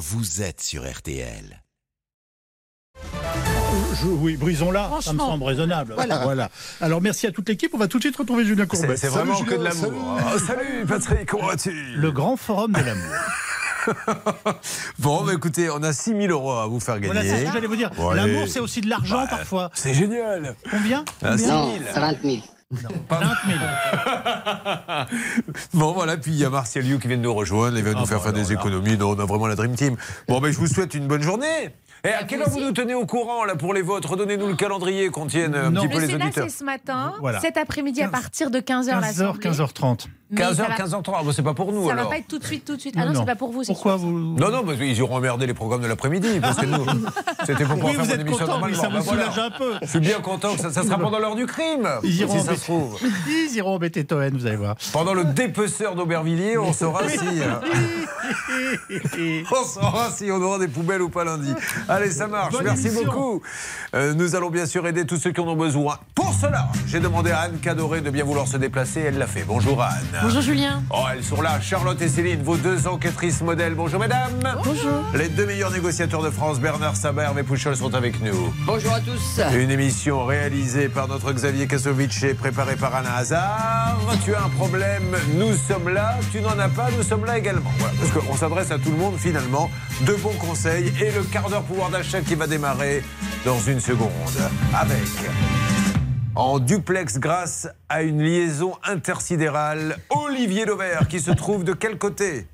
vous êtes sur RTL. Je- oui, brisons-la, ça me semble raisonnable. Voilà. Alors merci à toute l'équipe, on va tout de suite retrouver Julien Courbet. c'est vraiment Salut, que de Julien, l'amour. Oh, salut Patrick, comment vas-tu? Le grand forum de l'amour. Bon, bah, écoutez, on a 6000 euros à vous faire Voilà, c'est gagner. ce que j'allais vous dire. Bon, L'amour, c'est aussi de l'argent Bah, parfois. C'est génial. Combien? Combien Non, 6000. 20 000. 20 000. Bon, voilà, puis il y a Martial You qui vient de nous rejoindre, il va nous Ah, faire bah, faire des alors là. économies. Non, on a vraiment la Dream Team. Bon, ben, je vous souhaite une bonne journée. Et à quelle heure vous nous tenez au courant là pour les votes Redonnez-nous le calendrier qu'on tienne un Non. petit peu Le les Sénat, auditeurs. c'est ce matin. Voilà. Cet après-midi, à 15 partir de 15h, 15h, 15h30. 15h, 15h30. Ah, bon, c'est pas pour nous Ça va alors. pas être tout de suite, tout de suite. Ah non, Non, c'est pas pour vous. c'est Pourquoi sûr. vous Non, non, parce qu'ils auront emmerdé les programmes de l'après-midi. Parce que nous, c'était pour pouvoir Oui, faire mon émission content, normalement. ça vous Bah, voilà. soulage un peu. Je suis bien content que ça, ça sera pendant l'heure du crime. Ils iront si ça embêter- se trouve. Ils iront embêter Toen, vous allez voir. Pendant le dépeceur d'Aubervilliers, on saura si. hein, on saura si on aura des poubelles ou pas lundi. Allez, ça marche. Bonne Merci émission. beaucoup. Euh, nous allons bien sûr aider tous ceux qui en ont besoin. Pour cela, j'ai demandé à Anne Cadoré de bien vouloir se déplacer. Elle l'a fait. Bonjour Anne. Bonjour Julien. Oh, elles sont là, Charlotte et Céline, vos deux enquêtrices modèles. Bonjour mesdames. Bonjour. Les deux meilleurs négociateurs de France, Bernard Sabat et Hervé Pouchol, sont avec nous. Bonjour à tous. Une émission réalisée par notre Xavier Kasovic et préparée par Anna Hazard. Tu as un problème, nous sommes là. Tu n'en as pas, nous sommes là également. Voilà, parce qu'on s'adresse à tout le monde finalement. De bons conseils et le quart d'heure pouvoir d'achat qui va démarrer dans une seconde. Avec en duplex grâce à une liaison intersidérale, Olivier Dauvert qui se trouve de quel côté?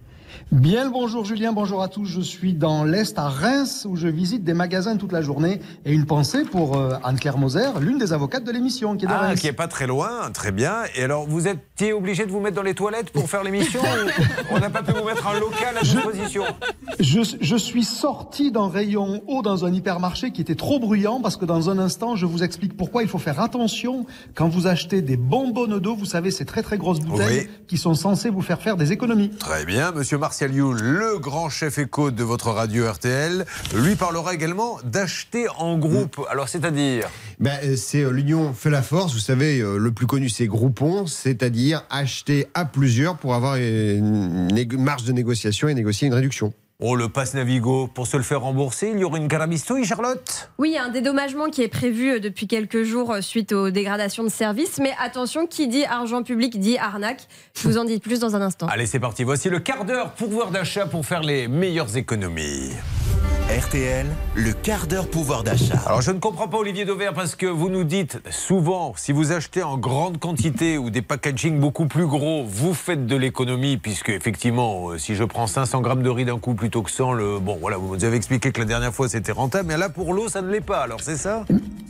Bien le bonjour Julien, bonjour à tous. Je suis dans l'Est à Reims où je visite des magasins toute la journée et une pensée pour euh, Anne-Claire Moser, l'une des avocates de l'émission qui est de Ah, Reims. qui est pas très loin, très bien. Et alors, vous étiez obligé de vous mettre dans les toilettes pour faire l'émission ou On n'a pas pu vous mettre un local à disposition Je, je suis sorti d'un rayon haut dans un hypermarché qui était trop bruyant parce que dans un instant, je vous explique pourquoi il faut faire attention quand vous achetez des bonbonnes d'eau. Vous savez, ces très très grosses bouteilles qui sont censées vous faire faire des économies. Très bien. Monsieur Martial You, le grand chef éco de votre radio RTL, lui parlera également d'acheter en groupe. Alors, c'est-à-dire Ben, euh, c'est euh, l'union fait la force. Vous savez, euh, le plus connu, c'est Groupon, c'est-à-dire acheter à plusieurs pour avoir une marge de négociation et négocier une réduction. Oh, le passe Navigo, pour se le faire rembourser, il y aura une carabistouille, Charlotte? Oui, un dédommagement qui est prévu euh, depuis quelques jours euh, suite aux dégradations de services. Mais attention, qui dit argent public dit arnaque. Je vous en dis plus dans un instant. Allez, c'est parti. Voici le quart d'heure pouvoir d'achat pour faire les meilleures économies. RTL, le quart d'heure pouvoir d'achat. Alors je ne comprends pas Olivier Dauvert parce que vous nous dites souvent si vous achetez en grande quantité ou des packaging beaucoup plus gros, vous faites de l'économie puisque effectivement euh, si je prends 500 grammes de riz d'un coup plutôt que 100, le bon voilà vous avez expliqué que la dernière fois c'était rentable mais là pour l'eau ça ne l'est pas alors c'est ça?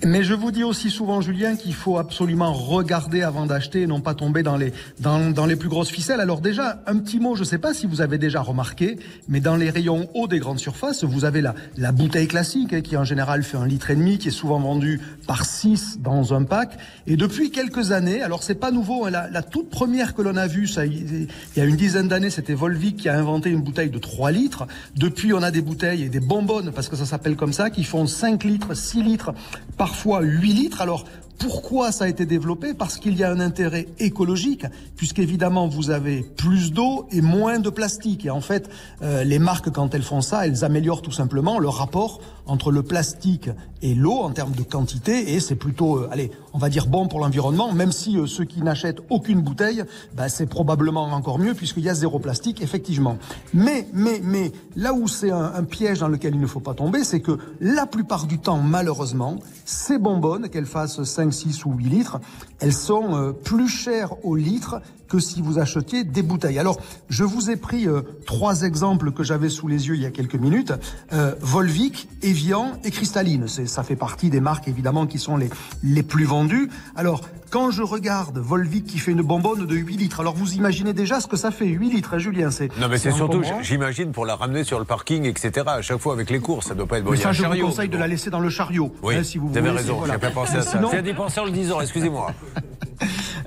Mais je vous dis aussi souvent, Julien, qu'il faut absolument regarder avant d'acheter et non pas tomber dans les, dans, dans les plus grosses ficelles. Alors déjà, un petit mot, je ne sais pas si vous avez déjà remarqué, mais dans les rayons hauts des grandes surfaces, vous avez la, la bouteille classique, hein, qui en général fait un litre et demi, qui est souvent vendue par 6 dans un pack. Et depuis quelques années, alors c'est pas nouveau, hein, la, la toute première que l'on a vue, ça, il y a une dizaine d'années, c'était Volvic qui a inventé une bouteille de 3 litres. Depuis, on a des bouteilles et des bonbonnes, parce que ça s'appelle comme ça, qui font 5 litres, 6 litres, parfois 8 litres. Alors, pourquoi ça a été développé? Parce qu'il y a un intérêt écologique, puisqu'évidemment vous avez plus d'eau et moins de plastique. Et en fait, euh, les marques, quand elles font ça, elles améliorent tout simplement le rapport entre le plastique et l'eau en termes de quantité. Et c'est plutôt, euh, allez, on va dire bon pour l'environnement, même si euh, ceux qui n'achètent aucune bouteille, bah, c'est probablement encore mieux, puisqu'il y a zéro plastique, effectivement. Mais, mais, mais, là où c'est un, piège dans lequel il ne faut pas tomber, c'est que la plupart du temps, malheureusement, ces bonbonnes, qu'elles fassent 5, 6 ou 8 litres, elles sont euh, plus chères au litre que si vous achetiez des bouteilles. Alors, je vous ai pris euh, trois exemples que j'avais sous les yeux il y a quelques minutes. Euh, Volvic, Evian et Cristalline. Ça fait partie des marques, évidemment, qui sont les, les plus vendues. Alors, quand je regarde Volvic qui fait une bonbonne de 8 litres, alors vous imaginez déjà ce que ça fait, 8 litres, hein, Julien c'est, Non mais c'est surtout j'imagine pour la ramener sur le parking etc. À chaque fois avec les courses ça doit pas être bon. Mais ça, je vous conseille de la laisser dans le chariot. Oui, hein, si vous vous avez voulez, raison, c'est- voilà. j'ai pas pensé à ça. Sinon- J'ai dit penser en le disant, excusez-moi.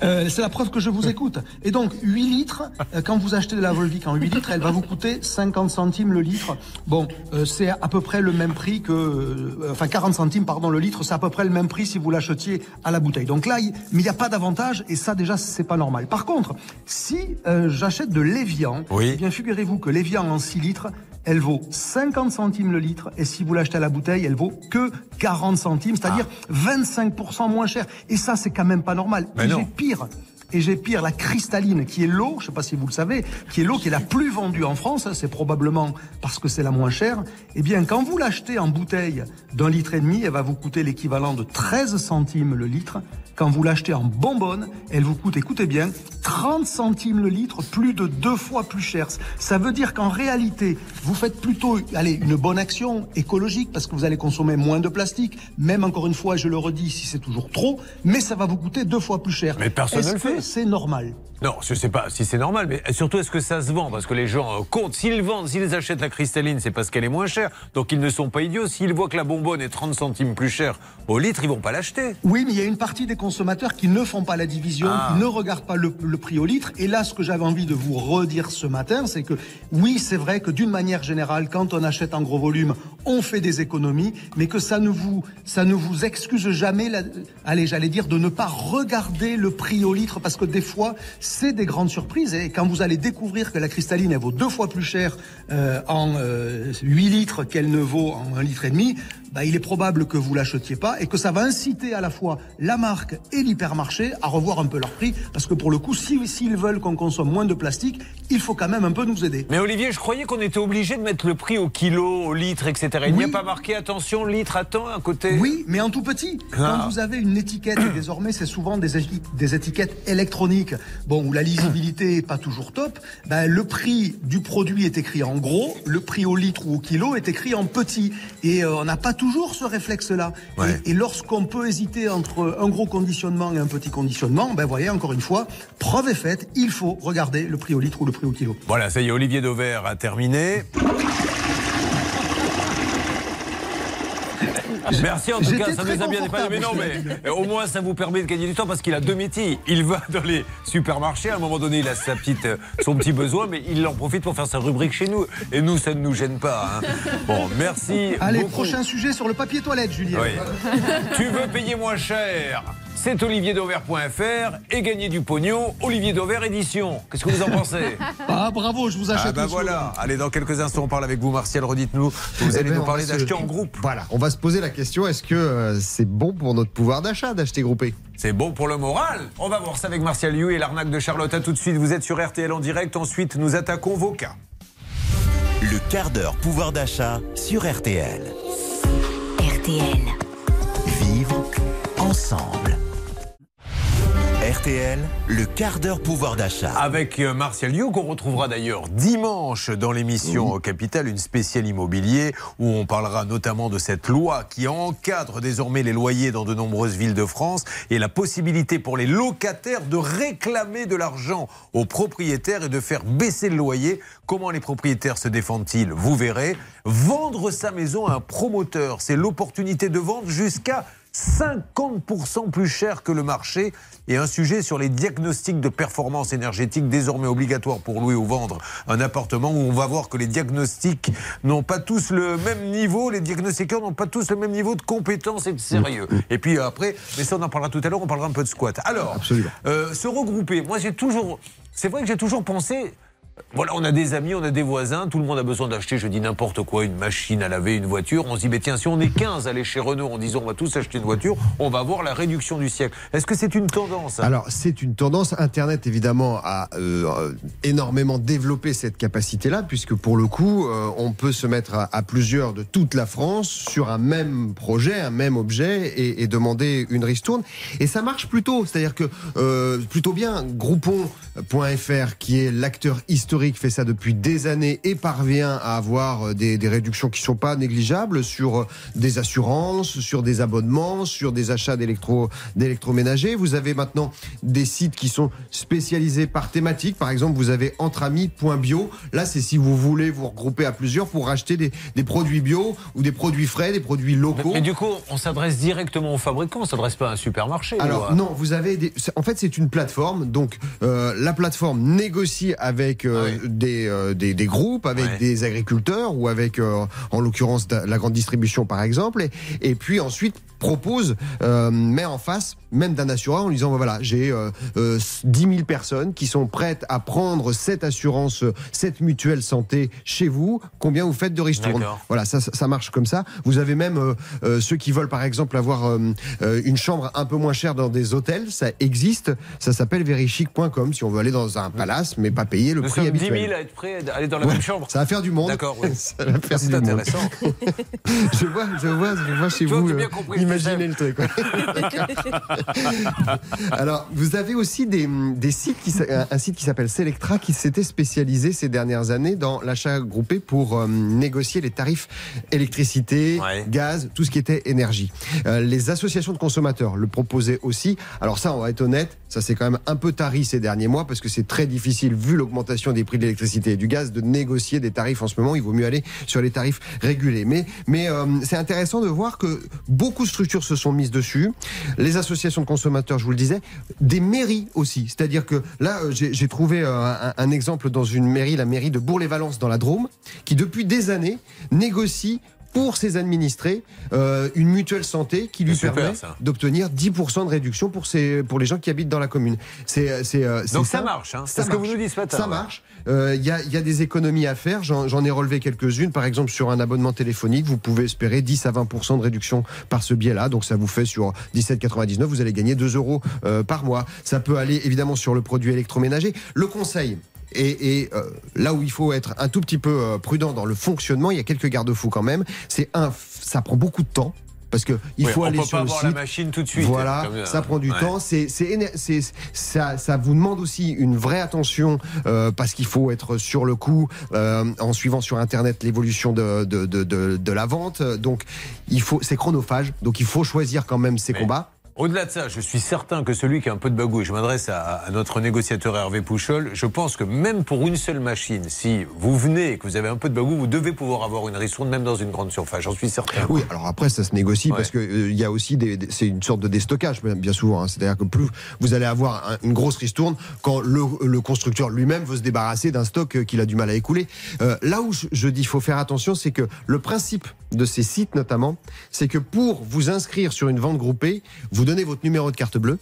Euh, c'est la preuve que je vous écoute. Et donc, 8 litres, euh, quand vous achetez de la Volvic en 8 litres, elle va vous coûter 50 centimes le litre. Bon, euh, c'est à peu près le même prix que... euh, enfin, 40 centimes, pardon, le litre, c'est à peu près le même prix si vous l'achetiez à la bouteille. Donc là, il- mais il n'y a pas d'avantage, et ça, déjà, c'est pas normal. Par contre, si euh, j'achète de l'Evian, Oui. eh bien, figurez-vous que l'Evian en 6 litres, elle vaut 50 centimes le litre. Et si vous l'achetez à la bouteille, elle vaut que 40 centimes, c'est-à-dire 25% moins cher. Et ça, c'est quand même pas normal. Mais et j'ai pire. Et j'ai pire, la cristalline, qui est l'eau, je sais pas si vous le savez, qui est l'eau qui est la plus vendue en France, hein, c'est probablement parce que c'est la moins chère. Eh bien, quand vous l'achetez en bouteille d'un litre et demi, elle va vous coûter l'équivalent de 13 centimes le litre. Quand vous l'achetez en bonbonne, elle vous coûte, écoutez bien, 30 centimes le litre, plus de deux fois plus cher. Ça veut dire qu'en réalité, vous faites plutôt, allez, une bonne action écologique parce que vous allez consommer moins de plastique. Même encore une fois, je le redis, si c'est toujours trop, mais ça va vous coûter deux fois plus cher. Mais personne ne le fait. c'est normal? Non, je sais pas si c'est normal, mais surtout est-ce que ça se vend? Parce que les gens euh, comptent. S'ils vendent, s'ils achètent la cristalline, c'est parce qu'elle est moins chère. Donc ils ne sont pas idiots. S'ils voient que la bonbonne est 30 centimes plus chère au litre, ils vont pas l'acheter. Oui, mais il y a une partie des consommateurs qui ne font pas la division, Ah. qui ne regardent pas le, le prix au litre. Et là, ce que j'avais envie de vous redire ce matin, c'est que oui, c'est vrai que d'une manière générale, quand on achète en gros volume, on fait des économies, mais que ça ne vous, ça ne vous excuse jamais, la- allez, j'allais dire, de ne pas regarder le prix au litre, parce que des fois, c'est des grandes surprises. Et quand vous allez découvrir que la cristalline, elle vaut deux fois plus cher euh, en euh, 8 litres qu'elle ne vaut en un litre et demi, bah, il est probable que vous l'achetiez pas et que ça va inciter à la fois la marque et l'hypermarché à revoir un peu leur prix parce que pour le coup, si s'ils veulent qu'on consomme moins de plastique, il faut quand même un peu nous aider. Mais Olivier, je croyais qu'on était obligé de mettre le prix au kilo, au litre, etc. Il n'y a Oui. pas marqué attention, litre à temps à côté Oui, mais en tout petit. Ah. Quand vous avez une étiquette, et désormais c'est souvent des, éti- des étiquettes électroniques, bon, où la lisibilité est pas toujours top, ben, le prix du produit est écrit en gros, le prix au litre ou au kilo est écrit en petit. Et euh, on n'a pas toujours ce réflexe-là. Ouais. Et, et lorsqu'on peut hésiter entre un gros conditionnement et un petit conditionnement, ben voyez, encore une fois, preuve est faite, il faut regarder le prix au litre ou le prix au kilo. Voilà, ça y est, Olivier Dauvert a terminé. Merci en tout cas, ça nous a bien dépanné. Mais non, mais au moins ça vous permet de gagner du temps parce qu'il a deux métiers. Il va dans les supermarchés, à un moment donné, il a sa petite, euh, son petit besoin, mais il en profite pour faire sa rubrique chez nous. Et nous, ça ne nous gêne pas. hein. Bon, merci. Allez, beaucoup. prochain sujet sur le papier toilette, Julien. Oui. tu veux payer moins cher? C'est olivierdauvert.fr et gagner du pognon, Olivier Dauvert édition. Qu'est-ce que vous en pensez? Ah, bravo, je vous achète Ah bah voilà. Allez, dans quelques instants, on parle avec vous, Martial. Redites-nous. Vous Eh allez ben, nous parler d'acheter en groupe. Voilà, on va se poser la question est-ce que euh, c'est bon pour notre pouvoir d'achat d'acheter groupé? C'est bon pour le moral. On va voir ça avec Martial Liu et l'arnaque de Charlotte. À tout de suite. Vous êtes sur RTL en direct. Ensuite, nous attaquons vos cas. Le quart d'heure pouvoir d'achat sur RTL. RTL. Vivre ensemble. RTL, le quart d'heure pouvoir d'achat. Avec euh, Martial Liu, qu'on retrouvera d'ailleurs dimanche dans l'émission euh, Capital, une spéciale immobilier, où on parlera notamment de cette loi qui encadre désormais les loyers dans de nombreuses villes de France et la possibilité pour les locataires de réclamer de l'argent aux propriétaires et de faire baisser le loyer. Comment les propriétaires se défendent-ils? Vous verrez. Vendre sa maison à un promoteur, c'est l'opportunité de vendre jusqu'à 50% plus cher que le marché et un sujet sur les diagnostics de performance énergétique désormais obligatoires pour louer ou vendre un appartement où on va voir que les diagnostics n'ont pas tous le même niveau, les diagnostiqueurs n'ont pas tous le même niveau de compétence et de sérieux. Et puis après, mais ça on en parlera tout à l'heure, on parlera un peu de squat. Alors, euh, se regrouper, moi j'ai toujours, c'est vrai que j'ai toujours pensé, voilà, on a des amis, on a des voisins, tout le monde a besoin d'acheter, je dis n'importe quoi, une machine à laver, une voiture. On se dit, mais tiens, si on est 15 à aller chez Renault en disant on va tous acheter une voiture, on va avoir la réduction du siècle. Est-ce que c'est une tendance ça Alors, c'est une tendance. Internet, évidemment, a euh, énormément développé cette capacité-là, puisque pour le coup, euh, on peut se mettre à, plusieurs de toute la France sur un même projet, un même objet, et, et demander une ristourne. Et ça marche plutôt. C'est-à-dire que euh, plutôt bien. Groupon.fr, qui est l'acteur historique, fait ça depuis des années et parvient à avoir euh, des, des réductions qui sont pas négligeables sur euh, des assurances, sur des abonnements, sur des achats d'électro d'électroménager. Vous avez maintenant des sites qui sont spécialisés par thématique. Par exemple, vous avez entreamis.bio. Là, c'est si vous voulez vous regrouper à plusieurs pour acheter des, des produits bio ou des produits frais, des produits locaux. Mais du coup, on s'adresse directement aux fabricants, on s'adresse pas à un supermarché. Alors non, vous avez des... en fait c'est une plateforme, donc euh, la plateforme négocie avec euh, euh, oui. des, euh, des, des groupes, avec Ouais. des agriculteurs ou avec, euh, en l'occurrence, la grande distribution par exemple, et, et puis ensuite propose, met en face même d'un assureur en lui disant voilà j'ai euh, euh, 10 000 personnes qui sont prêtes à prendre cette assurance, cette mutuelle santé chez vous, combien vous faites de ristournes D'accord. Voilà, ça, ça marche comme ça. Vous avez même ceux qui veulent par exemple avoir une chambre un peu moins chère dans des hôtels, ça existe, ça s'appelle verichic.com si on veut aller dans un palace mais pas payer le prix sommes 10 habituel. 000 à être prêts à aller dans la Ouais, même chambre. Ça va faire du monde. D'accord, oui. ça va faire C'est du monde. intéressant. Je vois, je vois, je vois chez vous. j'ai bien euh, compris, imaginez le truc. Alors, vous avez aussi des, des sites qui, un site qui s'appelle Selectra qui s'était spécialisé ces dernières années dans l'achat groupé pour euh, négocier les tarifs électricité, Ouais. gaz, tout ce qui était énergie. Euh, les associations de consommateurs le proposaient aussi. Alors ça, on va être honnête, ça c'est quand même un peu tari ces derniers mois parce que c'est très difficile, vu l'augmentation des prix de l'électricité et du gaz, de négocier des tarifs en ce moment. Il vaut mieux aller sur les tarifs régulés. Mais, euh, c'est intéressant de voir que beaucoup de structures se sont mises dessus. Les associations de consommateurs, je vous le disais, des mairies aussi. C'est-à-dire que là, euh, j'ai j'ai trouvé euh, un, un exemple dans une mairie, la mairie de Bourg-les-Valences dans la Drôme, qui depuis des années négocie pour ses administrés euh, une mutuelle santé qui lui permet d'obtenir 10% de réduction pour, ses, pour les gens qui habitent dans la commune. C'est c'est, euh, c'est Donc ça marche, hein. C'est ce que vous nous dites ce matin, Ça marche. Euh, Il y, a, y a des économies à faire. J'en j'en ai relevé quelques-unes. Par exemple, sur un abonnement téléphonique, vous pouvez espérer 10 à 20% de réduction par ce biais-là. Donc ça vous fait sur 17,99, vous allez gagner 2 euros euh, par mois. Ça peut aller évidemment sur le produit électroménager. Le conseil. Et, et, euh, là où il faut être un tout petit peu euh, prudent dans le fonctionnement, il y a quelques garde-fous quand même. C'est un, ça prend beaucoup de temps parce que il Oui, faut on aller peut sur pas le avoir site. la machine tout de suite. Voilà, Comme, euh, ça prend du ouais. temps. C'est, c'est, éner- c'est- ça, ça vous demande aussi une vraie attention euh, parce qu'il faut être sur le coup euh, en suivant sur Internet l'évolution de, de, de, de, de la vente. Donc, il faut, c'est chronophage. Donc, il faut choisir quand même ses Mais- combats. Au-delà de ça, je suis certain que celui qui a un peu de bagou, et je m'adresse à, à notre négociateur Hervé Pouchol, je pense que même pour une seule machine, si vous venez et que vous avez un peu de bagou, vous devez pouvoir avoir une ristourne même dans une grande surface, j'en suis certain. Oui, alors après ça se négocie Ouais. parce que euh, il y a aussi des, des- c'est une sorte de déstockage bien- souvent. hein. C'est-à-dire que plus vous allez avoir un- une grosse ristourne quand le, le constructeur lui-même veut se débarrasser d'un stock euh, qu'il a du mal à écouler. Euh, là où je, je dis faut faire attention, c'est que le principe de ces sites notamment, c'est que pour vous inscrire sur une vente groupée, vous donnez votre numéro de carte bleue.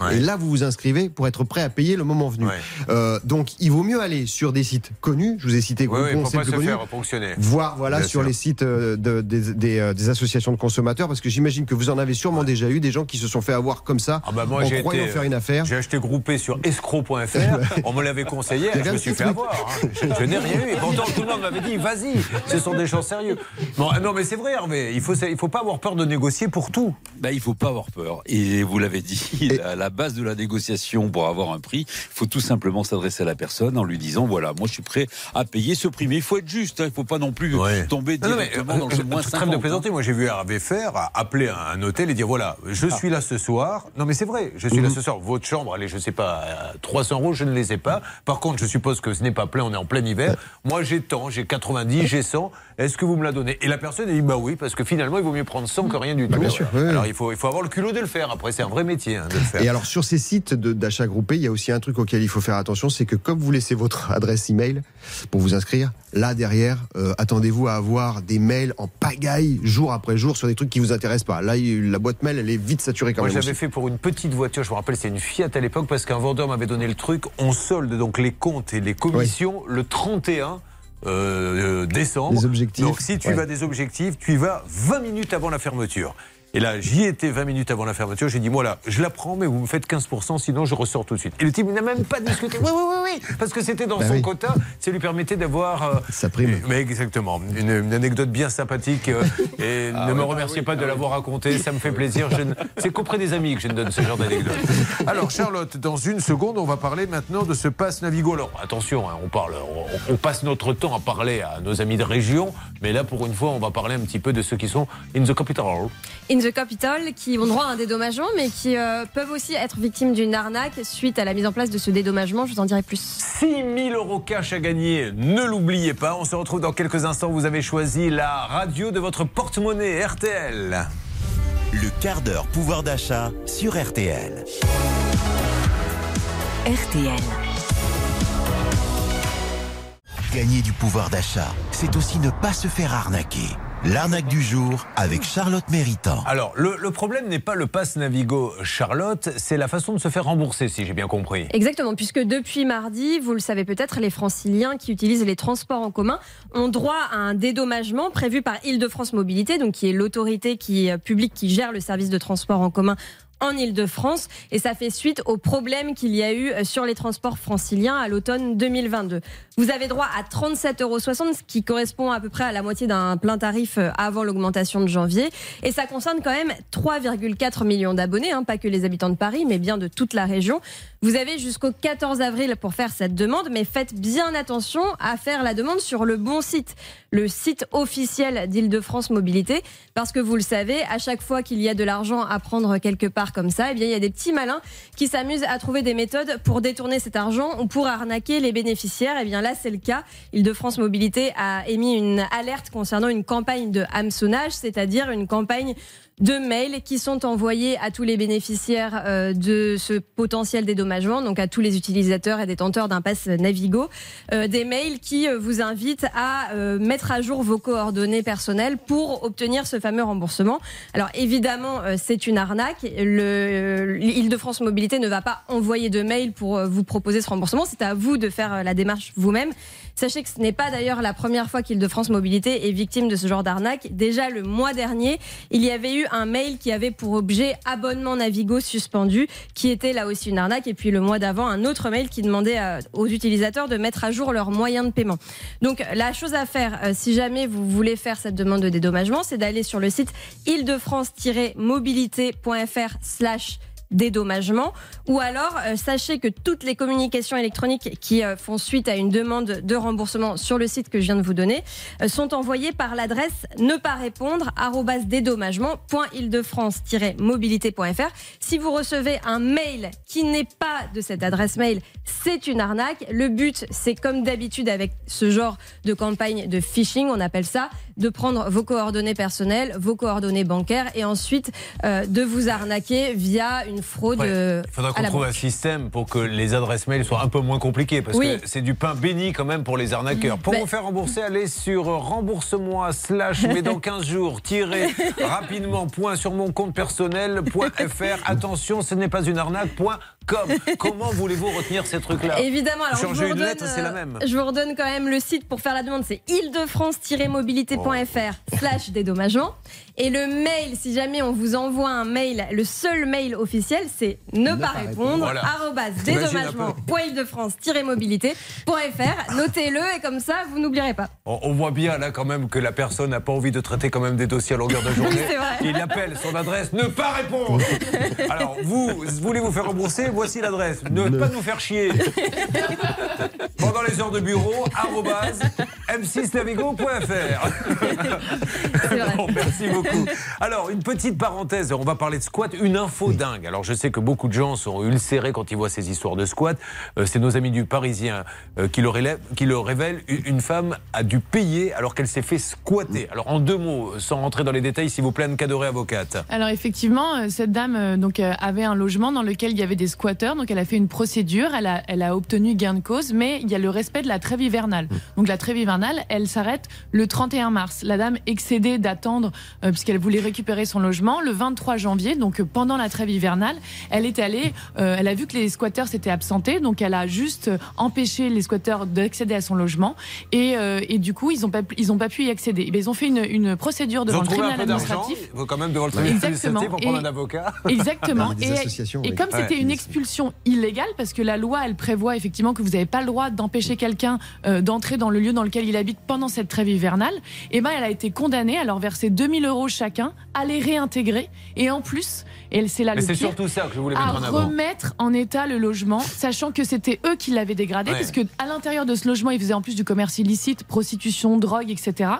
Ouais. Et là, vous vous inscrivez pour être prêt à payer le moment venu. Ouais. Euh, donc, il vaut mieux aller sur des sites connus. Je vous ai cité Oui, oui, Groupon, c'est pas le plus se connu faire ponctionner. voir voilà Bien sur sûr. les sites euh, de- des, des, euh, des associations de consommateurs parce que j'imagine que vous en avez sûrement déjà eu des gens qui se sont fait avoir comme ça Ah bah moi, en j'ai croyant été- faire une affaire. J'ai acheté groupé sur escroc.fr. On me l'avait conseillé. Je me suis fait avoir. hein. Je, je n'ai rien eu. Et pourtant, tout le monde m'avait dit vas-y, ce sont des gens sérieux. Bon, non, mais c'est vrai, Hervé. Il faut, il faut pas avoir peur de négocier pour tout. Ben, il faut pas avoir peur. Et vous l'avez dit, à la base de la négociation pour avoir un prix, il faut tout simplement s'adresser à la personne en lui disant voilà, moi je suis prêt à payer ce prix. Mais il faut être juste, hein, il faut pas non plus Ouais. tomber non, mais, dans le euh, moins Trêve 50. de plaisanter. Moi, j'ai vu Hervé faire appeler un, un hôtel et dire voilà, je Ah. suis là ce soir. Non, mais c'est vrai, je suis là Mhm. ce soir. Votre chambre, allez, je sais pas, à 300 euros, je ne les ai pas. Par contre, je suppose que ce n'est pas plein, on est en plein hiver. Moi, j'ai tant, j'ai 90, j'ai 100. Est-ce que vous me la donnez? Et la personne, dit bah oui, parce que finalement, il vaut mieux prendre 100 que rien du tout. Bah, bien sûr, oui, oui. Alors, il faut, il faut avoir le culot de le faire. Après, c'est un vrai métier hein, de le faire. Et alors sur ces sites d'achat groupé, il y a aussi un truc auquel il faut faire attention, c'est que comme vous laissez votre adresse email pour vous inscrire, là derrière, euh, attendez-vous à avoir des mails en pagaille jour après jour sur des trucs qui vous intéressent pas. Là, la boîte mail, elle est vite saturée quand Moi, même. l'avais aussi. fait pour une petite voiture. Je me rappelle, c'est une Fiat à l'époque parce qu'un vendeur m'avait donné le truc. On solde donc les comptes et les commissions le 31 euh, euh, décembre. Objectifs, Donc, si tu ouais. vas des objectifs, tu y vas 20 minutes avant la fermeture. Et là, j'y étais 20 minutes avant la fermeture. J'ai dit, moi là, je la prends, mais vous me faites 15%, sinon je ressors tout de suite. Et le type n'a même pas discuté. Oui, oui, oui, oui. Parce que c'était dans Bah son oui. quota. Ça lui permettait d'avoir. euh, Sa prime. mais exactement. Une, une anecdote bien sympathique. euh, et Ah ne me remerciez pas de l'avoir raconté. Ça me fait plaisir. Ne- C'est qu'auprès des amis que je ne donne ce genre d'anecdote. Alors, Charlotte, dans une seconde, on va parler maintenant de ce passe Navigo. Alors, attention, hein, on, parle, on, on passe notre temps à parler à nos amis de région. Mais là, pour une fois, on va parler un petit peu de ceux qui sont in the capital. In the Capital, qui ont droit à un dédommagement, mais qui euh, peuvent aussi être victimes d'une arnaque suite à la mise en place de ce dédommagement. Je vous en dirai plus. 6 000 euros cash à gagner, ne l'oubliez pas. On se retrouve dans quelques instants. Vous avez choisi la radio de votre porte-monnaie RTL. Le quart d'heure pouvoir d'achat sur RTL. RTL. gagner du pouvoir d'achat, c'est aussi ne pas se faire arnaquer. L'arnaque du jour avec Charlotte Méritant. Alors, le, le problème n'est pas le pass Navigo Charlotte, c'est la façon de se faire rembourser, si j'ai bien compris. Exactement, puisque depuis mardi, vous le savez peut-être, les franciliens qui utilisent les transports en commun ont droit à un dédommagement prévu par Île-de-France Mobilité, donc qui est l'autorité qui, euh, publique qui gère le service de transport en commun en Ile-de-France et ça fait suite aux problèmes qu'il y a eu euh, sur les transports franciliens à l'automne 2022. Vous avez droit à 37,60 euros, ce qui correspond à peu près à la moitié d'un plein tarif euh, avant l'augmentation de janvier. Et ça concerne quand même 3,4 millions d'abonnés, hein, pas que les habitants de Paris, mais bien de toute la région. Vous avez jusqu'au 14 avril pour faire cette demande, mais faites bien attention à faire la demande sur le bon site, le site officiel d'Île-de-France Mobilité, parce que vous le savez, à chaque fois qu'il y a de l'argent à prendre quelque part comme ça, eh bien, il y a des petits malins qui s'amusent à trouver des méthodes pour détourner cet argent ou pour arnaquer les bénéficiaires. Eh bien, là, c'est le cas. Île-de-France Mobilité a émis une alerte concernant une campagne de hameçonnage, c'est-à-dire une campagne de mails qui sont envoyés à tous les bénéficiaires euh, de ce potentiel dédommagement, donc à tous les utilisateurs et détenteurs d'un pass Navigo, euh, des mails qui euh, vous invitent à mettre à jour vos coordonnées personnelles pour obtenir ce fameux remboursement. Alors évidemment, c'est une arnaque. L'Île-de-France Mobilité ne va pas envoyer de mail pour vous proposer ce remboursement. C'est à vous de faire la démarche vous-même. Sachez que ce n'est pas d'ailleurs la première fois qu'Île-de-France Mobilité est victime de ce genre d'arnaque. Déjà le mois dernier, il y avait eu un mail qui avait pour objet abonnement Navigo suspendu, qui était là aussi une arnaque. Et puis le mois d'avant, un autre mail qui demandait aux utilisateurs de mettre à jour leurs moyens de paiement. Donc la chose à faire, euh, si jamais vous voulez faire cette demande de dédommagement, c'est d'aller sur le site île-de-france-mobilité.fr slash dédommagement. Ou alors, euh, sachez que toutes les communications électroniques qui euh, font suite à une demande de remboursement sur le site que je viens de vous donner euh, sont envoyées par l'adresse ne pas répondre dédommagement.ile-de-france-mobilité.fr. Si vous recevez un mail qui n'est pas de cette adresse mail, c'est une arnaque. Le but, c'est comme d'habitude avec ce genre de campagne de phishing, on appelle ça, de prendre vos coordonnées personnelles, vos coordonnées bancaires et ensuite de vous arnaquer via une fraude. Il faudra qu'on trouve un système pour que les adresses mail soient un peu moins compliquées parce que c'est du pain béni quand même pour les arnaqueurs. Pour ben vous faire rembourser, allez sur rembourse-moi slash mais dans 15 jours tirez rapidement point sur mon compte personnel.fr. Attention, ce n'est pas une arnaque. Point comme. Comment voulez-vous retenir ces trucs-là Évidemment. Alors Changer je une lettre, c'est la même. Je vous redonne quand même le site pour faire la demande. C'est île-de-france-mobilité.fr slash dédommagement. Et le mail, si jamais on vous envoie un mail, le seul mail officiel, c'est ne, pas, répondre, dédommagement.ile-de-france-mobilité.fr. Notez-le et comme ça, vous n'oublierez pas. On, voit bien là quand même que la personne n'a pas envie de traiter quand même des dossiers à longueur de journée. Il appelle son adresse, ne pas répondre. Alors, vous, voulez vous faire rembourser Voici l'adresse. Ne, pas nous faire chier. Pendant les heures de bureau, m6navigo.fr. merci beaucoup. Alors, une petite parenthèse. On va parler de squat. Une info dingue. Alors, je sais que beaucoup de gens sont ulcérés quand ils voient ces histoires de squat. Euh, c'est nos amis du Parisien euh, qui, le qui le révèlent. Une femme a dû payer alors qu'elle s'est fait squatter. Alors, en deux mots, sans rentrer dans les détails, s'il vous plaît, Anne Cadoré, avocate. Alors, effectivement, euh, cette dame donc, avait un logement dans lequel il y avait des squatteurs. Donc, elle a fait une procédure. Elle a, elle a obtenu gain de cause, mais il y a le respect de la trêve hivernale. Donc, la trêve hivernale, elle s'arrête le 31 mars. La dame excédait d'attendre, puisqu'elle voulait récupérer son logement, le 23 janvier, donc pendant la trêve hivernale, elle est allée, euh, elle a vu que les squatteurs s'étaient absentés, donc elle a juste empêché les squatteurs d'accéder à son logement et, euh, et, du coup ils n'ont pas ils ont pas pu y accéder. Eh ils ont fait une, une procédure devant le tribunal administratif. Il faut quand même devant le tribunal administratif pour prendre un avocat. Exactement. et, et comme c'était une expulsion illégale, parce que la loi elle prévoit effectivement que vous n'avez pas le droit d'empêcher quelqu'un euh, d'entrer dans le lieu dans lequel il habite pendant cette trêve hivernale, et eh ben elle a été condamnée à leur verser 2000 euros chacun, à les réintégrer. Et en plus et c'est là le c'est surtout ça que je voulais mettre en avant. remettre en état le logement, sachant que c'était eux qui l'avaient dégradé, parce que à l'intérieur de ce logement, ils faisaient en plus du commerce illicite, prostitution, drogue, etc.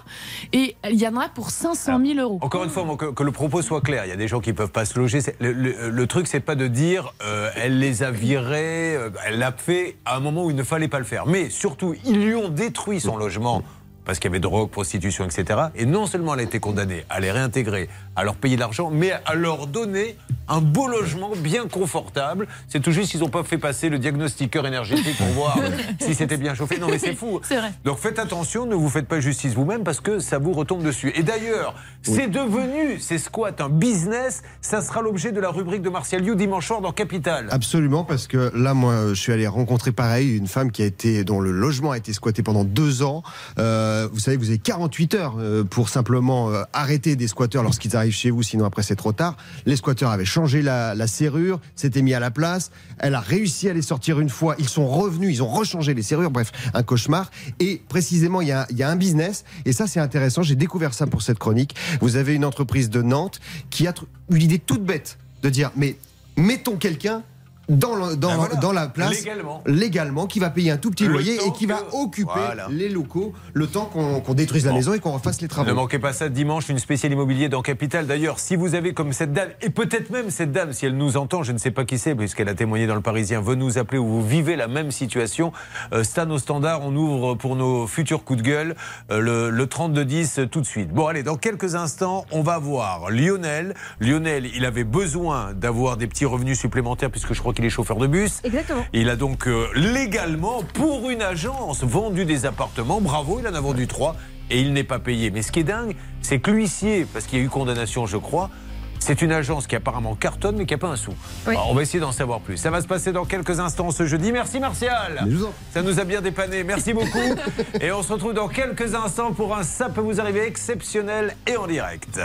Et il y en a pour 500 000 euros. Encore une fois, que, le propos soit clair. Il y a des gens qui peuvent pas se loger. Le, le, le, truc, c'est pas de dire euh, elle les a virés, euh, elle l'a fait à un moment où il ne fallait pas le faire. Mais surtout, ils lui ont détruit son logement parce qu'il y avait drogue, prostitution, etc. Et non seulement elle a été condamnée à les réintégrer, à leur payer de l'argent, mais à leur donner un beau logement bien confortable. C'est tout juste qu'ils n'ont pas fait passer le diagnostiqueur énergétique pour voir si c'était bien chauffé. Non mais c'est fou. C'est vrai. Donc faites attention, ne vous faites pas justice vous-même parce que ça vous retombe dessus. Et d'ailleurs, c'est devenu ces squats un business. Ça sera l'objet de la rubrique de Martial You dimanche soir dans Capital. Absolument, parce que là, moi, je suis allé rencontrer pareil une femme qui a été, dont le logement a été squatté pendant deux ans. Euh, vous savez, vous avez 48 heures euh, pour simplement euh, arrêter des squatteurs lorsqu'ils arrivent chez vous, sinon après c'est trop tard. Les squatteurs avaient changé la, serrure, s'étaient mis à la place. Elle a réussi à les sortir une fois. Ils sont revenus, ils ont rechangé les serrures. Bref, un cauchemar. Et précisément, il y a, il y a un business. Et ça, c'est intéressant. J'ai découvert ça pour cette chronique. Vous avez une entreprise de Nantes qui a eu l'idée toute bête de dire, mais mettons quelqu'un dans, le- dans, Ben voilà. dans la place Légalement. légalement, qui va payer un tout petit Le loyer et qui va occuper Voilà. les locaux le temps qu'on qu'on détruise la Bon. maison et qu'on refasse les Ne travaux. manquez pas ça dimanche, une spéciale immobilier dans Capital. D'ailleurs, si vous avez comme cette dame, et peut-être même cette dame, si elle nous entend, je ne sais pas qui c'est, puisqu'elle a témoigné dans le Parisien, veut nous appeler ou vous vivez la même situation, euh, Stan au standard, on ouvre pour nos futurs coups de gueule euh, le, le 32-10 euh, tout de suite. Bon, allez, dans quelques instants, on va voir Lionel. Lionel, il avait besoin d'avoir des petits revenus supplémentaires, puisque je crois qu'il est chauffeur de bus. Exactement. Il a donc euh, légalement, pour une agence, vendu des appartements. Bravo, il en a vendu trois et il n'est pas payé. Mais ce qui est dingue, c'est que l'huissier, parce qu'il y a eu condamnation, je crois, c'est une agence qui apparemment cartonne, mais qui n'a pas un sou. Oui. Alors, on va essayer d'en savoir plus. Ça va se passer dans quelques instants ce jeudi. Merci Martial. Ça nous a bien dépanné. Merci beaucoup. et on se retrouve dans quelques instants pour un Ça peut vous arriver exceptionnel et en direct.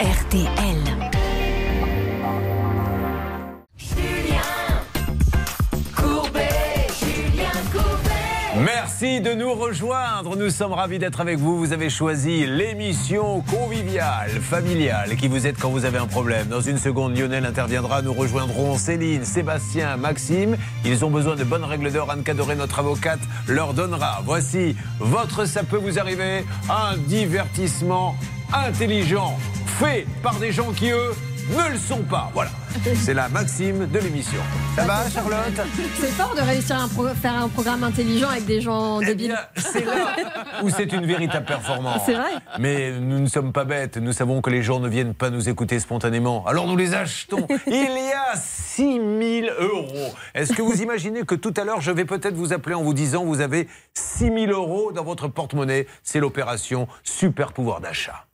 RTL. Merci de nous rejoindre. Nous sommes ravis d'être avec vous. Vous avez choisi l'émission conviviale, familiale, qui vous aide quand vous avez un problème. Dans une seconde, Lionel interviendra. Nous rejoindrons Céline, Sébastien, Maxime. Ils ont besoin de bonnes règles d'or. Anne Cadoré, notre avocate, leur donnera. Voici votre Ça peut vous arriver. Un divertissement intelligent, fait par des gens qui, eux, ne le sont pas. Voilà. C'est la maxime de l'émission. Ça va, Charlotte? C'est fort de réussir à faire un programme intelligent avec des gens Eh débiles. c'est là où c'est une véritable performance. C'est vrai. Mais nous ne sommes pas bêtes. Nous savons que les gens ne viennent pas nous écouter spontanément. Alors nous les achetons. Il y a 6 000 euros. Est-ce que vous imaginez que tout à l'heure, je vais peut-être vous appeler en vous disant vous avez 6 000 euros dans votre porte-monnaie C'est l'opération Super Pouvoir d'achat.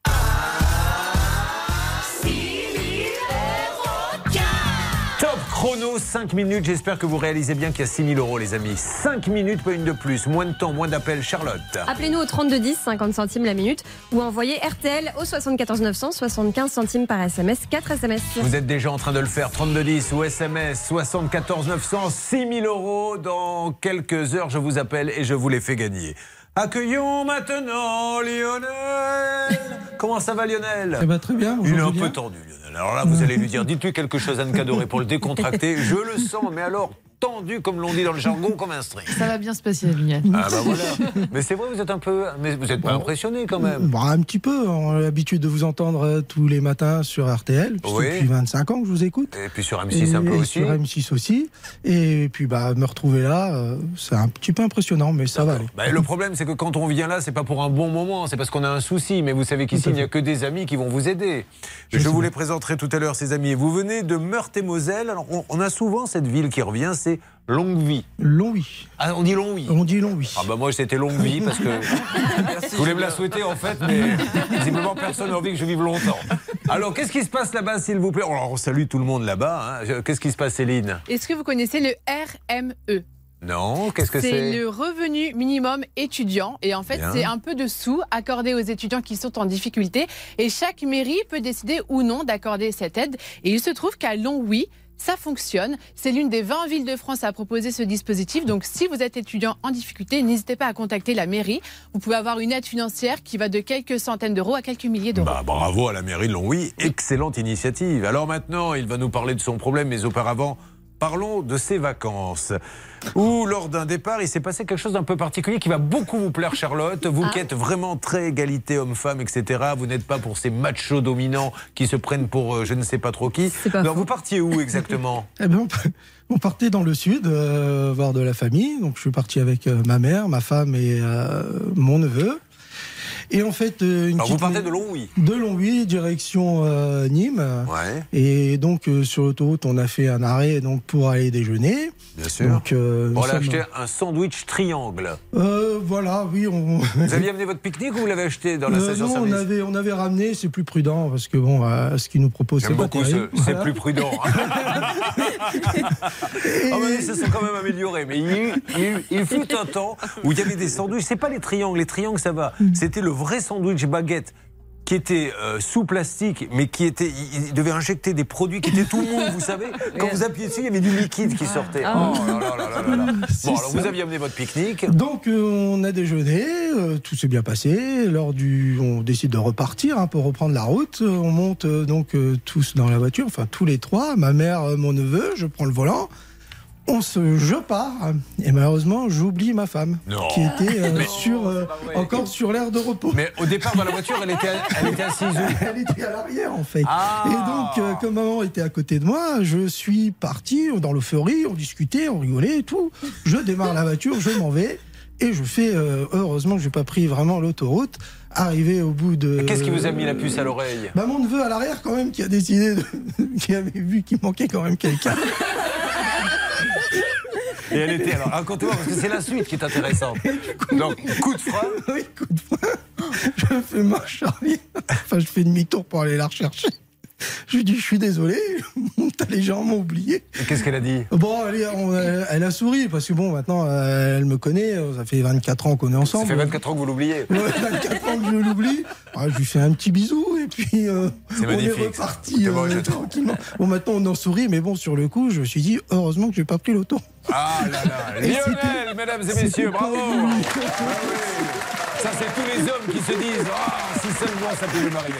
Chrono, 5 minutes. J'espère que vous réalisez bien qu'il y a 6 000 euros, les amis. 5 minutes, pas une de plus. Moins de temps, moins d'appels. Charlotte. Appelez-nous au 3210, 50 centimes la minute, ou envoyez RTL au 74 900, 75 centimes par SMS, 4 SMS. Vous êtes déjà en train de le faire. 3210 ou SMS 74 900, 6 000 euros. Dans quelques heures, je vous appelle et je vous les fais gagner. Accueillons maintenant Lionel. Comment ça va Lionel? Eh ben, très bien. Il est un peu Julien. tendu, Lionel. Alors là, vous allez lui dire, dites-lui quelque chose, Anne Cadoré, pour le décontracter. Je le sens, mais alors tendu, comme l'on dit dans le jargon, comme un string. Ça va bien se passer, Julien. Ah bah voilà. Mais c'est vrai, vous êtes un peu, mais vous n'êtes pas impressionné quand même. Bah, un petit peu. On a l'habitude de vous entendre euh, tous les matins sur RTL. Oui. Depuis 25 ans que je vous écoute. Et puis sur M6 un peu Et aussi. Sur M6 aussi. Et puis bah, me retrouver là, euh, c'est un petit peu impressionnant, mais ça va aller. Bah, le problème, c'est que quand on vient là, c'est pas pour un bon moment, c'est parce qu'on a un souci. Mais vous savez qu'ici, il n'y a que des amis qui vont vous aider. Je, vous les présenterai tout à l'heure, ces amis. Vous venez de Meurthe-et-Moselle. Alors, on, on a souvent cette ville qui revient, c'est Longuevie. Longwy. Ah, on dit Longwy. On dit. Ah bah moi c'était longue vie parce que je voulais me la souhaiter en fait mais visiblement personne n'a envie que je vive longtemps. Alors qu'est-ce qui se passe là-bas s'il vous plaît? Alors on salue tout le monde là-bas. hein. Qu'est-ce qui se passe Céline? Est-ce que vous connaissez le RME Non, qu'est-ce que C'est c'est? le revenu minimum étudiant. Et en fait, c'est un peu de sous accordé aux étudiants qui sont en difficulté. Et chaque mairie peut décider ou non d'accorder cette aide. Et il se trouve qu'à Longwy, ça fonctionne. C'est l'une des 20 villes de France à proposer ce dispositif. Donc, si vous êtes étudiant en difficulté, n'hésitez pas à contacter la mairie. Vous pouvez avoir une aide financière qui va de quelques centaines d'euros à quelques milliers d'euros. Bah, bravo à la mairie de Longwy, excellente initiative. Alors maintenant, il va nous parler de son problème, mais auparavant, parlons de ses vacances. Où, lors d'un départ, il s'est passé quelque chose d'un peu particulier qui va beaucoup vous plaire, Charlotte. Vous Ah. qui êtes vraiment très égalité homme-femme, etc. Vous n'êtes pas pour ces machos dominants qui se prennent pour euh, je ne sais pas trop qui. Pas Alors, vous partiez où exactement Eh ben, on, on partait dans le sud euh, voir de la famille. Donc je suis parti avec euh, ma mère, ma femme et euh, mon neveu. Et en fait, euh, une Alors, vous petite- partez de Longwy de Longwy, direction euh, Nîmes. Ouais. Et donc euh, sur l'autoroute, on a fait un arrêt donc pour aller déjeuner. Bien sûr. Donc, euh, aller sommes- acheter un sandwich triangle. Euh, voilà, oui. On... Vous aviez amené votre pique-nique ou vous l'avez acheté dans la station non, on avait, on avait ramené, c'est plus prudent parce que bon, ce qu'ils nous proposent, c'est pas beaucoup ce c'est Voilà. plus prudent. Ah bah, ils se sont quand même améliorés. Mais il, y a eu- il il fut un temps où il y avait des sandwichs. C'est pas les triangles, les triangles ça va. Mm. C'était le vrai sandwich baguette qui était euh, sous plastique, mais qui était, il, il devait injecter des produits qui étaient tout mous, vous savez. Quand vous appuyez dessus, il y avait du liquide qui sortait. Ah. Oh là là là là là là. C'est Bon, alors ça. vous aviez amené votre pique-nique. Donc euh, on a déjeuné, euh, tout s'est bien passé. Lors du, on décide de repartir hein, pour reprendre la route. On monte euh, donc euh, tous dans la voiture, enfin tous les trois, ma mère, euh, mon neveu. Je prends le volant. On se, je pars et malheureusement j'oublie ma femme Non. qui était euh, Mais- sur euh, encore sur l'air de repos. Mais au départ dans la voiture, elle était, elle était assise Elle était à l'arrière en fait. Ah. Et donc, euh, comme maman était à côté de moi, je suis parti dans l'euphorie, on discutait, on rigolait et tout. Je démarre la voiture, je m'en vais. Et je fais, euh, heureusement que j'ai pas pris vraiment l'autoroute, arrivé au bout de... Qu'est-ce qui vous a mis la puce à l'oreille? Bah, Mon neveu à l'arrière quand même qui a décidé, de... qui avait vu qu'il manquait quand même quelqu'un. Et elle était alors, racontez-moi, parce que c'est la suite qui est intéressante. Donc, coup de frein. Oui, coup de frein. Je fais marche arrière. Enfin, je fais demi-tour pour aller la rechercher. Je lui dis, je suis désolé, t'as légèrement oublié. Et Qu'est-ce qu'elle a dit? Bon, elle, est- on- elle- elle a souri parce que bon, maintenant, euh, elle me connaît. euh, Ça fait 24 ans qu'on est Ça ensemble. fait 24 ans que vous l'oubliez. Ouais, 24 ans que je l'oublie. Ah, je lui fais un petit bisou et puis euh, C'est on est reparti ça. Bon, euh, tranquillement. Bon, maintenant on en sourit, mais bon, sur le coup, je me suis dit heureusement que j'ai pas pris l'auto. Ah là là, Lionel, mesdames et messieurs, bravo. Ah oui. Ça, c'est tous les hommes qui se disent Ah, si seulement ça pouvait m'arriver.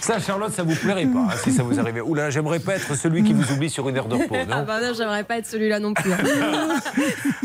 Ça, Charlotte, ça vous plairait pas hein, si ça vous arrivait. Oula, j'aimerais pas être celui qui vous oublie sur une heure de repos, Ah non bah non, j'aimerais pas être celui-là non plus. hein.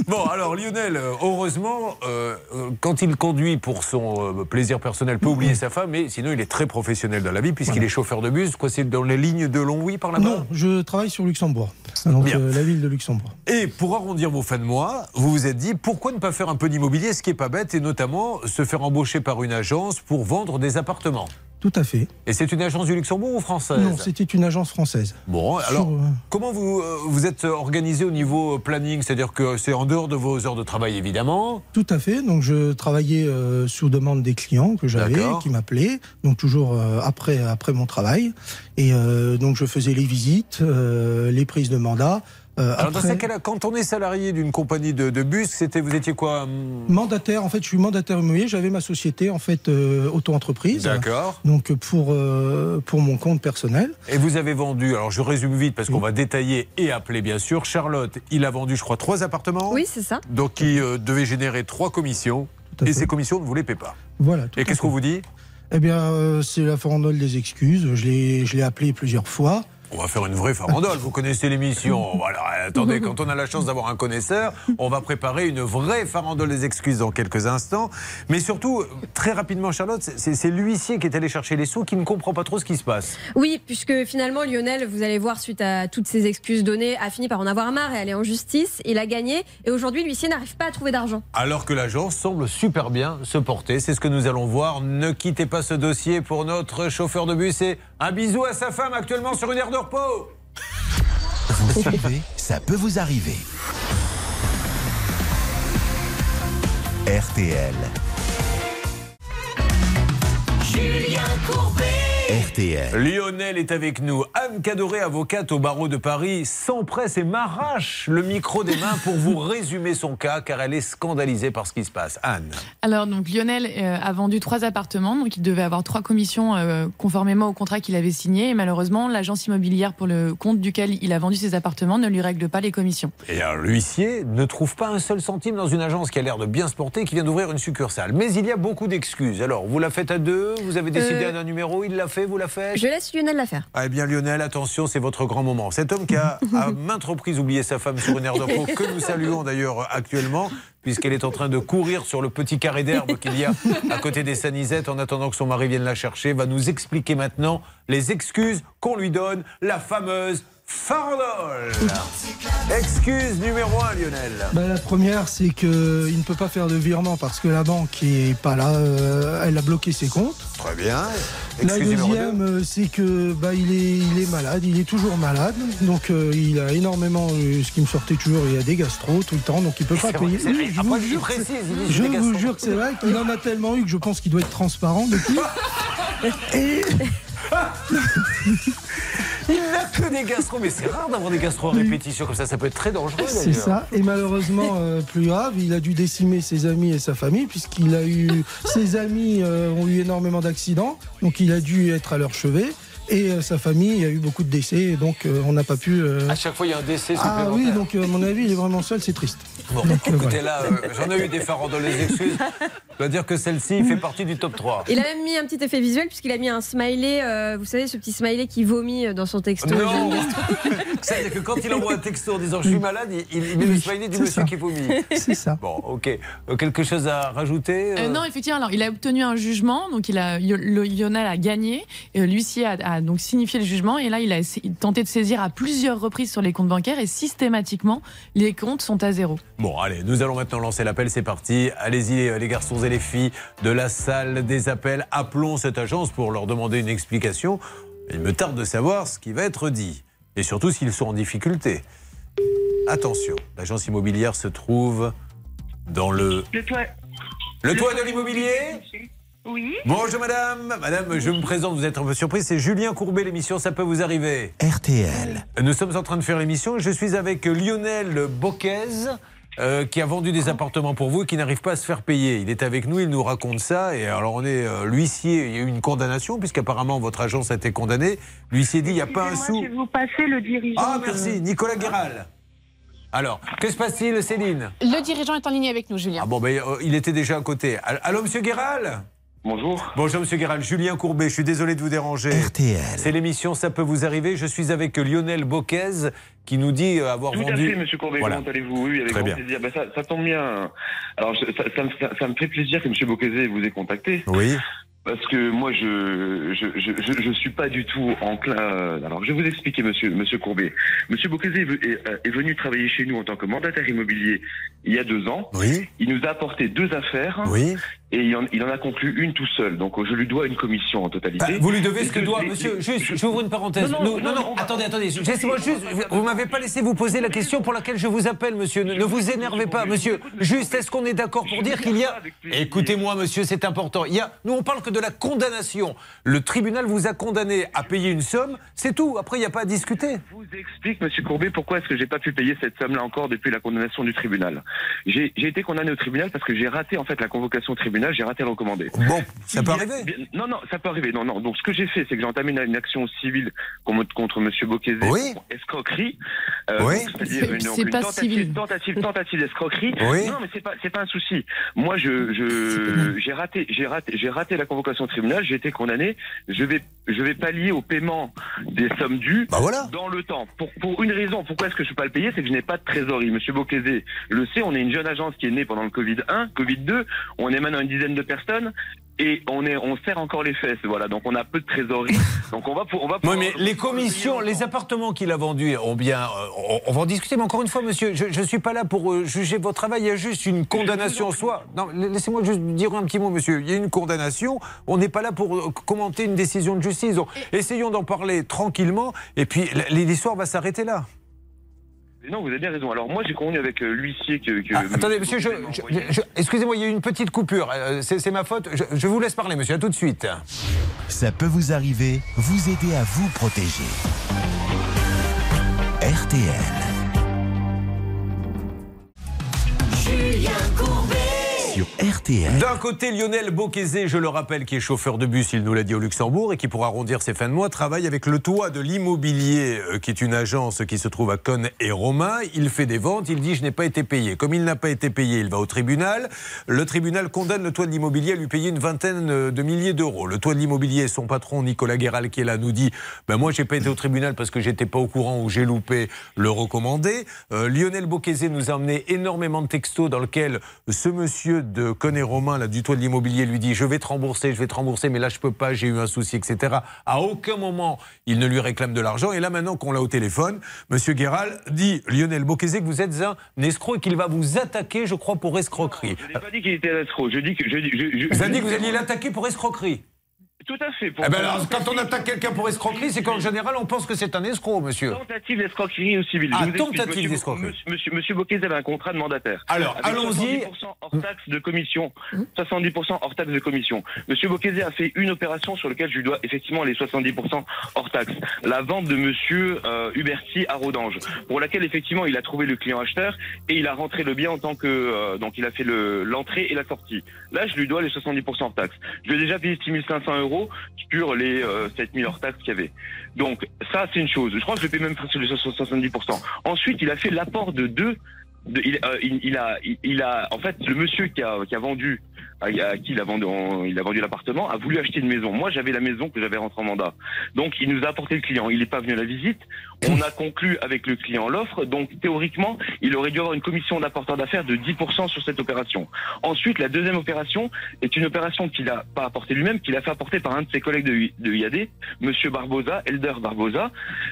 Bon, alors Lionel, euh, heureusement, euh, euh, quand il conduit pour son euh, plaisir personnel, peut oublier sa femme, mais sinon il est très professionnel dans la vie puisqu'il est chauffeur de bus. Quoi, c'est dans les lignes de Longwy par là-bas Non, je travaille sur Luxembourg, donc euh, la ville de Luxembourg. Et pour arrondir vos fins de mois, vous vous êtes dit pourquoi ne pas faire un peu d'immobilier, ce qui est pas bête, et notamment se faire embaucher par une agence pour vendre des appartements. Tout à fait. Et c'est une agence du Luxembourg ou française Non, c'était une agence française. Bon, alors Sur, euh, comment vous, euh, vous êtes organisé au niveau planning? C'est-à-dire que c'est en dehors de vos heures de travail évidemment Tout à fait. Donc, je travaillais euh, sous demande des clients que j'avais, qui m'appelaient, donc toujours euh, après, après mon travail. Et euh, donc, je faisais les visites, les prises de mandat. Euh, Alors dans cas-là, quand on est salarié d'une compagnie de, de bus, c'était vous étiez quoi hum, Mandataire, en fait, je suis mandataire immobilier. J'avais ma société, en fait, euh, auto-entreprise. D'accord. Donc, pour, euh, pour mon compte personnel. Et vous avez vendu, alors je résume vite parce qu'on va détailler et appeler bien sûr. Charlotte, il a vendu, je crois, trois appartements. Oui, c'est ça. Donc qui euh, devait générer trois commissions. Et fait. ces commissions ne vous les paient pas. Voilà. tout Et qu'est-ce qu'on vous dit? Eh bien, euh, c'est la farandole des excuses. Je l'ai, je l'ai appelé plusieurs fois. On va faire une vraie farandole. Vous connaissez l'émission. Voilà. Attendez, quand on a la chance d'avoir un connaisseur, on va préparer une vraie farandole des excuses dans quelques instants. Mais surtout, très rapidement, Charlotte, c'est l'huissier qui est allé chercher les sous qui ne comprend pas trop ce qui se passe. Oui, puisque finalement Lionel, vous allez voir, suite à toutes ces excuses données, a fini par en avoir marre et aller en justice. Il a gagné et aujourd'hui l'huissier n'arrive pas à trouver d'argent. Alors que l'agence semble super bien se porter. C'est ce que nous allons voir. Ne quittez pas ce dossier pour notre chauffeur de bus et un bisou à sa femme actuellement sur une aire de repos. Vous suivez, ça peut vous arriver. RTL. Julien Courbet. RTL. Lionel est avec nous. Anne Cadoré, avocate au barreau de Paris, s'empresse et m'arrache le micro des mains pour vous résumer son cas, car elle est scandalisée par ce qui se passe. Anne. Alors, donc, Lionel euh, a vendu trois appartements, donc il devait avoir trois commissions euh, conformément au contrat qu'il avait signé. Et malheureusement, l'agence immobilière pour le compte duquel il a vendu ses appartements ne lui règle pas les commissions. Et alors, l'huissier ne trouve pas un seul centime dans une agence qui a l'air de bien se porter, qui vient d'ouvrir une succursale. Mais il y a beaucoup d'excuses. Alors, vous la faites à deux, vous avez décidé Euh, d'un numéro, il l'a fait, vous la faites Je laisse Lionel la faire. Ah, Eh bien, Lionel, attention, c'est votre grand moment. Cet homme qui a à maintes reprises oublié sa femme sur une aire de que nous saluons d'ailleurs actuellement, puisqu'elle est en train de courir sur le petit carré d'herbe qu'il y a à côté des Sanisettes en attendant que son mari vienne la chercher, va nous expliquer maintenant les excuses qu'on lui donne, la fameuse Farandole. Excuse numéro 1, Lionel. Bah, la première, c'est qu'il ne peut pas faire de virement parce que la banque est pas là, euh, elle a bloqué ses comptes. Très bien. La Excuse numéro 2. deuxième, euh, c'est que bah, il, est, il est malade, il est toujours malade. Donc euh, il a énormément, euh, ce qui me sortait toujours, il a des gastro tout le temps, donc il peut pas vrai, payer. je Après, vous jure, précise, il je vous jure que c'est vrai qu'il en a tellement eu que je pense qu'il doit être transparent depuis. Et Il n'a que des gastro, mais c'est rare d'avoir des gastro à répétition comme ça. Ça peut être très dangereux C'est ça. Et malheureusement, euh, plus grave, il a dû décimer ses amis et sa famille, puisqu'il a eu. Ses amis euh, ont eu énormément d'accidents, donc il a dû être à leur chevet. Et euh, sa famille, il y a eu beaucoup de décès, donc euh, on n'a pas pu. euh, À chaque fois, il y a un décès Ah oui, donc à mon avis, il est vraiment seul, c'est triste. Bon, Donc, écoutez, voilà. là, j'en ai eu des farandoles, les excuses. Je dois dire que celle-ci fait partie du top 3. Il a même mis un petit effet visuel puisqu'il a mis un smiley, euh, vous savez, ce petit smiley qui vomit dans son texto. Non. C'est-à-dire que quand il envoie un texto en disant je suis malade, il, il met le smiley du monsieur ça. qui vomit. C'est ça. Bon, ok. Euh, quelque chose à rajouter Euh, non, effectivement, alors il a obtenu un jugement, donc il a, le Lionel a gagné, euh, l'huissier a, a donc signifié le jugement, et là il a tenté de saisir à plusieurs reprises sur les comptes bancaires, et systématiquement les comptes sont à zéro. Bon, allez, nous allons maintenant lancer l'appel, c'est parti. Allez-y, euh, les garçons et les filles de la salle des appels. Appelons cette agence pour leur demander une explication. Il me tarde de savoir ce qui va être dit. Et surtout s'ils sont en difficulté. Attention, l'agence immobilière se trouve dans le... Le toit. Le toit de l'immobilier Oui. Bonjour madame. Madame, je me présente, vous êtes un peu surprise. C'est Julien Courbet, l'émission Ça peut vous arriver. RTL. Nous sommes en train de faire l'émission et je suis avec Lionel Boquez. Euh, qui a vendu des appartements pour vous et qui n'arrive pas à se faire payer. Il est avec nous, il nous raconte ça. Et alors, on est euh, l'huissier, il y a eu une condamnation, puisqu'apparemment votre agence a été condamnée. L'huissier dit il n'y a pas un sou. Je vais vous passer le dirigeant. Ah, merci, Nicolas Guéral. Alors, que se passe-t-il, Céline? Le dirigeant est en ligne avec nous, Julien. Ah bon, ben, euh, il était déjà à côté. All- Allô, monsieur Guéral? Bonjour. Bonjour, monsieur Guéral. Julien Courbet, je suis désolé de vous déranger. RTL. C'est l'émission Ça peut vous arriver. Je suis avec Lionel Boquez qui nous dit euh, avoir Tout à vendu. fait, monsieur Courbet, Voilà. comment allez-vous Oui, avec Très grand bien. plaisir. Ben, ça, ça tombe bien. Alors, je- ça, ça me- ça- ça me fait plaisir que monsieur Bocquezet vous ait contacté. Oui. Parce que moi, je je, je, je, suis pas du tout enclin. euh, Alors, je vais vous expliquer, monsieur, monsieur Courbet. Monsieur est, ve- est, euh, est venu travailler chez nous en tant que mandataire immobilier il y a deux ans. Oui. Il nous a apporté deux affaires. Oui. Et il en, il en a conclu une tout seul. Donc, je lui dois une commission en totalité. Bah, vous lui devez ce que doit, monsieur. Juste, j'ouvre une parenthèse. Non, non, Nous- non, va- attendez, attendez. Laissez-moi juste. Vous m'avez pas laissé vous poser la question pour laquelle je vous appelle, monsieur. Ne, ne vous énervez pas, monsieur. Juste, est-ce qu'on est d'accord pour dire qu'il y a. Écoutez-moi, monsieur, c'est important. Il y a. Nous, on parle que de la condamnation. Le tribunal vous a condamné à payer une somme, c'est tout. Après, il n'y a pas à discuter. Je vous explique, Monsieur Courbet, pourquoi est-ce que j'ai pas pu payer cette somme-là encore depuis la condamnation du tribunal. J'ai été condamné au tribunal parce que j'ai raté en fait la convocation au tribunal, j'ai raté le recommandé. Bon, ça peut arriver. Non, non, ça peut arriver. Non, non. Donc ce que j'ai fait, c'est que j'ai entamé une, une action civile contre, contre Monsieur Bocquezet Oui. pour escroquerie. Euh, Oui. c'est-à-dire C'est- une- pas tentative, civil. tentative, tentative d'escroquerie. Oui. Non, mais c'est pas, c'est pas un souci. Moi, je, je, j'ai raté, j'ai raté, j'ai raté la convocation au tribunal. J'ai été condamné. Je vais, je vais pallier au paiement des sommes dues Bah voilà. dans le temps. Pour, pour une raison, pourquoi est-ce que je peux pas le payer? C'est que je n'ai pas de trésorerie. Monsieur Bocquezet le sait, on est une jeune agence qui est née pendant le Covid 1, Covid 2. On est maintenant une dizaine de personnes et on est, on serre encore les fesses. Voilà, donc on a peu de trésorerie. Donc on va, pour, on va. Oui, mais les commissions, les appartements qu'il a vendus ont bien. euh, on, on va en discuter, mais encore une fois, monsieur, je ne suis pas là pour euh, juger votre travail. Il y a juste une condamnation en soi. Non, la- laissez-moi juste dire un petit mot, monsieur. Il y a une condamnation. On n'est pas là pour euh, commenter une décision de justice. Donc, essayons d'en parler tranquillement. Et puis, l'histoire va s'arrêter là. Non, vous avez bien raison. Alors moi, j'ai convenu avec euh, l'huissier que. que Ah, attendez, monsieur, je, excusez-moi, il y a eu une petite coupure. Euh, C'est c'est ma faute. Je, je vous laisse parler, monsieur. À tout de suite. Ça peut vous arriver, vous aider à vous protéger. RTL. D'un côté, Lionel Boquezet, je le rappelle, qui est chauffeur de bus, il nous l'a dit au Luxembourg, et qui, pour arrondir ses fins de mois, travaille avec le toit de l'immobilier, euh, qui est une agence qui se trouve à Cône et Romain. Il fait des ventes, il dit je n'ai pas été payé. Comme il n'a pas été payé, il va au tribunal. Le tribunal condamne le toit de l'immobilier à lui payer une vingtaine de milliers d'euros. Le toit de l'immobilier, son patron Nicolas Guéral, qui est là, nous dit ben moi, j'ai pas été au tribunal parce que j'étais pas au courant ou j'ai loupé le recommandé. Euh, Lionel Boquezet nous a emmené énormément de textos dans lesquels ce monsieur de Conné-Romain, là, du toit de l'immobilier, lui dit Je vais te rembourser, je vais te rembourser, mais là, je peux pas, j'ai eu un souci, etc. À aucun moment, il ne lui réclame de l'argent. Et là, maintenant qu'on l'a au téléphone, Monsieur Guéral dit Lionel Boquezé que vous êtes un escroc et qu'il va vous attaquer, je crois, pour escroquerie. Je n'ai pas dit qu'il était un escroc. Je dis que. Je, je, je, Vous avez dit que vous alliez l'attaquer pour escroquerie Tout à fait. Eh ben alors, quand on attaque quelqu'un pour escroquerie, c'est qu'en général, on pense que c'est un escroc, monsieur. Tentative d'escroquerie au civil. Ah, vous explique, tentative d'escroquerie. Monsieur, monsieur, monsieur Bocquet avait un contrat de mandataire. Alors, allons-y. 70% hors taxe de commission. 70% hors taxe de commission. Monsieur Bocquet a fait une opération sur laquelle je lui dois effectivement les 70% hors taxe. La vente de monsieur euh, Huberti à Rodange. Pour laquelle effectivement il a trouvé le client acheteur et il a rentré le bien en tant que, euh, donc il a fait le- l'entrée et la sortie. Là, je lui dois les 70% hors taxe. Je lui ai déjà payé 6500 euros sur les euh, 7000 hors taxe qu'il y avait. Donc, ça, c'est une chose. Je crois que je paye même sur les 70%. Ensuite, il a fait l'apport de deux. euh, il- il a, il a, en fait, le monsieur qui a, qui a vendu, à, qui il a vendu, il a vendu l'appartement, a voulu acheter une maison. Moi, j'avais la maison que j'avais rentrée en mandat. Donc, il nous a apporté le client. Il n'est pas venu à la visite. On a conclu avec le client l'offre. Donc, théoriquement, il aurait dû avoir une commission d'apporteur d'affaires de 10% sur cette opération. Ensuite, la deuxième opération est une opération qu'il n'a pas apportée lui-même, qu'il a fait apporter par un de ses collègues de, de IAD, Monsieur Barbosa, Elder Barbosa.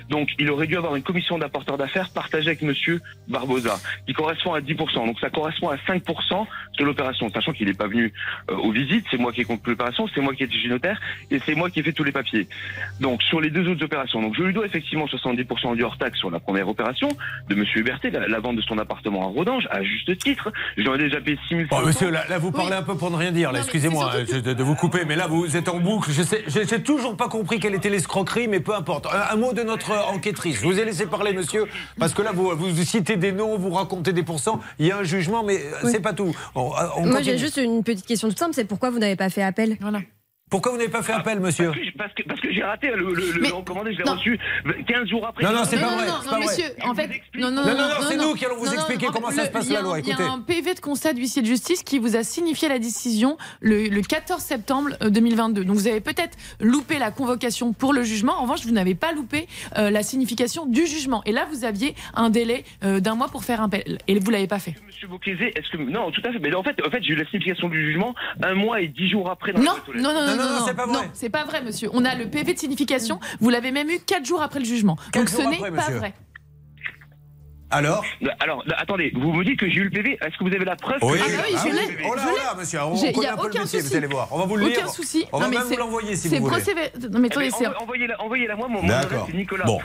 Donc, il aurait dû avoir une commission d'apporteur d'affaires partagée avec Monsieur Barbosa, qui correspond à 10%. Donc, ça correspond à 5% sur l'opération, sachant qu'il n'est pas venu aux visites. C'est moi qui ai conclu l'opération, c'est moi qui ai été chez notaire et c'est moi qui ai fait tous les papiers. Donc, sur les deux autres opérations, donc je lui dois effectivement 70% du hors taxe sur la première opération de Monsieur Huberté, la, la vente de son appartement à Rodange, à juste titre. Je lui en ai déjà payé 6 000 Bon, monsieur, là, là, vous parlez un peu pour ne rien dire. là. Excusez-moi euh, de, de vous couper, mais là, vous êtes en boucle. Je sais, j'ai j'ai toujours pas compris quelle était l'escroquerie, mais peu importe. Un, un mot de notre enquêtrice. Je vous ai laissé parler, monsieur, parce que là, vous, vous citez des noms, vous racontez des pourcents. Il y a un jugement, mais euh, Oui. c'est pas tout. On- euh, on Moi, continue. j'ai juste une petite question toute simple c'est pourquoi vous n'avez pas fait appel? Pourquoi vous n'avez pas fait appel, monsieur Parce que, parce que j'ai raté le, le, le Mais- recommandé, je l'ai reçu 15 jours après. Non, non, c'est non, pas non, vrai, non, c'est non, pas vrai. monsieur, en fait, non, non, Non, non, non, c'est nous qui allons vous expliquer en comment ça se passe, il y a la loi. un- Il y a un PV de constat d'huissier de justice qui vous a signifié la décision le, le 14 septembre euh, 2022. Donc vous avez peut-être loupé la convocation pour le jugement. En revanche, vous n'avez pas loupé euh, la signification du jugement. Et là, vous aviez un délai euh, d'un mois pour faire un appel. Et vous l'avez pas fait. Monsieur Bocquezé, est-ce que non, tout à fait. Mais en fait, en fait, j'ai eu la signification du jugement un mois et dix jours après. Dans Non, non, non, non, non, non, c'est pas non, vrai. c'est pas vrai, monsieur. On a le PV de signification. Vous l'avez même eu quatre jours après le jugement. Quatre Donc ce n'est pas monsieur. vrai. Alors Alors, attendez, vous me dites que j'ai eu le PV. Est-ce que vous avez la preuve Oui, que j'ai eu Ah oui, je l'ai, Oh là, là, monsieur, on connaît y a un peu le aucun métier, souci. vous allez voir. On va vous le lire. Aucun souci. On va Non, mais même vous c'est- l'envoyer si c'est vous voulez. procédé- Non, mais attendez, c'est- Envoyez-la, envoyez-la moi. Mon mon D'accord. adresse, c'est Nicolas Bon.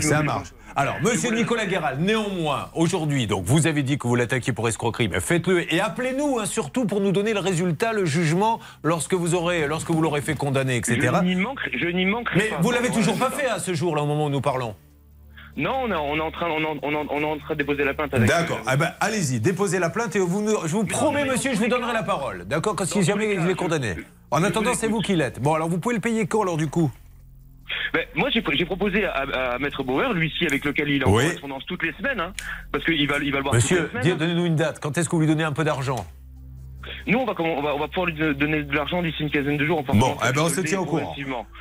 Ça marche. Alors, monsieur Nicolas Guéral, néanmoins, aujourd'hui, donc vous avez dit que vous l'attaquiez pour escroquerie, mais faites-le et appelez-nous, hein, surtout pour nous donner le résultat, le jugement, lorsque vous aurez, lorsque vous l'aurez fait condamner, etc. Je n'y manquerai, je n'y manquerai Mais pas. vous l'avez toujours pas fait à ce jour-là, au moment où nous parlons. Non, on est, on est en train, on est en, on est en- on est en train de déposer la plainte. D'accord. Eh ben, allez-y, déposez la plainte et vous, nous- je vous promets, monsieur, je vous donnerai la parole. D'accord? Parce que si jamais il est condamné. En attendant, c'est vous qui l'êtes. Bon, alors vous pouvez le payer quand, alors, du coup? Ben, moi, j'ai proposé à, à Maître Bauer, lui-ci, avec lequel il est en Oui. correspondance toutes les semaines, hein, parce qu'il va, il va le voir toutes Monsieur, les semaines. dis- hein. donnez-nous une date. Quand est-ce que vous lui donnez un peu d'argent? Nous, on va, comment- on va, on va pouvoir lui donner de l'argent d'ici une quinzaine de jours. Enfin, Bon, eh ben, on se tient au courant.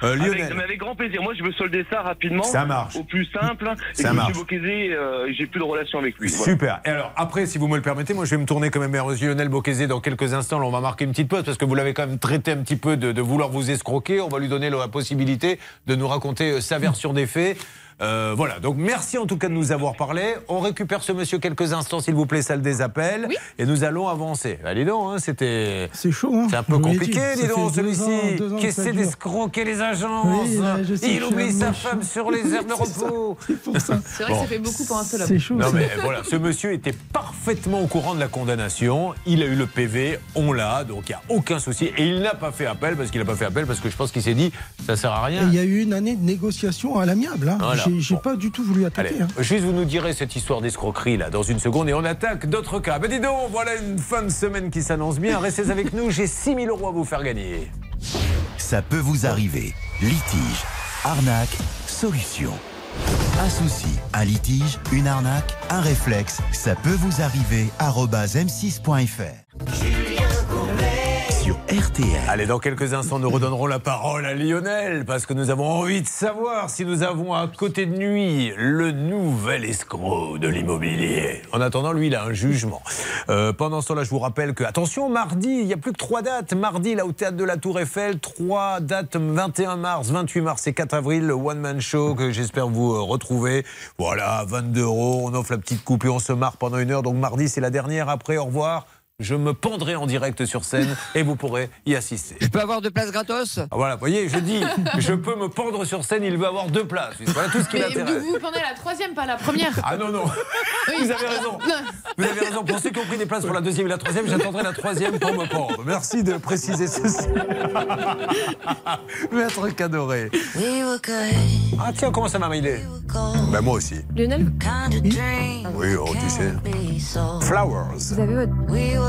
Euh, Avec- Lionel. mais avec grand plaisir. Moi, je veux solder ça rapidement. Ça marche. Au plus simple. Et Ça marche. Bocquezé, euh, j'ai plus de relation avec lui. Voilà. Super. Et alors, après, si vous me le permettez, moi, je vais me tourner quand même vers Lionel Bocquezé dans quelques instants. Là, on va marquer une petite pause parce que vous l'avez quand même traité un petit peu de, de vouloir vous escroquer. On va lui donner la possibilité de nous raconter euh, sa version des faits. Euh, voilà, donc merci en tout cas de nous avoir parlé. On récupère ce monsieur quelques instants, s'il vous plaît, salle des appels. Et nous allons avancer. Allez donc, hein, c'était. C'est chaud, hein C'est un peu vous compliqué, dit, dis donc, celui-ci. deux ans Qui que dure. d'escroquer les agences. Oui, là, je sais, Il oublie sa femme sur les aires de repos. C'est pour ça. C'est vrai Bon. que ça fait beaucoup pour un seul homme. C'est chaud. Non mais voilà, ce monsieur était parfaitement au courant de la condamnation. Il a eu le PV, on l'a, donc il n'y a aucun souci. Et il n'a pas fait appel parce qu'il n'a pas fait appel parce que je pense qu'il s'est dit ça sert à Et rien. Il y a eu une année de négociation à l'amiable. Hein. Voilà. J'ai j'ai Bon. pas du tout voulu attaquer. Allez, hein. juste vous nous direz cette histoire d'escroquerie là dans une seconde et on attaque d'autres cas. Ben dis donc, voilà une fin de semaine qui s'annonce bien. Restez avec nous, j'ai 6000 euros à vous faire gagner. Ça peut vous arriver. Litige, arnaque, solution. Un souci, un litige, une arnaque, un réflexe, ça peut vous arriver. arobase m6.fr. RTL. Allez, dans quelques instants, nous redonnerons la parole à Lionel parce que nous avons envie de savoir si nous avons à côté de nuit le nouvel escroc de l'immobilier. En attendant, lui, il a un jugement. Euh, pendant ce temps-là, je vous rappelle que, attention, mardi, il n'y a plus que trois dates. Mardi, là, au théâtre de la Tour Eiffel, trois dates 21 mars, 28 mars et 4 avril, le One Man Show que j'espère vous euh, retrouver. Voilà, 22 euros, on offre la petite coupe et on se marre pendant une heure. Donc mardi, c'est la dernière. Après, au revoir. Je me pendrai en direct sur scène et vous pourrez y assister. Je peux avoir deux places gratos? Ah, Voilà, vous voyez, je dis, je peux me pendre sur scène, il veut avoir deux places. Voilà tout ce qui Mais l'intéresse. vous vous pendez la troisième, pas la première. Ah non, non, vous avez raison. Vous avez raison. Pour ceux qui ont pris des places pour la deuxième et la troisième, j'attendrai la troisième pour me pendre. Merci de préciser ceci. Maître Cadoré. Ah tiens, comment ça m'a mailé Ben moi aussi. Lionel, Oui, oh, tu sais. Flowers. vous avez votre.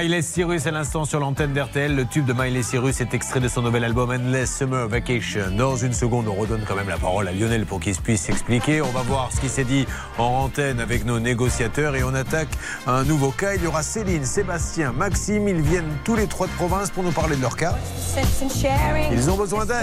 Miley Cyrus à l'instant sur l'antenne d'RTL. Le tube de Miley Cyrus est extrait de son nouvel album Endless Summer Vacation. Dans une seconde, on redonne quand même la parole à Lionel pour qu'il puisse s'expliquer. On va voir ce qui s'est dit en antenne avec nos négociateurs et on attaque un nouveau cas. Il y aura Céline, Sébastien, Maxime. Ils viennent tous les trois de province pour nous parler de leur cas. Ils ont besoin d'aide.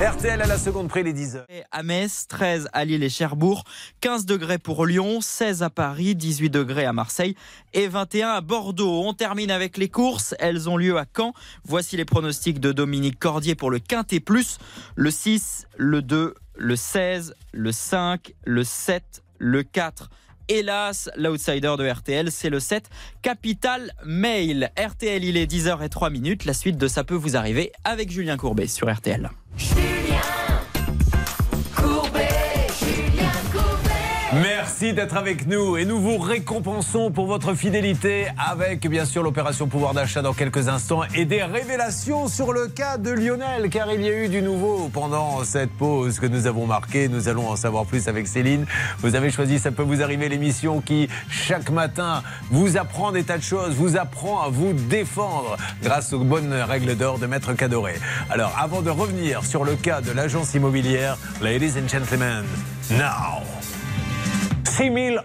RTL à la seconde près les 10 heures. À Metz, 13 à Lille et Cherbourg, 15 degrés pour Lyon, 16 à Paris, 18 degrés à Marseille et 21 à Bordeaux. On termine avec les courses. Elles ont lieu à Caen. Voici les pronostics de Dominique Cordier pour le Quintet. Le 6, le 2, le 16, le 5, le 7, le 4. Hélas, l'outsider de RTL, c'est le 7, Capital Mail. RTL, il est 10h03 minutes. La suite de Ça peut vous arriver avec Julien Courbet sur RTL. D'être avec nous et nous vous récompensons pour votre fidélité avec bien sûr l'opération pouvoir d'achat dans quelques instants et des révélations sur le cas de Lionel car il y a eu du nouveau pendant cette pause que nous avons marquée. Nous allons en savoir plus avec Céline. Vous avez choisi Ça peut vous arriver l'émission qui chaque matin vous apprend des tas de choses, vous apprend à vous défendre grâce aux bonnes règles d'or de Maître Cadoré. Alors avant de revenir sur le cas de l'agence immobilière, ladies and gentlemen, now 6 000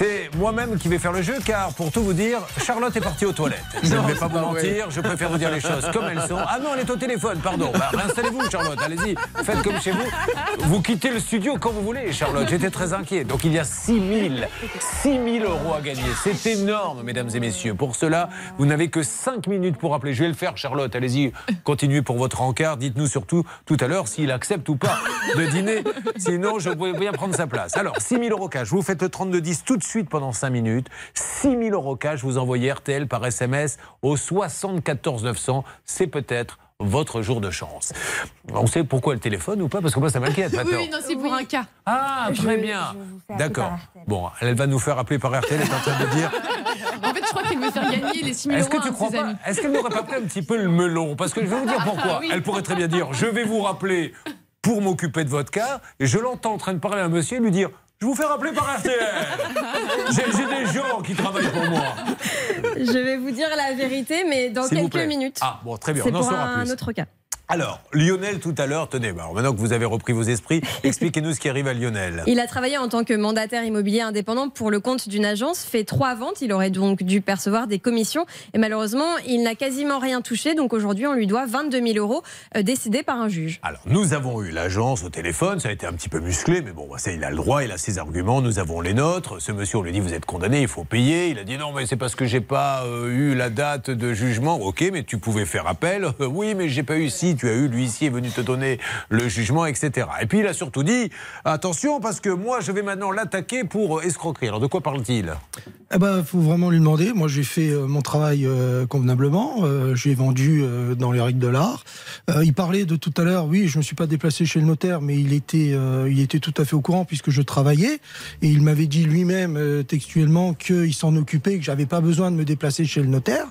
euros. moi-même qui vais faire le jeu, car pour tout vous dire, Charlotte est partie aux toilettes. Je ne vais pas c'est vous mentir, je préfère vous dire les choses comme elles sont. Ah non, elle est au téléphone, pardon. Bah, réinstallez-vous, Charlotte, allez-y, faites comme chez vous. Vous quittez le studio quand vous voulez, Charlotte. J'étais très inquiet. Donc il y a 6 000, 6 000 euros à gagner. C'est énorme, mesdames et messieurs. Pour cela, vous n'avez que 5 minutes pour appeler. Je vais le faire, Charlotte. Allez-y, continuez pour votre encart. Dites-nous surtout tout à l'heure s'il accepte ou pas de dîner. Sinon, je pourrais bien prendre sa place. Alors, 6 000 euros cash. Vous faites le 32-10 tout de suite pendant 5 minutes. 6 000 euros cash. Vous envoyez RTL par SMS au 74 900. C'est peut-être votre jour de chance. On sait pourquoi elle téléphone ou pas Parce que moi, ça m'inquiète. Oui, non, c'est pour un cas. Ah, très bien. D'accord. Bon, elle va nous faire appeler par RTL. Elle est en train de dire. En fait, je crois qu'elle veut faire gagner les 6 000 Est-ce euros que tu crois pas. Est-ce qu'elle n'aurait pas pris un petit peu le melon? Parce que je vais vous dire pourquoi. Ah oui. Elle pourrait très bien dire Je vais vous rappeler pour m'occuper de votre cas. Et je l'entends en train de parler à un monsieur et lui dire Je vous fais rappeler par RTL. J'ai des gens qui travaillent pour moi. Je vais vous dire la vérité, mais dans quelques minutes. Ah, bon, très bien. C'est pour un plus. autre cas. Alors, Lionel, tout à l'heure, tenez, bah, maintenant que vous avez repris vos esprits, expliquez-nous ce qui arrive à Lionel. Il a travaillé en tant que mandataire immobilier indépendant pour le compte d'une agence, fait trois ventes. Il aurait donc dû percevoir des commissions. Et malheureusement, il n'a quasiment rien touché. Donc aujourd'hui, on lui doit 22 000 euros euh, décidés par un juge. Alors, nous avons eu l'agence au téléphone, ça a été un petit peu musclé, mais bon, ça, il a le droit, il a ses arguments, nous avons les nôtres. Ce monsieur, on lui dit, vous êtes condamné, il faut payer. Il a dit, non, mais c'est parce que j'ai pas euh, eu la date de jugement. Ok, mais tu pouvais faire appel. Euh, oui, mais j'ai pas eu. Si, tu as eu, l'huissier est venu te donner le jugement, etc. Et puis, il a surtout dit, attention, parce que moi, je vais maintenant l'attaquer pour euh, escroquerie. Alors, de quoi parle-t-il? Eh ben, faut vraiment lui demander. Moi, j'ai fait euh, mon travail euh, convenablement. Euh, j'ai vendu euh, dans les règles de l'art. Il parlait de tout à l'heure. Oui, je me suis pas déplacé chez le notaire, mais il était, il était tout à fait au courant puisque je travaillais et il m'avait dit lui-même textuellement qu'il s'en occupait, que j'avais pas besoin de me déplacer chez le notaire.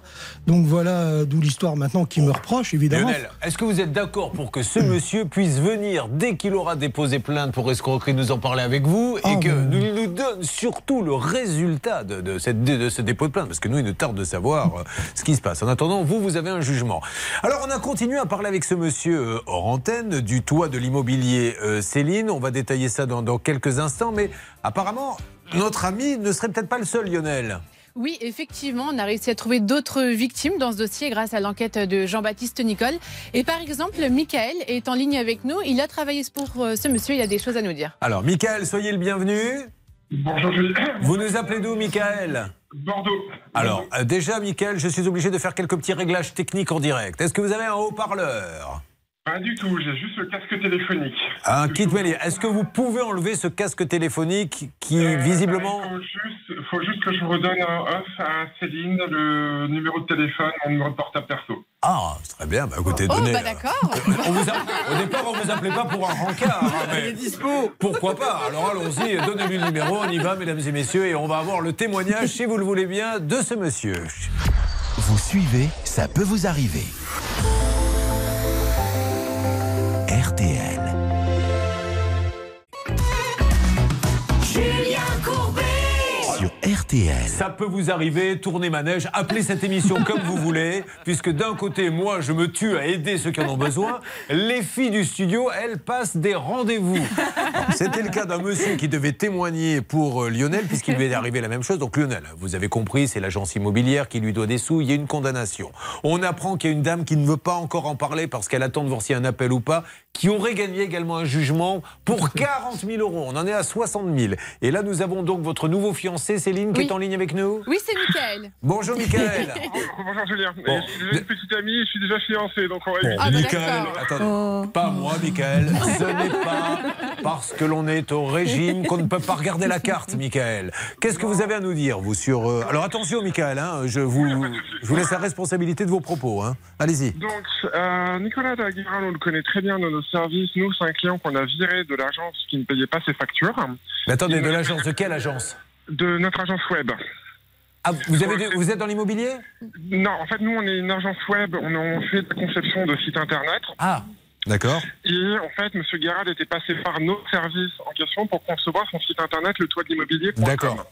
Donc voilà, d'où l'histoire maintenant qui me reproche évidemment. Lionel, est-ce que vous êtes d'accord pour que ce monsieur puisse venir, dès qu'il aura déposé plainte pour escroquerie, nous en parler avec vous et que nous nous donne surtout le résultat de, de cette- de ce dépôt de plainte Parce que nous, il nous tarde de savoir euh, ce qui se passe. En attendant, vous, vous avez un jugement. Alors, on a continué à parler avec ce monsieur euh, hors antenne du toit de l'immobilier euh, Céline. On va détailler ça dans, dans quelques instants, mais apparemment, notre ami ne serait peut-être pas le seul, Lionel. Oui, effectivement, on a réussi à trouver d'autres victimes dans ce dossier grâce à l'enquête de Jean-Baptiste Nicole. Et par exemple, Michael est en ligne avec nous. Il a travaillé pour euh, ce monsieur, il a des choses à nous dire. Alors, Michael, soyez le bienvenu. Bonjour Julie. Vous nous appelez d'où, Michael? Bordeaux. Alors, euh, déjà, Michael, je suis obligé de faire quelques petits réglages techniques en direct. Est-ce que vous avez un haut-parleur? Pas du tout, j'ai juste le casque téléphonique. Un kit. Est-ce que vous pouvez enlever ce casque téléphonique qui, Euh, visiblement. Il faut juste, faut juste que je redonne un off à Céline le numéro de téléphone, mon numéro de portable perso. Ah, très bien. Bah, écoutez, Oh, donnez. bah d'accord. On vous a- Au départ, on vous appelait pas pour un rencard. hein, mais Il est dispo. Pourquoi pas? Alors allons-y, donnez-lui le numéro, on y va, mesdames et messieurs, et on va avoir le témoignage, si vous le voulez bien, de ce monsieur. Vous suivez, ça peut vous arriver. RTL. Julien Courbet. Sur RTL. Ça peut vous arriver, tournez manège, appelez cette émission comme vous voulez, puisque d'un côté, moi, je me tue à aider ceux qui en ont besoin. Les filles du studio, elles passent des rendez-vous. C'était le cas d'un monsieur qui devait témoigner pour euh, Lionel, puisqu'il lui est arrivé la même chose. Donc Lionel, vous avez compris, c'est l'agence immobilière qui lui doit des sous, il y a une condamnation. On apprend qu'il y a une dame qui ne veut pas encore en parler parce qu'elle attend de voir s'il y a un appel ou pas, qui aurait gagné également un jugement pour 40 000 euros. On en est à 60 000. Et là, nous avons donc votre nouveau fiancé, Céline, qui Oui. est en ligne avec nous. Oui, c'est Michael. Bonjour Michael. Bonjour Julien. Bon. Et Je suis déjà une petite amie, je suis déjà fiancé, donc on va éviter. Ah, bah, Michael, attendez, Oh. pas moi, Michael. Ce n'est pas parce que l'on est au régime qu'on ne peut pas regarder la carte, Michael. Qu'est-ce que vous avez à nous dire, vous, sur. euh, Alors attention, Michael, hein, je, vous, je vous laisse la responsabilité de vos propos. Hein. Allez-y. Donc, euh, Nicolas Daguerre, on le connaît très bien dans nos services. Nous, c'est un client qu'on a viré de l'agence qui ne payait pas ses factures. Mais attendez, de l'agence, de quelle agence De notre agence web. ah, vous, avez de- vous êtes dans l'immobilier? Non, en fait, nous, on est une agence web. On, on fait de la conception de sites internet. Ah, d'accord. Et en fait, M. Guérard était passé par nos services en question pour concevoir son site internet, le toit de l'immobilier. D'accord.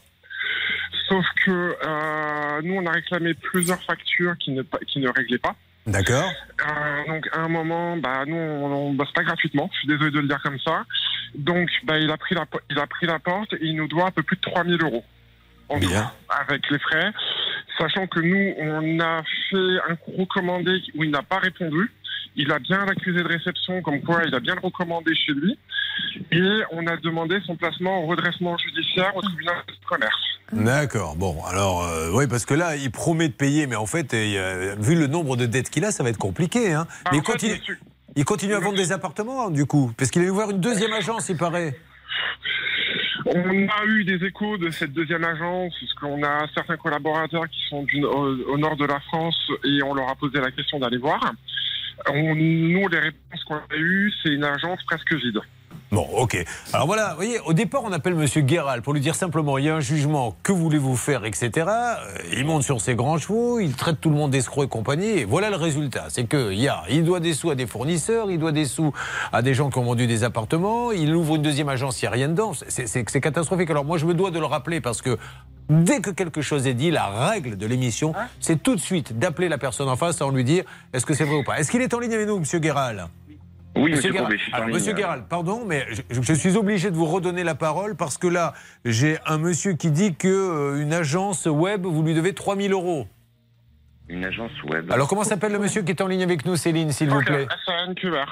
Sauf que euh, nous, on a réclamé plusieurs factures qui ne, qui ne réglaient pas. D'accord. Euh, donc à un moment, bah, nous, on, on bosse pas gratuitement. Je suis désolé de le dire comme ça. Donc, bah, il a pris la, il a pris la porte et il nous doit un peu plus de 3000 euros en- avec les frais, sachant que nous, on a fait un recommandé où il n'a pas répondu. Il a bien l'accusé de réception, comme quoi il a bien le recommandé chez lui. Et on a demandé son placement au redressement judiciaire au tribunal de commerce. D'accord. Bon, alors, euh, oui, parce que là, il promet de payer, mais en fait, euh, vu le nombre de dettes qu'il a, ça va être compliqué. Hein. Bah, mais en il continue, il continue à vendre des appartements, du coup, parce qu'il a ouvert une deuxième agence, il paraît. On a eu des échos de cette deuxième agence, parce qu'on a certains collaborateurs qui sont du- au, au nord de la France et on leur a posé la question d'aller voir. On- nous, les réponses qu'on a eues, c'est une agence presque vide. Bon, ok. Alors voilà, vous voyez, au départ, on appelle Monsieur Guéral pour lui dire simplement il y a un jugement, que voulez-vous faire, etc. Euh, Il monte sur ses grands chevaux, il traite tout le monde d'escroc et compagnie, et voilà le résultat. C'est qu'il y a, il doit des sous à des fournisseurs, il doit des sous à des gens qui ont vendu des appartements, il ouvre une deuxième agence, il n'y a rien dedans. C'est- catastrophique. Alors moi, je me dois de le rappeler parce que dès que quelque chose est dit, la règle de l'émission, c'est tout de suite d'appeler la personne en face sans lui dire est-ce que c'est vrai ou pas? Est-ce qu'il est en ligne avec nous, Monsieur Guéral? Oui, monsieur Guéral. Courbet, je suis en Alors. Monsieur Guéral, pardon, mais je, je suis obligé de vous redonner la parole parce que là, j'ai un monsieur qui dit que euh, une agence web, vous lui devez 3000 euros. Une agence web. Alors, comment s'appelle le monsieur qui est en ligne avec nous, Céline, s'il vous plaît? Cuber.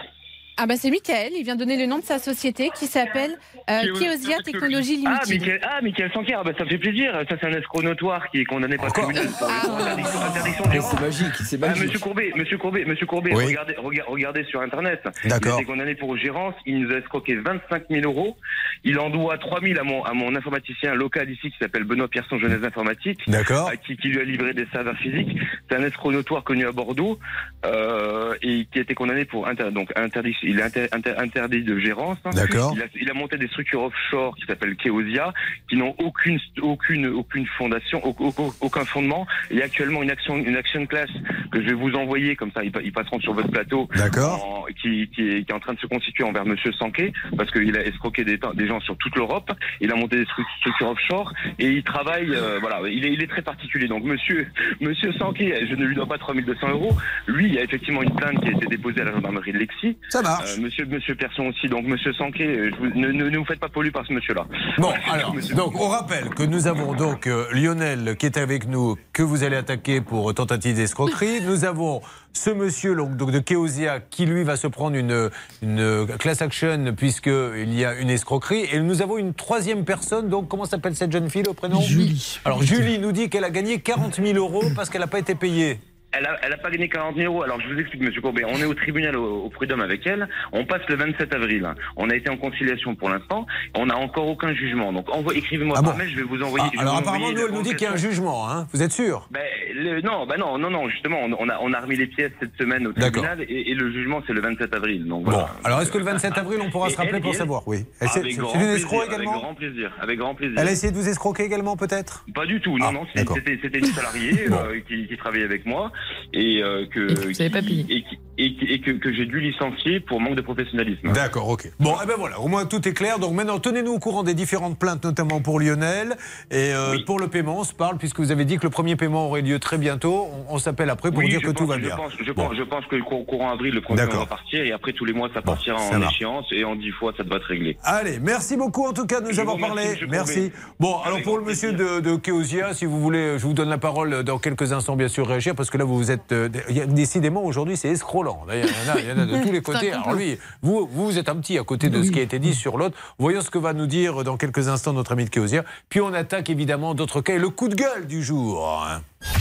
Ah bah c'est Michael, il vient donner le nom de sa société qui s'appelle euh, Keosia Technologies Ah, Limited. Michael, ah, Michael Sanker, bah, ça me fait plaisir. Ça, c'est un escroc notoire qui est condamné par le tribunal pour interdiction, interdiction de gérance. C'est magique, c'est Ah, magique. monsieur Courbet, monsieur Courbet, monsieur Courbet, Oui. regardez, rega- regardez sur Internet. D'accord. Il a été condamné pour gérance. Il nous a escroqué 25 000 euros. Il en doit 3 000 à mon, à mon informaticien local ici qui s'appelle Benoît Pierson Jeunesse Informatique. D'accord. à Qui, qui lui a livré des serveurs physiques. C'est un escroc notoire connu à Bordeaux euh, et qui a été condamné pour inter, donc interdit, il est inter- inter- interdit de gérance. D'accord. Il a, il a monté des structures offshore qui s'appellent Keosia, qui n'ont aucune aucune aucune fondation, au- au- aucun fondement. Il y a actuellement une action une action class que je vais vous envoyer comme ça ils, pa- ils passeront sur votre plateau. D'accord. Qui, qui, est, qui est en train de se constituer envers Monsieur Sanquet parce qu'il a escroqué des, des gens sur toute l'Europe. Il a monté des stru- structures offshore et il travaille. euh, voilà, il est, il est très particulier. Donc Monsieur Monsieur Sanquet, je ne lui dois pas 3200 euros. Lui, il y a effectivement une plainte qui a été déposée à la gendarmerie de Lexy. Ça marche. Euh, monsieur Monsieur Persson aussi. Donc Monsieur Sanquet, euh, ne, ne, ne vous faites pas polluer par ce monsieur-là. Bon, alors, donc on rappelle que nous avons donc euh, Lionel qui est avec nous, que vous allez attaquer pour tentative d'escroquerie. Nous avons ce monsieur donc, donc de Keosia qui lui va se prendre une, une class action puisqu'il y a une escroquerie. Et nous avons une troisième personne, donc comment s'appelle cette jeune fille au prénom? Julie. Alors Julie nous dit qu'elle a gagné 40 000 euros parce qu'elle n'a pas été payée. Elle a, elle a pas gagné 40 000 euros. Alors je vous explique, Monsieur Courbet. On est au tribunal au, au prud'homme avec elle. On passe le 27 avril. On a été en conciliation pour l'instant. On n'a encore aucun jugement. Donc envoie- écrivez-moi Ah par bon mail. Je vais vous envoyer. Ah, alors apparemment, nous, elle nous dit qu'il y a un jugement. Hein. Vous êtes sûr? Ben, le- non, bah non, non, non. Justement, on, a, on a remis les pièces cette semaine au tribunal et, et le jugement c'est le 27 avril. Donc Bon, alors est-ce que le 27 avril, on pourra Et se rappeler elle- pour elle- savoir? Oui. Elle- C'est Avec grand une escroc Avec également grand plaisir. Avec grand plaisir. Elle a essayé de vous escroquer également, peut-être? Pas du tout, non, Ah, non, c'était une salariée euh, qui, qui travaillait avec moi et euh, que pas payé. et, qui- et que, que j'ai dû licencier pour manque de professionnalisme. D'accord, ok. Bon, eh ben voilà, au moins tout est clair. Donc maintenant, tenez-nous au courant des différentes plaintes, notamment pour Lionel. Et euh, pour le paiement, on se parle, puisque vous avez dit que le premier paiement aurait lieu très bientôt. On, on s'appelle après pour Oui, dire que tout va je bien. Pense, je, pense, je pense que le cour- courant avril, le premier va partir et après tous les mois, ça partira ça en échéance et en dix fois, ça devrait être réglé. Allez, merci beaucoup en tout cas de nous Je avoir remercie, parlé. Merci. Bon, alors pour le monsieur de, de Keosia, si vous voulez, je vous donne la parole dans quelques instants, bien sûr, réagir, parce que là, vous êtes. euh, décidément, aujourd'hui, c'est escrolant. D'ailleurs, Il y en a, il y en a de tous les côtés. Alors lui, vous, vous êtes un petit à côté de ce qui a été dit sur l'autre. Voyons ce que va nous dire dans quelques instants notre ami de Keosia. Puis on attaque évidemment d'autres cas et le coup de gueule du jour.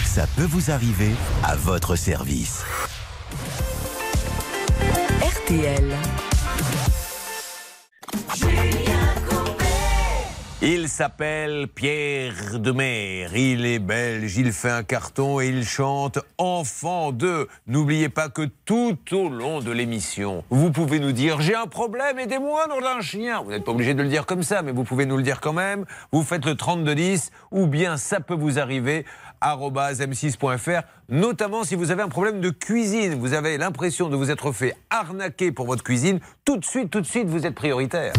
Ça peut vous arriver à votre service. RTL. Il s'appelle Pierre de Mer. Il est belge, il fait un carton et il chante Enfant de. N'oubliez pas que tout au long de l'émission, vous pouvez nous dire J'ai un problème, aidez-moi, nom d'un chien. Vous n'êtes pas obligé de le dire comme ça, mais vous pouvez nous le dire quand même. Vous faites le 3210 ou bien ça peut vous arriver arobase m6.fr, notamment si vous avez un problème de cuisine, vous avez l'impression de vous être fait arnaquer pour votre cuisine, tout de suite, tout de suite, vous êtes prioritaire.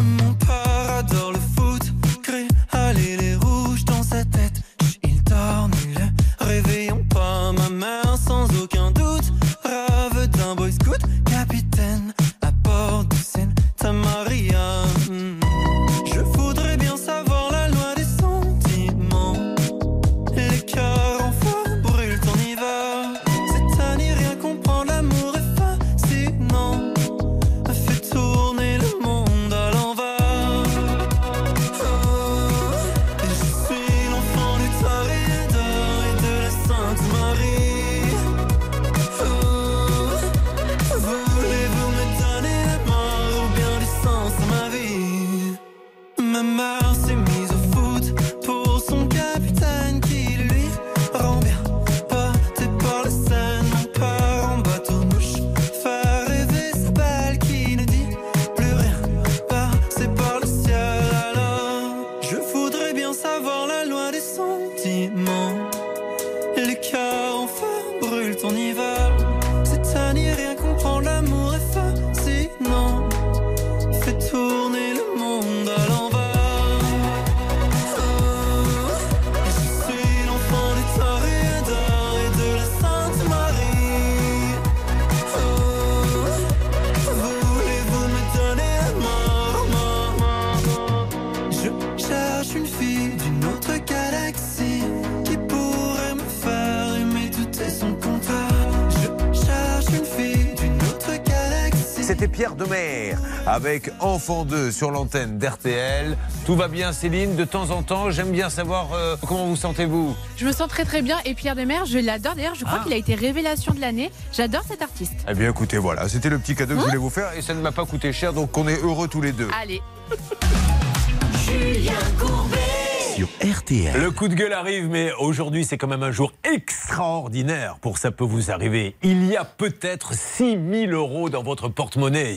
Avec Enfant 2 sur l'antenne d'RTL. Tout va bien Céline De temps en temps, j'aime bien savoir euh, comment vous sentez-vous? Je me sens très très bien et Pierre Demers, je l'adore. D'ailleurs, je crois Ah. qu'il a été révélation de l'année. J'adore cet artiste. Eh bien écoutez, voilà, c'était le petit cadeau que je voulais vous faire et ça ne m'a pas coûté cher, donc on est heureux tous les deux. Allez. Julien Courbet. Sur RTL. Le coup de gueule arrive, mais aujourd'hui c'est quand même un jour extraordinaire pour ça peut vous arriver. Il y a peut-être 6 000 euros dans votre porte-monnaie.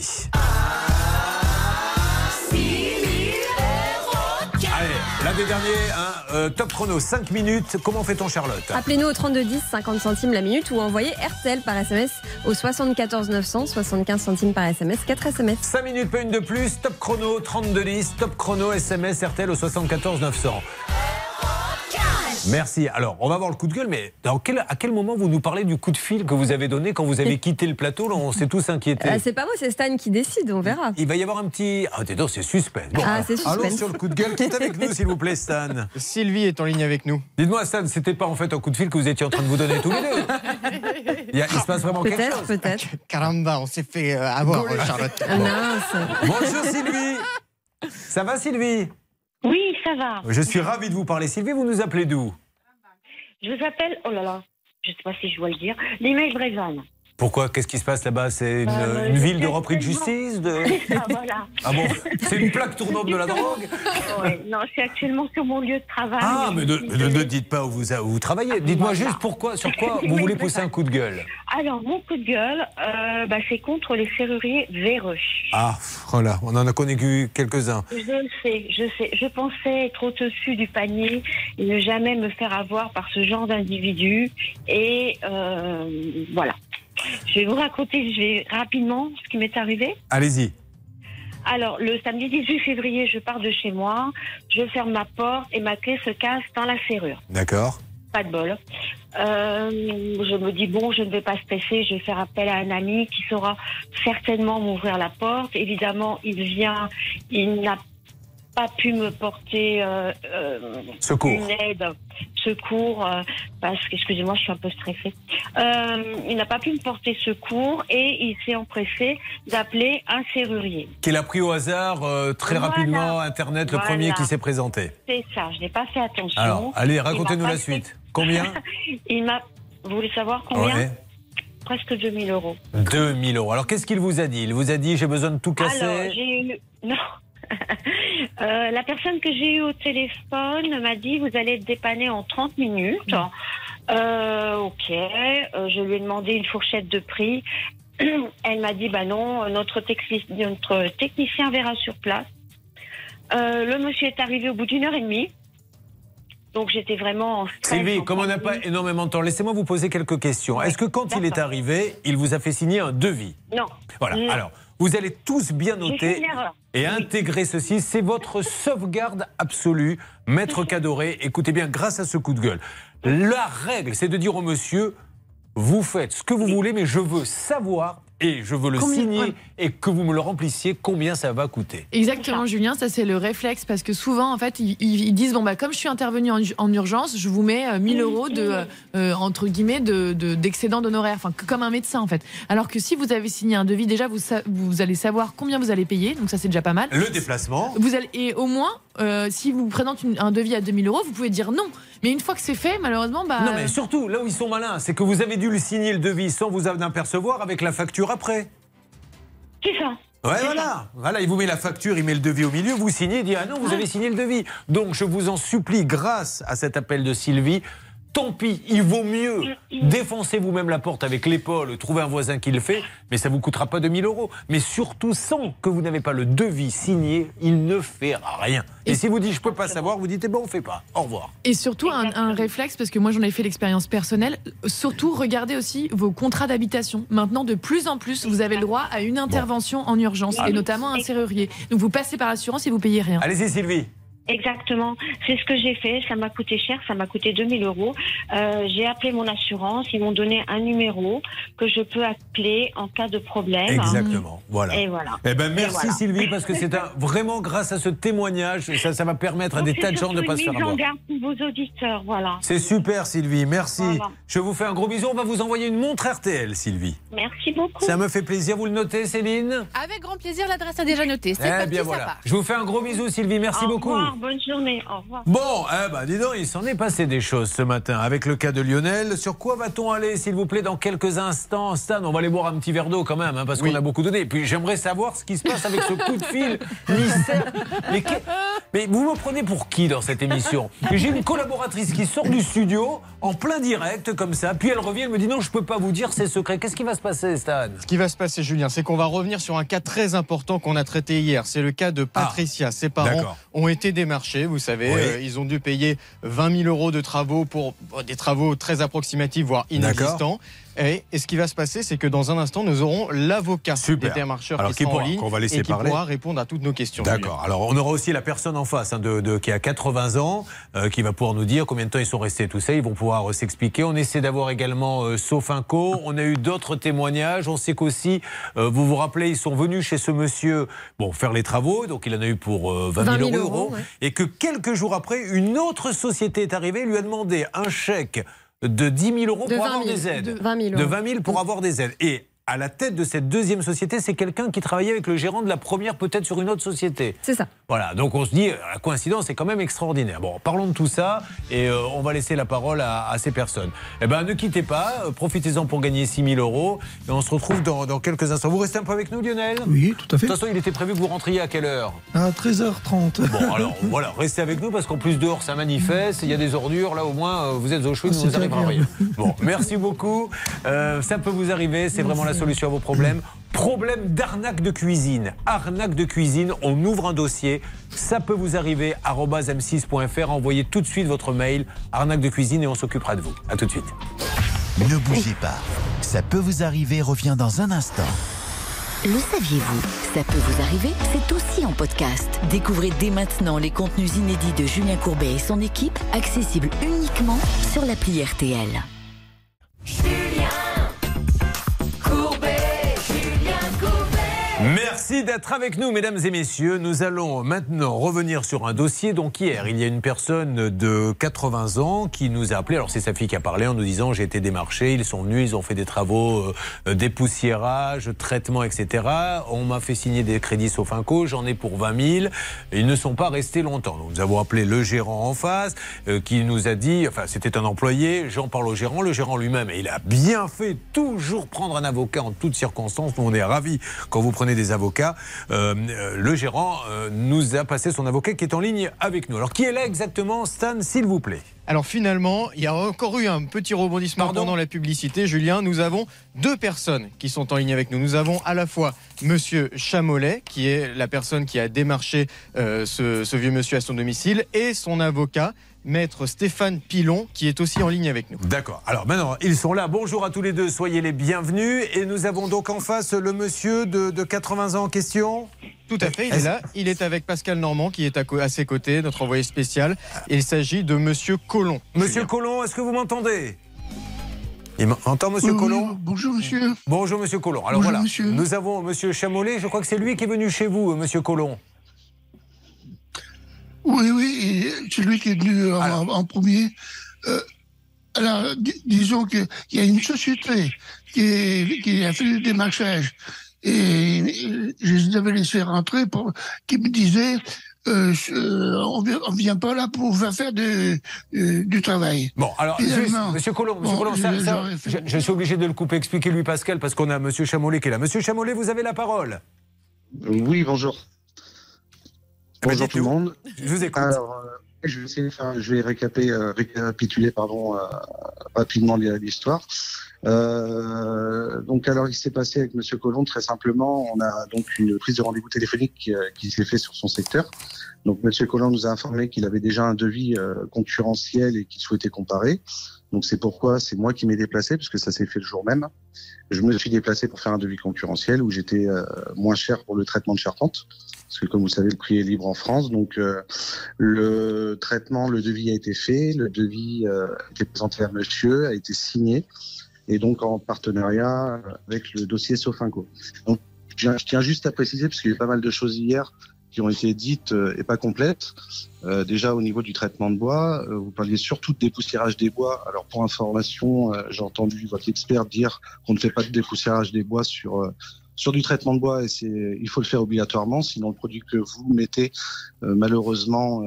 L'année dernière, hein, euh, top chrono, 5 minutes. Comment fait-on Charlotte Appelez-nous au 3210, 50 centimes la minute ou envoyez RTL par SMS au 74 900, 75 centimes par SMS, 4 SMS. 5 minutes, pas une de plus. Top chrono, 3210. Top chrono, SMS, RTL au 74 900. Merci. Alors, on va voir le coup de gueule, mais dans quel, à quel moment vous nous parlez du coup de fil que vous avez donné quand vous avez quitté le plateau Là, on s'est tous inquiétés. Ah, c'est pas moi, c'est Stan qui décide, on verra. Il va y avoir un petit. Ah, t'es donc, c'est suspense. Bon, Ah, c'est Allons sur le coup de gueule. Qui est avec nous, s'il vous plaît, Stan? Sylvie est en ligne avec nous. Dites-moi, Stan, c'était pas en fait un coup de fil que vous étiez en train de vous donner tous les deux? Il, y a- il se passe vraiment quelque Peut-être, chose. peut-être. Caramba, on s'est fait euh, avoir. Charlotte. Ah, mince. Bonjour Sylvie. Ça va Sylvie? Oui, ça va. Je suis ravi de vous parler. Sylvie, vous nous appelez d'où? Je vous appelle, oh là là, je sais pas si je dois le dire, l'email Brézanne. Pourquoi? Qu'est-ce qui se passe là-bas? C'est une, Euh, une je ville de repris de justice de... Ça, voilà. Ah bon C'est une plaque tournante de la drogue? Ouais, non, je suis actuellement sur mon lieu de travail. Ah, mais ne, dites pas où vous, où vous travaillez. Dites-moi juste pourquoi, sur quoi vous voulez pousser un coup de gueule? Alors, mon coup de gueule, euh, bah, c'est contre les serruriers véreux. Ah, voilà, on en a connu quelques-uns. Je le sais, je sais. Je pensais être au-dessus du panier et ne jamais me faire avoir par ce genre d'individu. Et euh, voilà. Je vais vous raconter je vais, rapidement ce qui m'est arrivé. Allez-y. Alors, le samedi 18 février, je pars de chez moi, je ferme ma porte et ma clé se casse dans la serrure. D'accord. Pas de bol. Euh, je me dis, bon, je ne vais pas stresser, je vais faire appel à un ami qui saura certainement m'ouvrir la porte. Évidemment, il vient, il n'a pas pu me porter euh, euh, Secours. une aide, secours, euh, parce que, excusez-moi, je suis un peu stressée. Il n'a pas pu me porter secours et il s'est empressé d'appeler un serrurier. Qu'il a pris au hasard très Voilà. rapidement Internet, le Voilà. premier qui s'est présenté. C'est ça, je n'ai pas fait attention. Alors, allez, racontez-nous la suite. fait- Combien Il m'a. Vous voulez savoir combien Ouais. Presque 2000 euros. 2000 euros. Alors, qu'est-ce qu'il vous a dit? Il vous a dit j'ai besoin de tout casser Alors, j'ai eu. Non. Euh, la personne que j'ai eue au téléphone m'a dit vous allez être dépanné en 30 minutes. Euh, ok. Euh, je lui ai demandé une fourchette de prix. Elle m'a dit bah non, notre, techni- notre technicien verra sur place. Le monsieur est arrivé au bout d'une heure et demie. Donc j'étais vraiment en stress. Sylvie, comme on n'a pas énormément de temps, laissez-moi vous poser quelques questions. Est-ce que quand il est arrivé, il vous a fait signer un devis? Non. Voilà. Non. Alors, vous allez tous bien J'ai fait noter une erreur. Et intégrer ceci. C'est votre sauvegarde absolue, maître Cadoré. Écoutez bien, grâce à ce coup de gueule. La règle, c'est de dire au monsieur vous faites ce que vous voulez, mais je veux savoir et je veux le Combien- signer ouais. et que vous me le remplissiez combien ça va coûter. Exactement, Julien, ça c'est le réflexe parce que souvent, en fait, ils, disent bon bah comme je suis intervenu en, en urgence, je vous mets euh, 1000 euros de euh, entre guillemets de de- d'excédent d'honoraires, enfin que- comme un médecin en fait. Alors que si vous avez signé un devis, déjà vous vous allez savoir combien vous allez payer, donc ça c'est déjà pas mal. Le déplacement. Vous allez, et au moins, euh, si vous présente une- un devis à 2000 euros, vous pouvez dire non. Mais une fois que c'est fait, malheureusement, bah. Non, mais surtout, là où ils sont malins, c'est que vous avez dû le signer le devis sans vous en apercevoir avec la facture après. C'est ça. Ouais, voilà. Voilà, il vous met la facture, il met le devis au milieu, vous signez, il dit Ah non, vous avez signé le devis. Donc, je vous en supplie, grâce à cet appel de Sylvie, tant pis, il vaut mieux défoncer vous-même la porte avec l'épaule, trouver un voisin qui le fait, mais ça vous coûtera pas 2000 euros. Mais surtout, sans que vous n'avez pas le devis signé, il ne fait rien. Et, si vous dites je peux pas savoir, vous dites eh ben on fait pas. Au revoir. Et surtout, un, un réflexe, parce que moi j'en ai fait l'expérience personnelle, surtout regardez aussi vos contrats d'habitation. Maintenant, de plus en plus, vous avez le droit à une intervention en urgence, et notamment un serrurier. Donc vous passez par l'assurance et vous payez rien. Allez-y Sylvie. Exactement. C'est ce que j'ai fait. Ça m'a coûté cher. Ça m'a coûté 2000 euros. Euh, j'ai appelé mon assurance. Ils m'ont donné un numéro que je peux appeler en cas de problème. Exactement. Voilà. Et voilà. Eh ben merci voilà. Sylvie parce que c'est un, vraiment grâce à ce témoignage, ça, ça va permettre à Donc, des tas de gens de surtout pas se faire avoir. garde pour vos auditeurs. Voilà. C'est super Sylvie, merci. Voilà. Je vous fais un gros bisou. On va vous envoyer une montre RTL Sylvie. Merci beaucoup. Ça me fait plaisir. Vous le notez Céline? Avec grand plaisir, l'adresse a déjà noté. C'est Eh bien ça voilà. part. Je vous fais un gros bisou Sylvie. Merci Au beaucoup. revoir. Bonne journée. Au revoir. Bon, eh ben, dis donc, il s'en est passé des choses ce matin avec le cas de Lionel. Sur quoi va-t-on aller, s'il vous plaît, dans quelques instants Stan, on va aller boire un petit verre d'eau quand même, hein, parce qu'on a beaucoup donné. Et puis j'aimerais savoir ce qui se passe avec ce coup de fil mystère. Mais, que- mais vous me prenez pour qui dans cette émission? J'ai une collaboratrice qui sort du studio en plein direct, comme ça, puis elle revient, elle me dit non, je peux pas vous dire, c'est secret. Qu'est-ce qui va se passer, Stan? Ce qui va se passer, Julien, c'est qu'on va revenir sur un cas très important qu'on a traité hier. C'est le cas de Patricia. Ses parents Ah, ont été démarchés, vous savez. Oui. Euh, ils ont dû payer 20 000 euros de travaux pour euh, des travaux très approximatifs, voire inexistants. Et, et ce qui va se passer, c'est que dans un instant, nous aurons l'avocat des démarcheurs Alors, qui qui en pourra- ligne qu'on va laisser et qui parler. pourra répondre à toutes nos questions. D'accord. Alors, on aura aussi la personne en face hein, de, de- qui a 80 ans, euh, qui va pouvoir nous dire combien de temps ils sont restés, tout ça. Ils vont pouvoir euh, s'expliquer. On essaie d'avoir également euh, Sofinco. On a eu d'autres témoignages. On sait qu'aussi, euh, vous vous rappelez, ils sont venus chez ce monsieur bon, faire les travaux. Donc, il en a eu pour euh, 20 000, 20 000 euros. euros, ouais. Et que quelques jours après, une autre société est arrivée, lui a demandé un chèque de 10 000 euros De pour 20 avoir 000. des aides. De 20 000 De euros. 20 000 pour avoir des aides. Et à la tête de cette deuxième société, c'est quelqu'un qui travaillait avec le gérant de la première, peut-être sur une autre société. C'est ça. Voilà, donc on se dit, la coïncidence est quand même extraordinaire. Bon, parlons de tout ça et euh, on va laisser la parole à, à ces personnes. Eh ben, ne quittez pas, euh, profitez-en pour gagner 6 000 euros et on se retrouve dans, dans quelques instants. Vous restez un peu avec nous, Lionel? Oui, tout à fait. De toute façon, il était prévu que vous rentriez à quelle heure? À 13h30. Bon, alors voilà, restez avec nous parce qu'en plus dehors ça manifeste, il y a des ordures, là au moins euh, vous êtes au ne vous c'est arrivera rien. Bon, merci beaucoup. Euh, ça peut vous arriver, c'est vraiment la solution à vos problèmes. Problème d'arnaque de cuisine. Arnaque de cuisine, on ouvre un dossier. Ça peut vous arriver, arobase m6.fr. Envoyez tout de suite votre mail, arnaque de cuisine, et on s'occupera de vous. A tout de suite. Ne bougez pas. Ça peut vous arriver revient dans un instant. Le saviez-vous? Ça peut vous arriver, c'est aussi en podcast. Découvrez dès maintenant les contenus inédits de Julien Courbet et son équipe, accessibles uniquement sur l'appli RTL. Merci d'être avec nous, mesdames et messieurs. Nous allons maintenant revenir sur un dossier. Donc hier, il y a une personne de 80 ans qui nous a appelé. Alors c'est sa fille qui a parlé en nous disant j'ai été démarché, ils sont venus, ils ont fait des travaux, euh, dépoussiérage, traitement, etc. On m'a fait signer des crédits Sofinco, j'en ai pour 20 000. Ils ne sont pas restés longtemps. Nous avons appelé le gérant en face euh, qui nous a dit, enfin c'était un employé, j'en parle au gérant, le gérant lui-même, il a bien fait toujours prendre un avocat en toutes circonstances. Nous on est ravis quand vous prenez des avocats. Euh, euh, le gérant euh, nous a passé son avocat qui est en ligne avec nous. Alors qui est là exactement, Stan, s'il vous plaît? Alors finalement, il y a encore eu un petit rebondissement pendant la publicité. Julien, nous avons deux personnes qui sont en ligne avec nous. Nous avons à la fois Monsieur Chamolet, qui est la personne qui a démarché euh, ce, ce vieux monsieur à son domicile, et son avocat, Maître Stéphane Pilon, qui est aussi en ligne avec nous. D'accord. Alors maintenant, ils sont là. Bonjour à tous les deux, soyez les bienvenus. Et nous avons donc en face le monsieur de, de 80 ans en question. Tout à fait, il est là. Il est avec Pascal Normand, qui est à, ses côtés, notre envoyé spécial. Il s'agit de Monsieur Colomb. Monsieur Collomb, est-ce que vous m'entendez? Il m'entend, monsieur Oui, oui, Collomb? Bonjour, monsieur. Bonjour, monsieur Collomb. Alors Bonjour, voilà, monsieur. nous avons monsieur Chamolet. Je crois que c'est lui qui est venu chez vous, euh, monsieur Collomb. Oui, oui, c'est lui qui est venu en, en premier. Euh, alors, di- disons qu'il y a une société qui, est- qui a fait le démarchage et je les avais laissés rentrer pour, qui me disait euh, euh, on vient, on vient pas là pour faire de, euh, du travail. Bon, alors, Finalement, monsieur Collomb, monsieur bon, je, je suis obligé de le couper. Expliquez-lui, Pascal, parce qu'on a monsieur Chamolet qui est là. Monsieur Chamolet, vous avez la parole. Oui, bonjour. Bonjour tout le monde. Je vous écoute. Alors, euh, je vais essayer de faire, je vais récaper- euh, récapituler pardon, euh, rapidement l'histoire. Euh, donc alors il s'est passé avec Monsieur Colomb très simplement, on a donc une prise de rendez-vous téléphonique qui, qui s'est fait sur son secteur. Donc Monsieur Colomb nous a informé qu'il avait déjà un devis concurrentiel et qu'il souhaitait comparer. Donc c'est pourquoi c'est moi qui m'ai déplacé puisque ça s'est fait le jour même. Je me suis déplacé pour faire un devis concurrentiel où j'étais euh, moins cher pour le traitement de charpente parce que comme vous savez le prix est libre en France. Donc euh, le traitement, le devis a été fait, le devis euh, a été présenté à Monsieur, a été signé et donc en partenariat avec le dossier Sofinco. Donc je tiens juste à préciser parce qu'il y a eu pas mal de choses hier qui ont été dites euh, et pas complètes. Euh, déjà au niveau du traitement de bois, euh, vous parliez surtout de dépoussiérage des bois. Alors pour information, j'ai entendu votre expert dire qu'on ne fait pas de dépoussiérage des bois sur sur du traitement de bois et c'est il faut le faire obligatoirement, sinon le produit que vous mettez malheureusement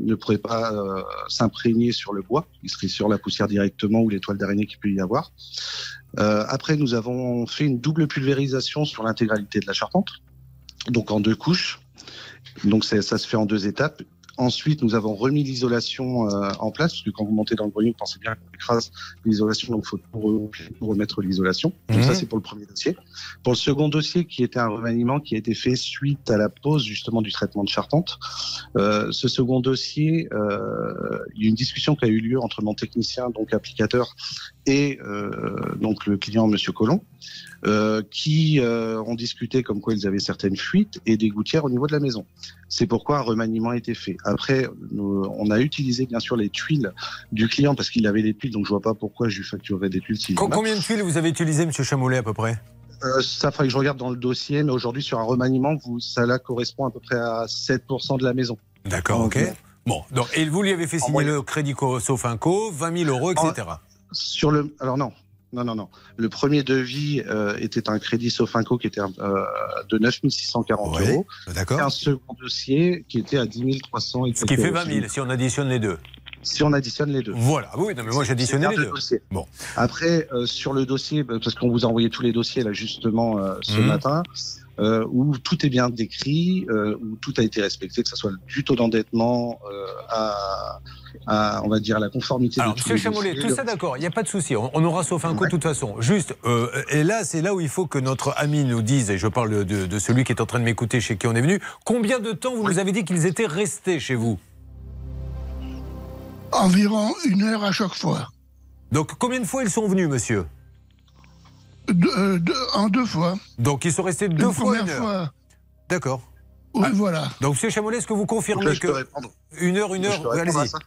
ne pourrait pas s'imprégner sur le bois, il serait sur la poussière directement ou les toiles d'araignée qu'il peut y avoir. Après, nous avons fait une double pulvérisation sur l'intégralité de la charpente, donc en deux couches. Donc ça se fait en deux étapes. Ensuite, nous avons remis l'isolation euh, en place, parce que quand vous montez dans le grenier, vous pensez bien qu'on écrase l'isolation, donc il faut tout re- tout remettre l'isolation. Donc Mhm. ça, c'est pour le premier dossier. Pour le second dossier, qui était un remaniement qui a été fait suite à la pause justement du traitement de charpente, euh, ce second dossier, euh, il y a une discussion qui a eu lieu entre mon technicien, donc applicateur, et euh, donc le client, Monsieur Colomb, euh, qui euh, ont discuté comme quoi ils avaient certaines fuites et des gouttières au niveau de la maison. C'est pourquoi un remaniement a été fait. Après, nous- on a utilisé bien sûr les tuiles du client parce qu'il avait les tuiles, donc je vois pas pourquoi je lui facturerais des tuiles Co-. Combien de tuiles vous avez utilisé, Monsieur Chamoulet, à peu près? Euh, ça faudrait que je regarde dans le dossier, mais aujourd'hui sur un remaniement, vous, ça là correspond à peu près à 7% de la maison. D'accord, ok. Bon, donc, et vous lui avez fait signer le crédit co- Sofinco, 20 000 euros, etc. Sur le, alors non, non, non, non. Le premier devis euh, était un crédit Sofinco qui était euh, de 9 640 Ouais, euros. d'accord. Et un second dossier qui était à 10 300 et Ce qui fait 20 000 si on additionne les deux. Si on additionne les deux. Voilà, oui, non, mais moi j'ai additionné les deux. Bon. Après, euh, sur le dossier, bah, parce qu'on vous a envoyé tous les dossiers là justement euh, ce Mhm. matin, euh, où tout est bien décrit, euh, où tout a été respecté, que ce soit du taux d'endettement euh, à, à, on va dire, la conformité Alors, les Chamollet, tout ça d'accord, il n'y a pas de souci. On, on aura Sofinco de toute façon. Juste, euh, et là, c'est là où il faut que notre ami nous dise, et je parle de, de- de celui qui est en train de m'écouter, chez qui on est venu, combien de temps vous nous avez dit qu'ils étaient restés chez vous? Environ une heure à chaque fois. Donc, combien de fois ils sont venus, monsieur? Deux- euh, deux- en deux fois. Donc, ils sont restés deux Une fois première une heure. fois. D'accord. Oui, voilà. Donc, Monsieur Chamollet, est-ce que vous confirmez Donc là, je que peux répondre. une heure, une heure, allez-y. ça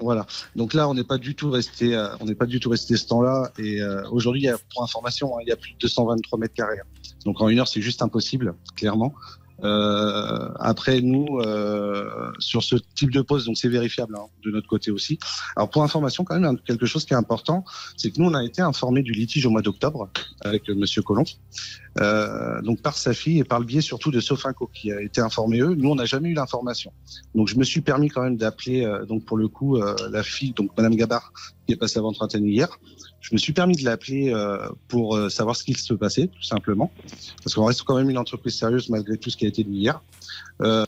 Voilà. Donc là, on n'est pas du tout resté, euh, on n'est pas du tout resté ce temps-là. Et euh, aujourd'hui, pour information, hein, il y a plus de 223 mètres carrés. Donc en une heure, c'est juste impossible, clairement. Euh, après, nous, euh, sur ce type de poste, donc c'est vérifiable hein, de notre côté aussi. Alors pour information, quand même, quelque chose qui est important, c'est que nous, on a été informés du litige au mois d'octobre avec Monsieur Colomb, euh, donc par sa fille et par le biais surtout de Sofinco qui a été informé eux. Nous, on n'a jamais eu l'information. Donc je me suis permis quand même d'appeler, euh, donc pour le coup, euh, la fille, donc Madame Gabard, qui est passée avant trentaine hier. Je me suis permis de l'appeler euh, pour euh, savoir ce qu'il se passait, tout simplement, parce qu'on reste quand même une entreprise sérieuse malgré tout ce qui a été dit hier. Euh,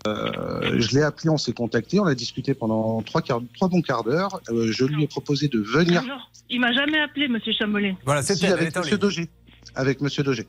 je l'ai appelé, on s'est contacté, on a discuté pendant trois, quarts, trois bons quarts d'heure. Euh, je lui ai proposé de venir. Non, il m'a jamais appelé, Monsieur Chamollet. Voilà, Si, avec Monsieur Dogé. Avec Monsieur Dogé.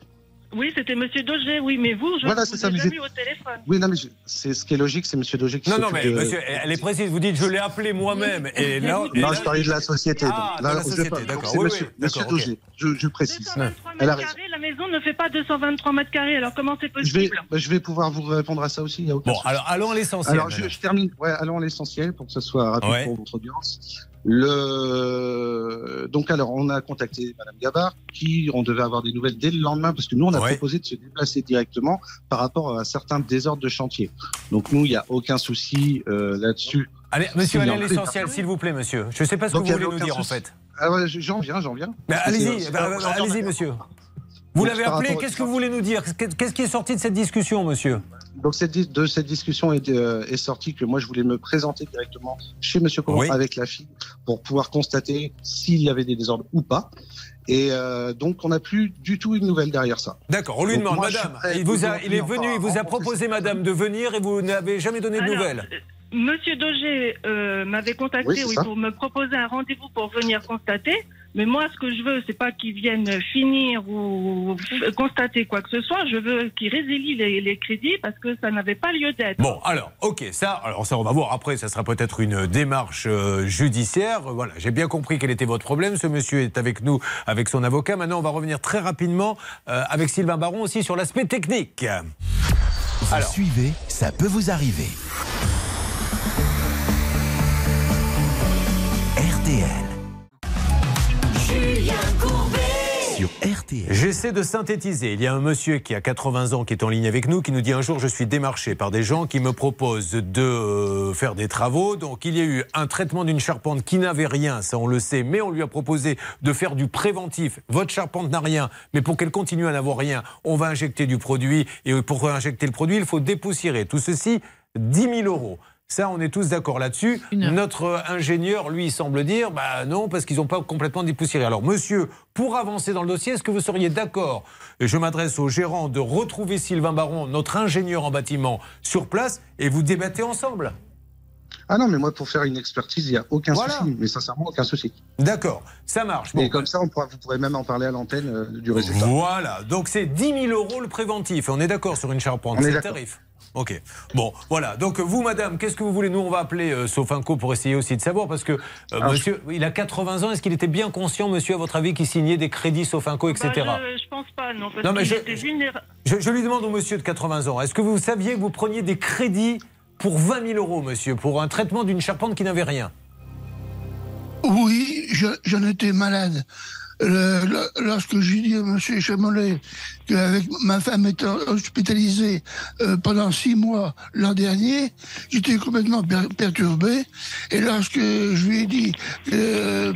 Oui, c'était Monsieur Dogé, oui, mais vous, je Voilà, vous ça, ai mais jamais eu au téléphone. Oui, non, mais je- c'est ce qui est logique, c'est Monsieur Dogé qui Non, non, mais de- monsieur, elle est précise. Vous dites, je l'ai appelé moi-même. Et là, et Non, là- je parlais de la société. Ah, donc. de la société, pas- d'accord. C'est Oui, Monsieur, oui, monsieur. Dogé. Je, je précise. 223 Elle a mètres raison. carrés, la maison ne fait pas 223 mètres carrés, alors comment c'est Je vais, possible? bah, je vais pouvoir vous répondre à ça aussi. il y a aucun Bon, souci. alors allons à l'essentiel. Alors, je, je termine. Ouais, allons à l'essentiel pour que ce soit rapide Ouais. pour votre audience. Le... Donc, alors, on a contacté Madame Gabard, qui on devait avoir des nouvelles dès le lendemain, parce que nous, on a Ouais. proposé de se déplacer directement par rapport à certains désordres de chantier. Donc, nous, il n'y a aucun souci euh, là-dessus. Allez, monsieur, allez l'essentiel, s'il vous plaît, monsieur. Je ne sais pas ce Donc, que vous voulez nous dire, en fait. Ah ouais, j'en viens, j'en viens. Allez-y, c'est- bah, allez-y, monsieur. Vous l'avez appelé, qu'est-ce que vous voulez nous dire? Qu'est-ce qui est sorti de cette discussion, monsieur? Donc cette, de cette discussion est, euh, est sorti que moi je voulais me présenter directement chez Monsieur Colomb Oui. avec la fille pour pouvoir constater s'il y avait des désordres ou pas. Et euh, donc on n'a plus du tout une nouvelle derrière ça. D'accord, on lui Donc, demande, moi, madame, il, vous a, aujourd'hui il est venu, il vous a proposé, madame, de venir et vous n'avez jamais donné de Alors, nouvelles. Monsieur Doger euh, m'avait contacté Oui, oui, pour me proposer un rendez-vous pour venir constater. Mais moi, ce que je veux, c'est pas qu'ils viennent finir ou constater quoi que ce soit. Je veux qu'ils résilient les, les crédits parce que ça n'avait pas lieu d'être. Bon, alors, ok, ça, alors ça, on va voir après. Ça sera peut-être une démarche euh, judiciaire. Voilà, j'ai bien compris quel était votre problème. Ce monsieur est avec nous, avec son avocat. Maintenant, on va revenir très rapidement euh, avec Sylvain Baron aussi sur l'aspect technique. Vous Alors. suivez, ça peut vous arriver. RTL. Sur RTL. J'essaie de synthétiser. Il y a un monsieur qui a 80 ans qui est en ligne avec nous qui nous dit un jour je suis démarché par des gens qui me proposent de euh, faire des travaux. Donc il y a eu un traitement d'une charpente qui n'avait rien, ça on le sait, mais on lui a proposé de faire du préventif. Votre charpente n'a rien, mais pour qu'elle continue à n'avoir rien, on va injecter du produit et pour injecter le produit, il faut dépoussiérer. Tout ceci, 10 000 euros. Ça, on est tous d'accord là-dessus. Notre ingénieur, lui, semble dire, bah non, parce qu'ils n'ont pas complètement dépoussiéré. Alors, monsieur, pour avancer dans le dossier, est-ce que vous seriez d'accord, et je m'adresse au gérant, de retrouver Sylvain Baron, notre ingénieur en bâtiment, sur place, et vous débattez ensemble? Ah non, mais moi, pour faire une expertise, il n'y a aucun Voilà. souci. Mais sincèrement, aucun souci. D'accord, ça marche. Et comme ça, on pourra, vous pourrez même en parler à l'antenne euh, du résultat. Voilà, donc c'est 10 000 euros le préventif. On est d'accord sur une charpente, c'est le tarif. Ok. Bon, voilà. Donc vous, madame, qu'est-ce que vous voulez? Nous, on va appeler euh, Sofinco pour essayer aussi de savoir, parce que euh, Alors, monsieur, il a 80 ans. Est-ce qu'il était bien conscient, monsieur, à votre avis, qu'il signait des crédits Sofinco, etc. Bah, je, je pense pas, non. Parce Non, mais qu'il je- était vulnéra- je, je lui demande au monsieur de 80 ans, est-ce que vous saviez que vous preniez des crédits pour 20 000 euros, monsieur, pour un traitement d'une charpente qui n'avait rien Oui, je- j'en étais malade. Lorsque j'ai dit à M. Chamolet qu'avec ma femme étant hospitalisée euh, pendant six mois l'an dernier, j'étais complètement per- perturbé. Et lorsque je lui ai dit euh,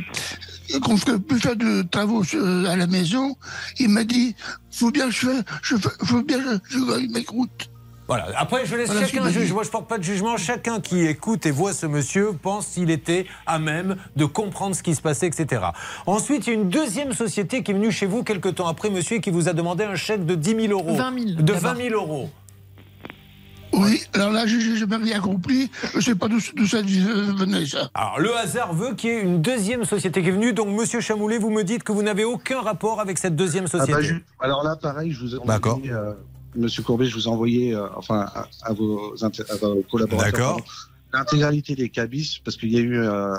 qu'on ne ferait plus faire de travaux euh, à la maison, il m'a dit faut bien je, je, fa- faut bien que je, je mes croûtes. Voilà. Après, je laisse Voilà, chacun juger. Moi, je porte pas de jugement. Chacun qui écoute et voit ce monsieur pense s'il était à même de comprendre ce qui se passait, etc. Ensuite, il y a une deuxième société qui est venue chez vous quelques temps après, monsieur, et qui vous a demandé un chèque de 10 000 euros. 20 000, De d'abord. 20 000 euros. Oui, alors là, je n'ai jamais rien compris. Je ne sais pas d'où ça venait, ça. Alors, le hasard veut qu'il y ait une deuxième société qui est venue. Donc, monsieur Chamoulet, vous me dites que vous n'avez aucun rapport avec cette deuxième Ah bah, société. je- alors là, pareil, je vous ai D'accord. euh, Monsieur Courbet, je vous ai envoyé, euh, enfin, à, à vos, à vos collaborateurs, D'accord. L'intégralité des cabis, parce qu'il y a eu, euh,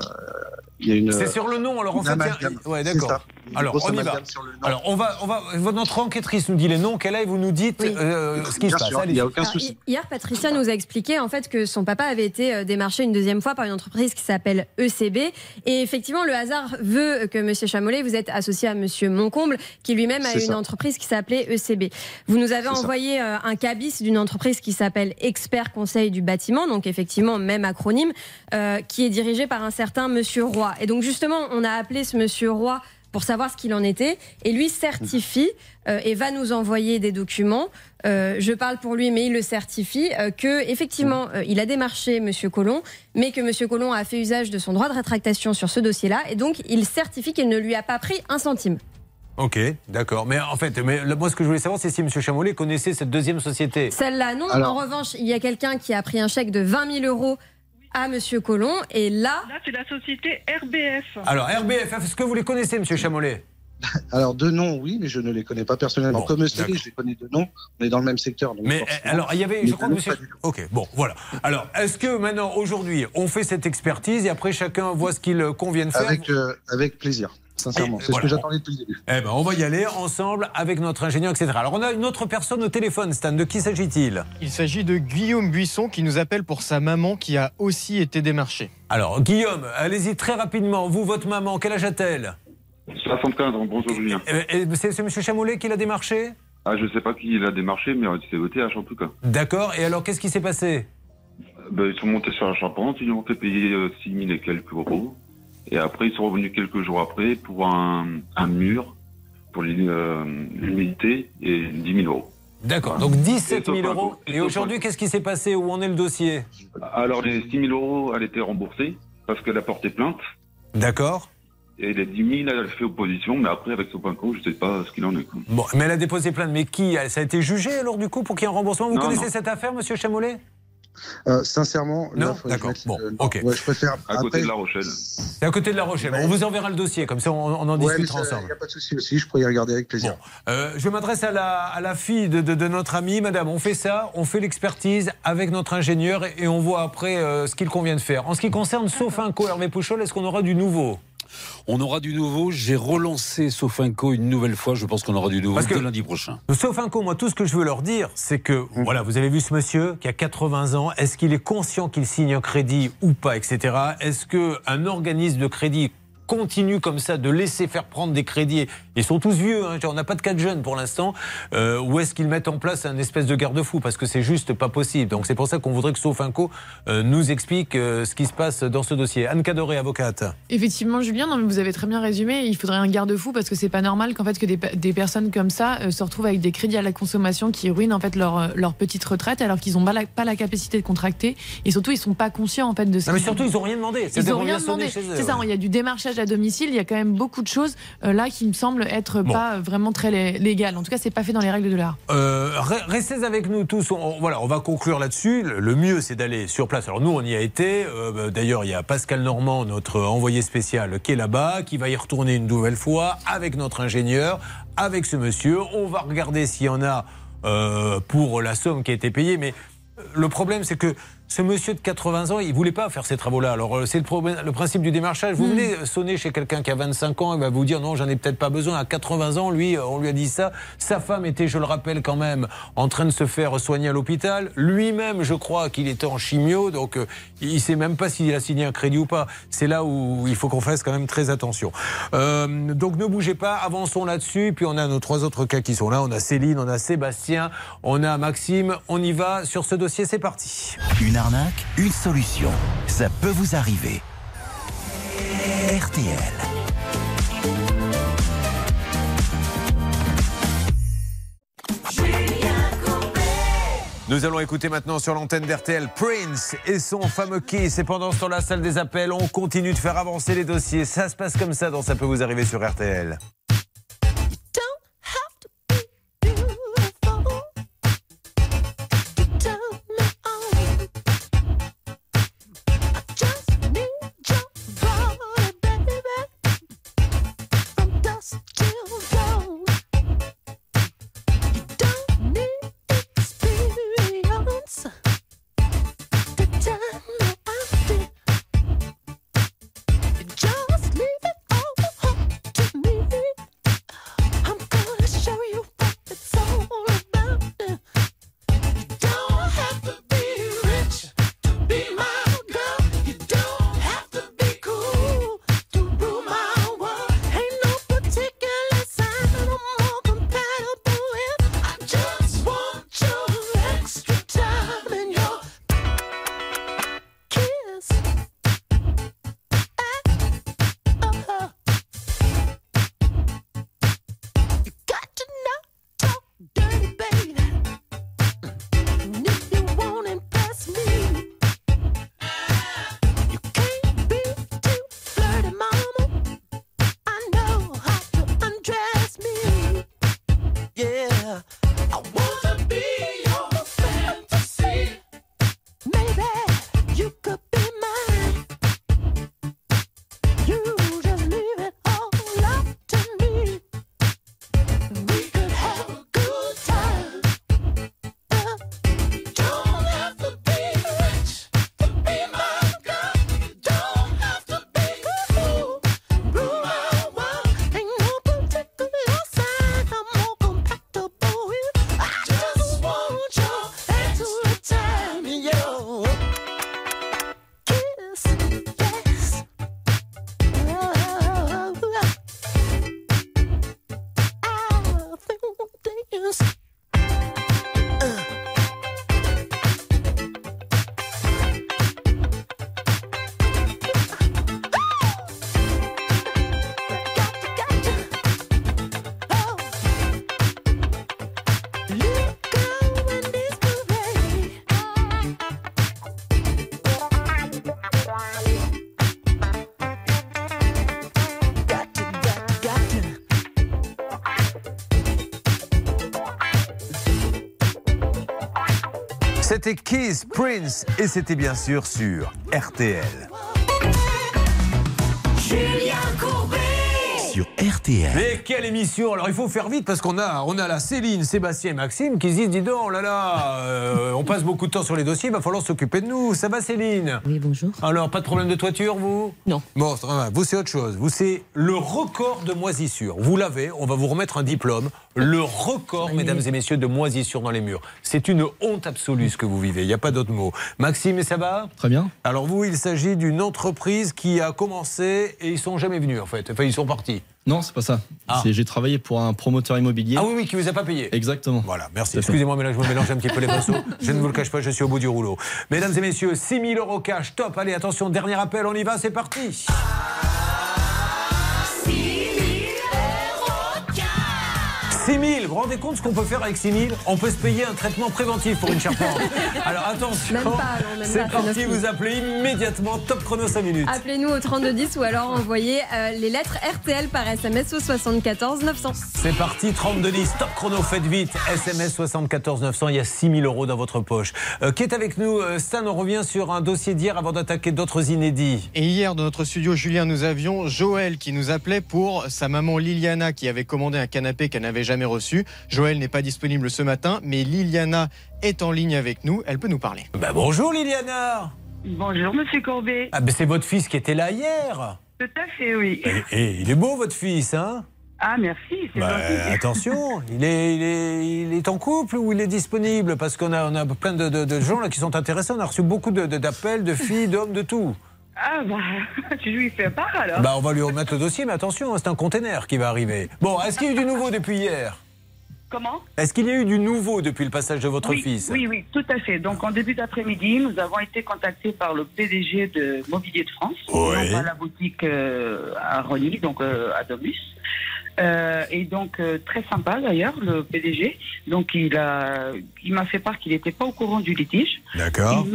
il y a une. C'est sur le nom, alors en une fait, ouais, d'accord. ça. Alors, on y va. Alors, on va, on va. Notre enquêtrice nous dit les noms qu'elle a et vous nous dites euh, ce qui Bien se passe. sûr, il y a aucun Alors, hi- Hier, Patricia nous a expliqué en fait que son papa avait été euh, démarché une deuxième fois par une entreprise qui s'appelle ECB. Et effectivement, le hasard veut que Monsieur Chamolet, vous êtes associé à Monsieur Moncomble, qui lui-même a une ça. entreprise qui s'appelait ECB. Vous nous avez ça. envoyé euh, un cabis d'une entreprise qui s'appelle Expert Conseil du bâtiment, donc effectivement même acronyme, euh, qui est dirigé par un certain Monsieur Roy. Et donc justement, on a appelé ce Monsieur Roy pour savoir ce qu'il en était. Et lui certifie euh, et va nous envoyer des documents. Euh, je parle pour lui, mais il le certifie euh, que effectivement, euh, il a démarché Monsieur Collomb, mais que Monsieur Collomb a fait usage de son droit de rétractation sur ce dossier-là, et donc il certifie qu'il ne lui a pas pris un centime. Ok, d'accord. Mais en fait, mais, moi, ce que je voulais savoir, c'est si M. Chamolet connaissait cette deuxième société. Celle-là, non. Alors- En revanche, il y a quelqu'un qui a pris un chèque de 20 000 euros à Monsieur Collomb, et là, Là, c'est la société RBF. Alors, RBF, est-ce que vous les connaissez, M. Chamolet? Alors, de nom, oui, mais je ne les connais pas personnellement. Bon, Comme d'accord. je les connais de nom. On est dans le même secteur. donc Mais forcément. alors, il y avait, Mais je crois que monsieur. Ok, bon, voilà. Alors, est-ce que maintenant, aujourd'hui, on fait cette expertise et après chacun voit ce qu'il convient de faire? Avec, euh, avec plaisir, sincèrement. C'est ce que j'attendais depuis le début. Eh ben, on va y aller ensemble avec notre ingénieur, etc. Alors, on a une autre personne au téléphone, Stan. De qui s'agit-il? Il s'agit de Guillaume Buisson qui nous appelle pour sa maman qui a aussi été démarchée. Alors, Guillaume, allez-y très rapidement. Vous, votre maman, quel âge a-t-elle? 75 ans, bonjour Julien. Eh, eh, C'est M. Chamolet qui l'a démarché Ah, je sais pas qui l'a démarché, mais c'est ETH en tout cas. D'accord. Et alors, qu'est-ce qui s'est passé? Euh, ben, ils sont montés sur la charpente, ils ont fait payer euh, 6 000 et quelques euros. Et après, ils sont revenus quelques jours après pour un, un mur, pour euh, l'humidité, et 10 000 euros. D'accord. Donc, 17 Et 000 Sofinco. euros. Et aujourd'hui, qu'est-ce qui s'est passé? Où en est le dossier? Alors, les 6 000 euros, elle était remboursée parce qu'elle a porté plainte. D'accord. Et les 10 000, elle a fait opposition, mais après, avec Sopanco, je sais pas ce qu'il en est. Bon, mais elle a déposé plainte. Mais qui? Ça a été jugé alors du coup pour qu'il y ait un remboursement? Vous Non, connaissez non. cette affaire, Monsieur Chamolet? Euh, sincèrement, Non D'accord. mette Bon, non. ok. Ouais, je préfère. À côté après- de La Rochelle. C'est à côté de La Rochelle. On vous enverra le dossier, comme ça on, on en Ouais, discutera ensemble. Il n'y a pas de souci aussi, je pourrais y regarder avec plaisir. Euh, je m'adresse à la, à la fille de, de- de notre ami. Madame, on fait ça, on fait l'expertise avec notre ingénieur et, et on voit après euh, ce qu'il convient de faire. En ce qui concerne Sofinco, Hervé Pouchol, est-ce qu'on aura du nouveau? On aura du nouveau. J'ai relancé Sofinco une nouvelle fois. Je pense qu'on aura du nouveau Parce que- dès lundi prochain. Sofinco, moi, tout ce que je veux leur dire, c'est que, voilà, vous avez vu ce monsieur qui a 80 ans. Est-ce qu'il est conscient qu'il signe un crédit ou pas, etc. Est-ce qu'un organisme de crédit continue comme ça de laisser faire prendre des crédits Ils sont tous vieux, hein, on n'a pas de cas de jeunes pour l'instant. Euh, ou est-ce qu'ils mettent en place un espèce de garde-fou? Parce que c'est juste pas possible. Donc c'est pour ça qu'on voudrait que Sofinco euh, nous explique euh, ce qui se passe dans ce dossier. Anne Cadoré, avocate. Effectivement, Julien, non, mais vous avez très bien résumé. Il faudrait un garde-fou parce que c'est pas normal qu'en fait que des, des personnes comme ça se retrouvent avec des crédits à la consommation qui ruinent en fait leur, leur petite retraite alors qu'ils n'ont pas la, pas la capacité de contracter et surtout ils sont pas conscients en fait de Non, mais surtout, ils n'ont rien demandé. Ils n'ont rien demandé. C'est ça, il y a du démarchage à domicile, il y a quand même beaucoup de choses euh, là qui me semblent être Bon. pas vraiment très lé- légales. En tout cas, c'est pas fait dans les règles de l'art. Euh, re- restez avec nous tous. On, voilà, on va conclure là-dessus. Le, mieux, c'est d'aller sur place. Alors nous, on y a été. Euh, D'ailleurs, il y a Pascal Normand, notre envoyé spécial, qui est là-bas, qui va y retourner une nouvelle fois avec notre ingénieur, avec ce monsieur. On va regarder s'il y en a pour la somme qui a été payée. Mais le problème, c'est que ce monsieur de 80 ans, il voulait pas faire ces travaux-là. Alors euh, c'est le, problème- le principe du démarchage. Vous venez sonner chez quelqu'un qui a 25 ans, il va vous dire non, j'en ai peut-être pas besoin. À 80 ans, lui, on lui a dit ça. Sa femme était, je le rappelle quand même, en train de se faire soigner à l'hôpital. Lui-même, je crois qu'il était en chimio, donc euh, il sait même pas s'il a signé un crédit ou pas. C'est là où il faut qu'on fasse quand même très attention. Euh, donc ne bougez pas, avançons là-dessus. Puis on a nos trois autres cas qui sont là. On a Céline, on a Sébastien, on a Maxime. On y va sur ce dossier. C'est parti. Une arnaque, une solution. Ça peut vous arriver. RTL. Nous allons écouter maintenant sur l'antenne d'RTL Prince et son fameux Kiss. Et pendant ce temps-là, salle des appels, on continue de faire avancer les dossiers. Ça se passe comme ça dans Ça peut vous arriver sur RTL. Kiss Prince et c'était bien sûr sur RTL. Julien Courbet. Sur RTL. Mais quelle émission Alors il faut faire vite parce qu'on a, on a la Céline, Sébastien et Maxime qui se disent dis donc, oh là là, euh, on passe beaucoup de temps sur les dossiers, il va falloir s'occuper de nous. Ça va Céline? Oui, bonjour. Alors, pas de problème de toiture, vous? Non. Bon, vous c'est autre chose. Vous c'est le record de moisissure. Vous l'avez, on va vous remettre un diplôme. Le record, mesdames et messieurs, de moisissure dans les murs. C'est une honte absolue ce que vous vivez, il n'y a pas d'autre mot. Maxime, et ça va? Très bien. Alors vous, il s'agit d'une entreprise qui a commencé et ils sont jamais venus en fait. Enfin, ils sont partis. Non, c'est pas ça. C'est- J'ai travaillé pour un promoteur immobilier. Ah oui, oui, qui vous a pas payé. Exactement. Voilà, merci. Excusez-moi, mais là, je me mélange un petit peu les pinceaux. Je ne vous le cache pas, je suis au bout du rouleau. Mesdames et messieurs, 6 000 euros cash, top. Allez, attention, dernier appel, on y va, c'est parti. 6 000, vous vous rendez compte ce qu'on peut faire avec 6 000 On peut se payer un traitement préventif pour une charpente. Alors attention, Même pas, non, même c'est pas, c'est parti, 9 000. vous appelez immédiatement Top Chrono 5 minutes. Appelez-nous au 3210 ou alors envoyez euh, les lettres RTL par SMS au 74 900. C'est parti, 32 10, top chrono, faites vite. SMS 74 900, il y a 6 000 euros dans votre poche. Euh, qui est avec nous Euh, Stan, on revient sur un dossier d'hier avant d'attaquer d'autres inédits. Et hier, dans notre studio, Julien, nous avions Joël qui nous appelait pour sa maman Liliana qui avait commandé un canapé qu'elle n'avait jamais reçu. Joël n'est pas disponible ce matin, mais Liliana est en ligne avec nous. Elle peut nous parler. Bah, bonjour Liliana Bonjour Monsieur Courbet. Ah ben c'est votre fils qui était là hier. Tout à fait, oui. Et, et il est beau votre fils, hein? Ah merci, c'est Bah, attention, il est, il, est, il est en couple ou il est disponible? Parce qu'on a, on a plein de, de- de gens là qui sont intéressés. On a reçu beaucoup de- de- d'appels, de, filles, d'hommes, de tout. Ah bah, je lui fais part alors. Bah, on va lui remettre le dossier, mais attention, hein, c'est un container qui va arriver. Bon, est-ce qu'il y a eu du nouveau depuis hier? Comment? Est-ce qu'il y a eu du nouveau depuis le passage de votre oui, fils? Oui, oui, tout à fait. Donc en début d'après-midi, nous avons été contactés par le PDG de Mobilier de France, Oui. donc à la boutique euh, à Rony, donc euh, à Domus. Euh, et donc euh, très sympa d'ailleurs le PDG. Donc il a, il m'a fait part qu'il n'était pas au courant du litige. D'accord.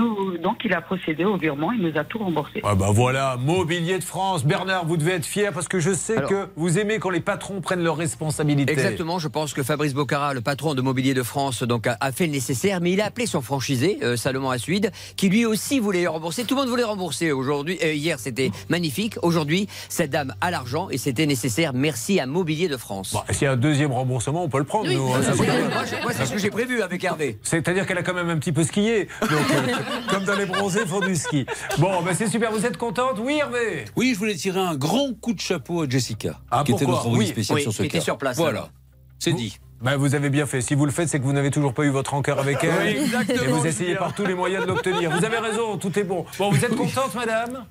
Donc il a procédé au virement, il nous a tout remboursé. Ah bah voilà, Mobilier de France. Bernard, vous devez être fier parce que je sais Alors- que vous aimez quand les patrons prennent leurs responsabilités. Exactement, je pense que Fabrice Bocara, le patron de Mobilier de France, donc a, a fait le nécessaire, mais il a appelé son franchisé, euh, Salomon Assuide, qui lui aussi voulait rembourser. Tout le monde voulait rembourser aujourd'hui. euh, hier, c'était magnifique. Aujourd'hui, cette dame a l'argent et c'était nécessaire. Merci à Mobilier de France. Bon, S'il y a un deuxième remboursement, on peut le prendre. Oui, nous, hein, moi, c'est ce que j'ai prévu avec Hervé. C'est-à-dire qu'elle a quand même un petit peu skié. Donc, euh, comme dans les bronzés, font du ski. Bon, ben c'est super. Vous êtes contente? Oui, Hervé Oui, je voulais tirer un grand coup de chapeau à Jessica, Ah, qui était notre envoyée Oui, spéciale oui, sur ce qui était cas. sur place, Voilà, alors. c'est dit. Ben, vous avez bien fait. Si vous le faites, c'est que vous n'avez toujours pas eu votre encœur avec elle. Oui, exactement, et vous essayez par tous les moyens de l'obtenir. Vous avez raison, tout est bon. Bon, vous êtes contente, madame?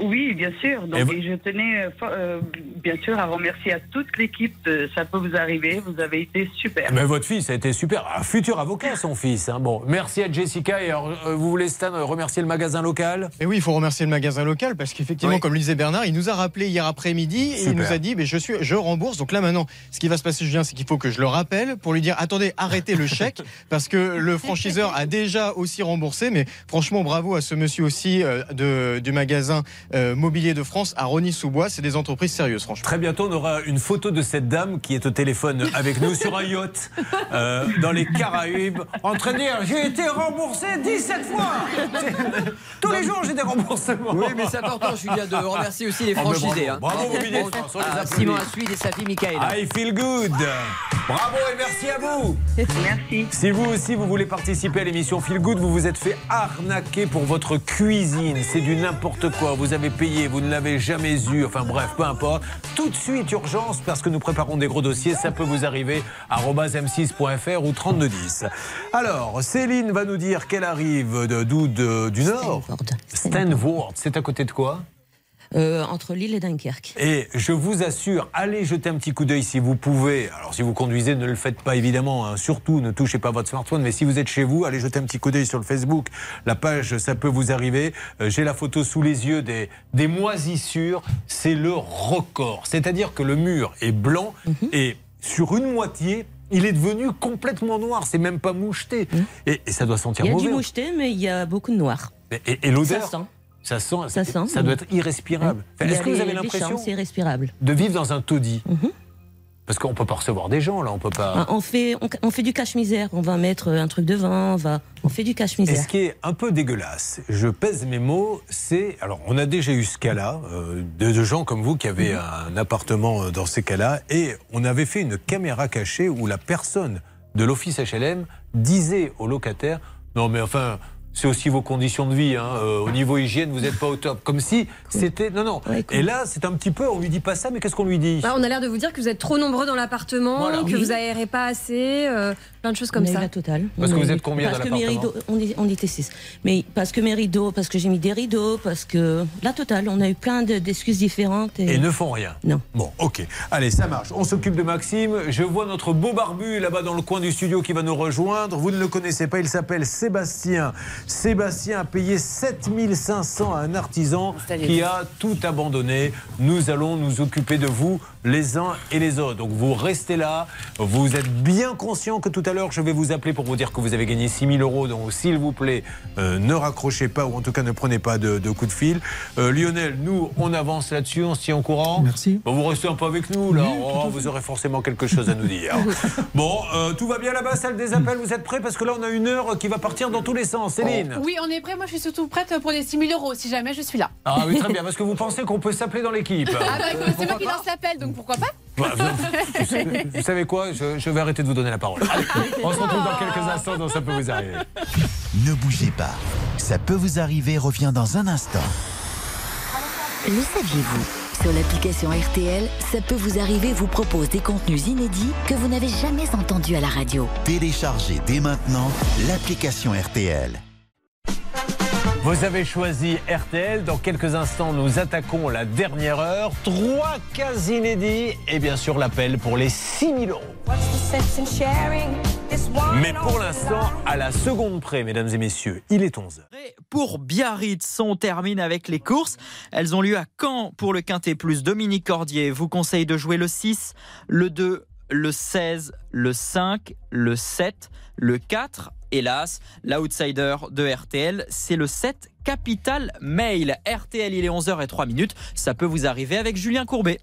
Oui, bien sûr. Donc, Et vous- et je tenais euh, euh, bien sûr à remercier à toute l'équipe. de Ça peut vous arriver. Vous avez été super. Mais votre fils a été super. Un futur avocat, son fils. hein. Bon, merci à Jessica. Et alors, euh, vous voulez, Stan, remercier le magasin local? Et oui, il faut remercier le magasin local parce qu'effectivement, Oui. comme le disait Bernard, il nous a rappelé hier après-midi et il nous a dit mais je, suis, je rembourse. Donc là maintenant, ce qui va se passer, Julien, c'est qu'il faut que je le rappelle pour lui dire attendez, arrêtez le chèque parce que le franchiseur a déjà aussi remboursé. Mais franchement, bravo à ce monsieur aussi euh, de, du magasin euh, Mobilier de France à Rony-sous-Bois. C'est des entreprises sérieuses, franchement. Très bientôt, on aura une photo de cette dame qui est au téléphone avec nous sur un yacht euh, dans les Caraïbes en train de dire J'ai été remboursé 17 fois Tous les jours, j'ai des remboursements. Oui, mais c'est important, Julien, de remercier aussi les Oh, mais franchisés. bravo. hein. Bravo, Mobilier de France, on les à applaudit. Simon Assuide et sa fille Michaela. I feel good. Bravo et merci à vous. Merci. Si vous aussi vous voulez participer à l'émission Feel Good, vous vous êtes fait arnaquer pour votre cuisine. C'est du n'importe quoi. Vous avez payé, vous ne l'avez jamais eu. Enfin bref, peu importe. Tout de suite urgence parce que nous préparons des gros dossiers. Ça peut vous arriver. arobase m6.fr ou 3210. Alors Céline va nous dire qu'elle arrive de- d'où du nord? Stanford. C'est à côté de quoi? Euh, entre Lille et Dunkerque. Et je vous assure, allez jeter un petit coup d'œil si vous pouvez. Alors si vous conduisez, ne le faites pas évidemment. hein. Surtout, ne touchez pas votre smartphone. Mais si vous êtes chez vous, allez jeter un petit coup d'œil sur le Facebook. La page, ça peut vous arriver. Euh, J'ai la photo sous les yeux des, des moisissures. C'est le record. C'est-à-dire que le mur est blanc et sur une moitié, il est devenu complètement noir. C'est même pas moucheté. Et, et ça doit sentir Il y a mauvais. du moucheté, mais il y a beaucoup de noir. Et, et- et l'odeur Ça sent. ça sent, doit être irrespirable. Est-ce que vous avez l'impression de vivre dans un taudis Parce qu'on peut pas recevoir des gens là, on peut pas. Ah, On fait, on, on fait du cache-misère. On va mettre un truc devant, on, va, on fait du Et cache-misère. ce qui est un peu dégueulasse, je pèse mes mots, c'est. Alors, on a déjà eu ce cas-là, euh, de, de gens comme vous qui avaient un appartement euh, dans ces cas-là, et on avait fait une caméra cachée où la personne de l'office HLM disait au locataire Non, mais enfin. C'est aussi vos conditions de vie. hein, euh, au niveau hygiène, vous n'êtes pas au top. Comme si c'était. Non, non. Et là, c'est un petit peu. On lui dit pas ça, mais qu'est-ce qu'on lui dit? Bah, on a l'air de vous dire que vous êtes trop nombreux dans l'appartement, Voilà. que Oui. vous aérez pas assez, euh, plein de choses comme On ça. la totale. Parce que On vous êtes combien parce dans que mes l'appartement? rideaux- on, on était six. Mais parce que mes rideaux, parce que j'ai mis des rideaux, parce que la totale, on a eu plein de- d'excuses différentes. Et, Et ne font rien. Non. Bon, ok. Allez, ça marche. On s'occupe de Maxime. Je vois notre beau barbu là-bas dans le coin du studio qui va nous rejoindre. Vous ne le connaissez pas, il s'appelle Sébastien. Sébastien a payé 7500 à un artisan qui a tout abandonné. Nous allons nous occuper de vous les uns et les autres. Donc vous restez là. Vous êtes bien conscient que tout à l'heure, je vais vous appeler pour vous dire que vous avez gagné 6000 euros. Donc s'il vous plaît, euh, ne raccrochez pas ou en tout cas ne prenez pas de, de coup de fil. Euh, Lionel, nous, on avance là-dessus, on se tient au courant. Merci. vous restez un peu avec nous là. Oh, vous aurez forcément quelque chose à nous dire. bon, euh, tout va bien là-bas, salle des appels? Vous êtes prêts? Parce que là, on a une heure qui va partir dans tous les sens. Céline? Oui, on est prêt. Moi, je suis surtout prête pour les 6 000 euros, si jamais je suis là. Ah oui, très bien, parce que vous pensez qu'on peut s'appeler dans l'équipe. Ah bah, c'est moi qui lance l'appel, donc pourquoi pas Bah, vous, vous savez quoi je, je vais arrêter de vous donner la parole. Allez, on se retrouve dans quelques instants dans Ça peut vous arriver. Ne bougez pas. Ça peut vous arriver revient dans un instant. Le saviez-vous? Sur l'application RTL, ça peut vous arriver vous propose des contenus inédits que vous n'avez jamais entendus à la radio. Téléchargez dès maintenant l'application RTL. Vous avez choisi RTL. Dans quelques instants, nous attaquons la dernière heure. Trois cas inédits et bien sûr l'appel pour les 6000 euros. Mais pour l'instant, à la seconde près, mesdames et messieurs, il est 11h. Pour Biarritz, on termine avec les courses. Elles ont lieu à Caen pour le Quintet Plus. Dominique Cordier vous conseille de jouer le 6, le 2, le 16, le 5, le 7, le 4. Hélas, l'outsider de RTL, c'est le 7 Capital Mail. RTL, il est 11h03 minutes. Ça peut vous arriver avec Julien Courbet.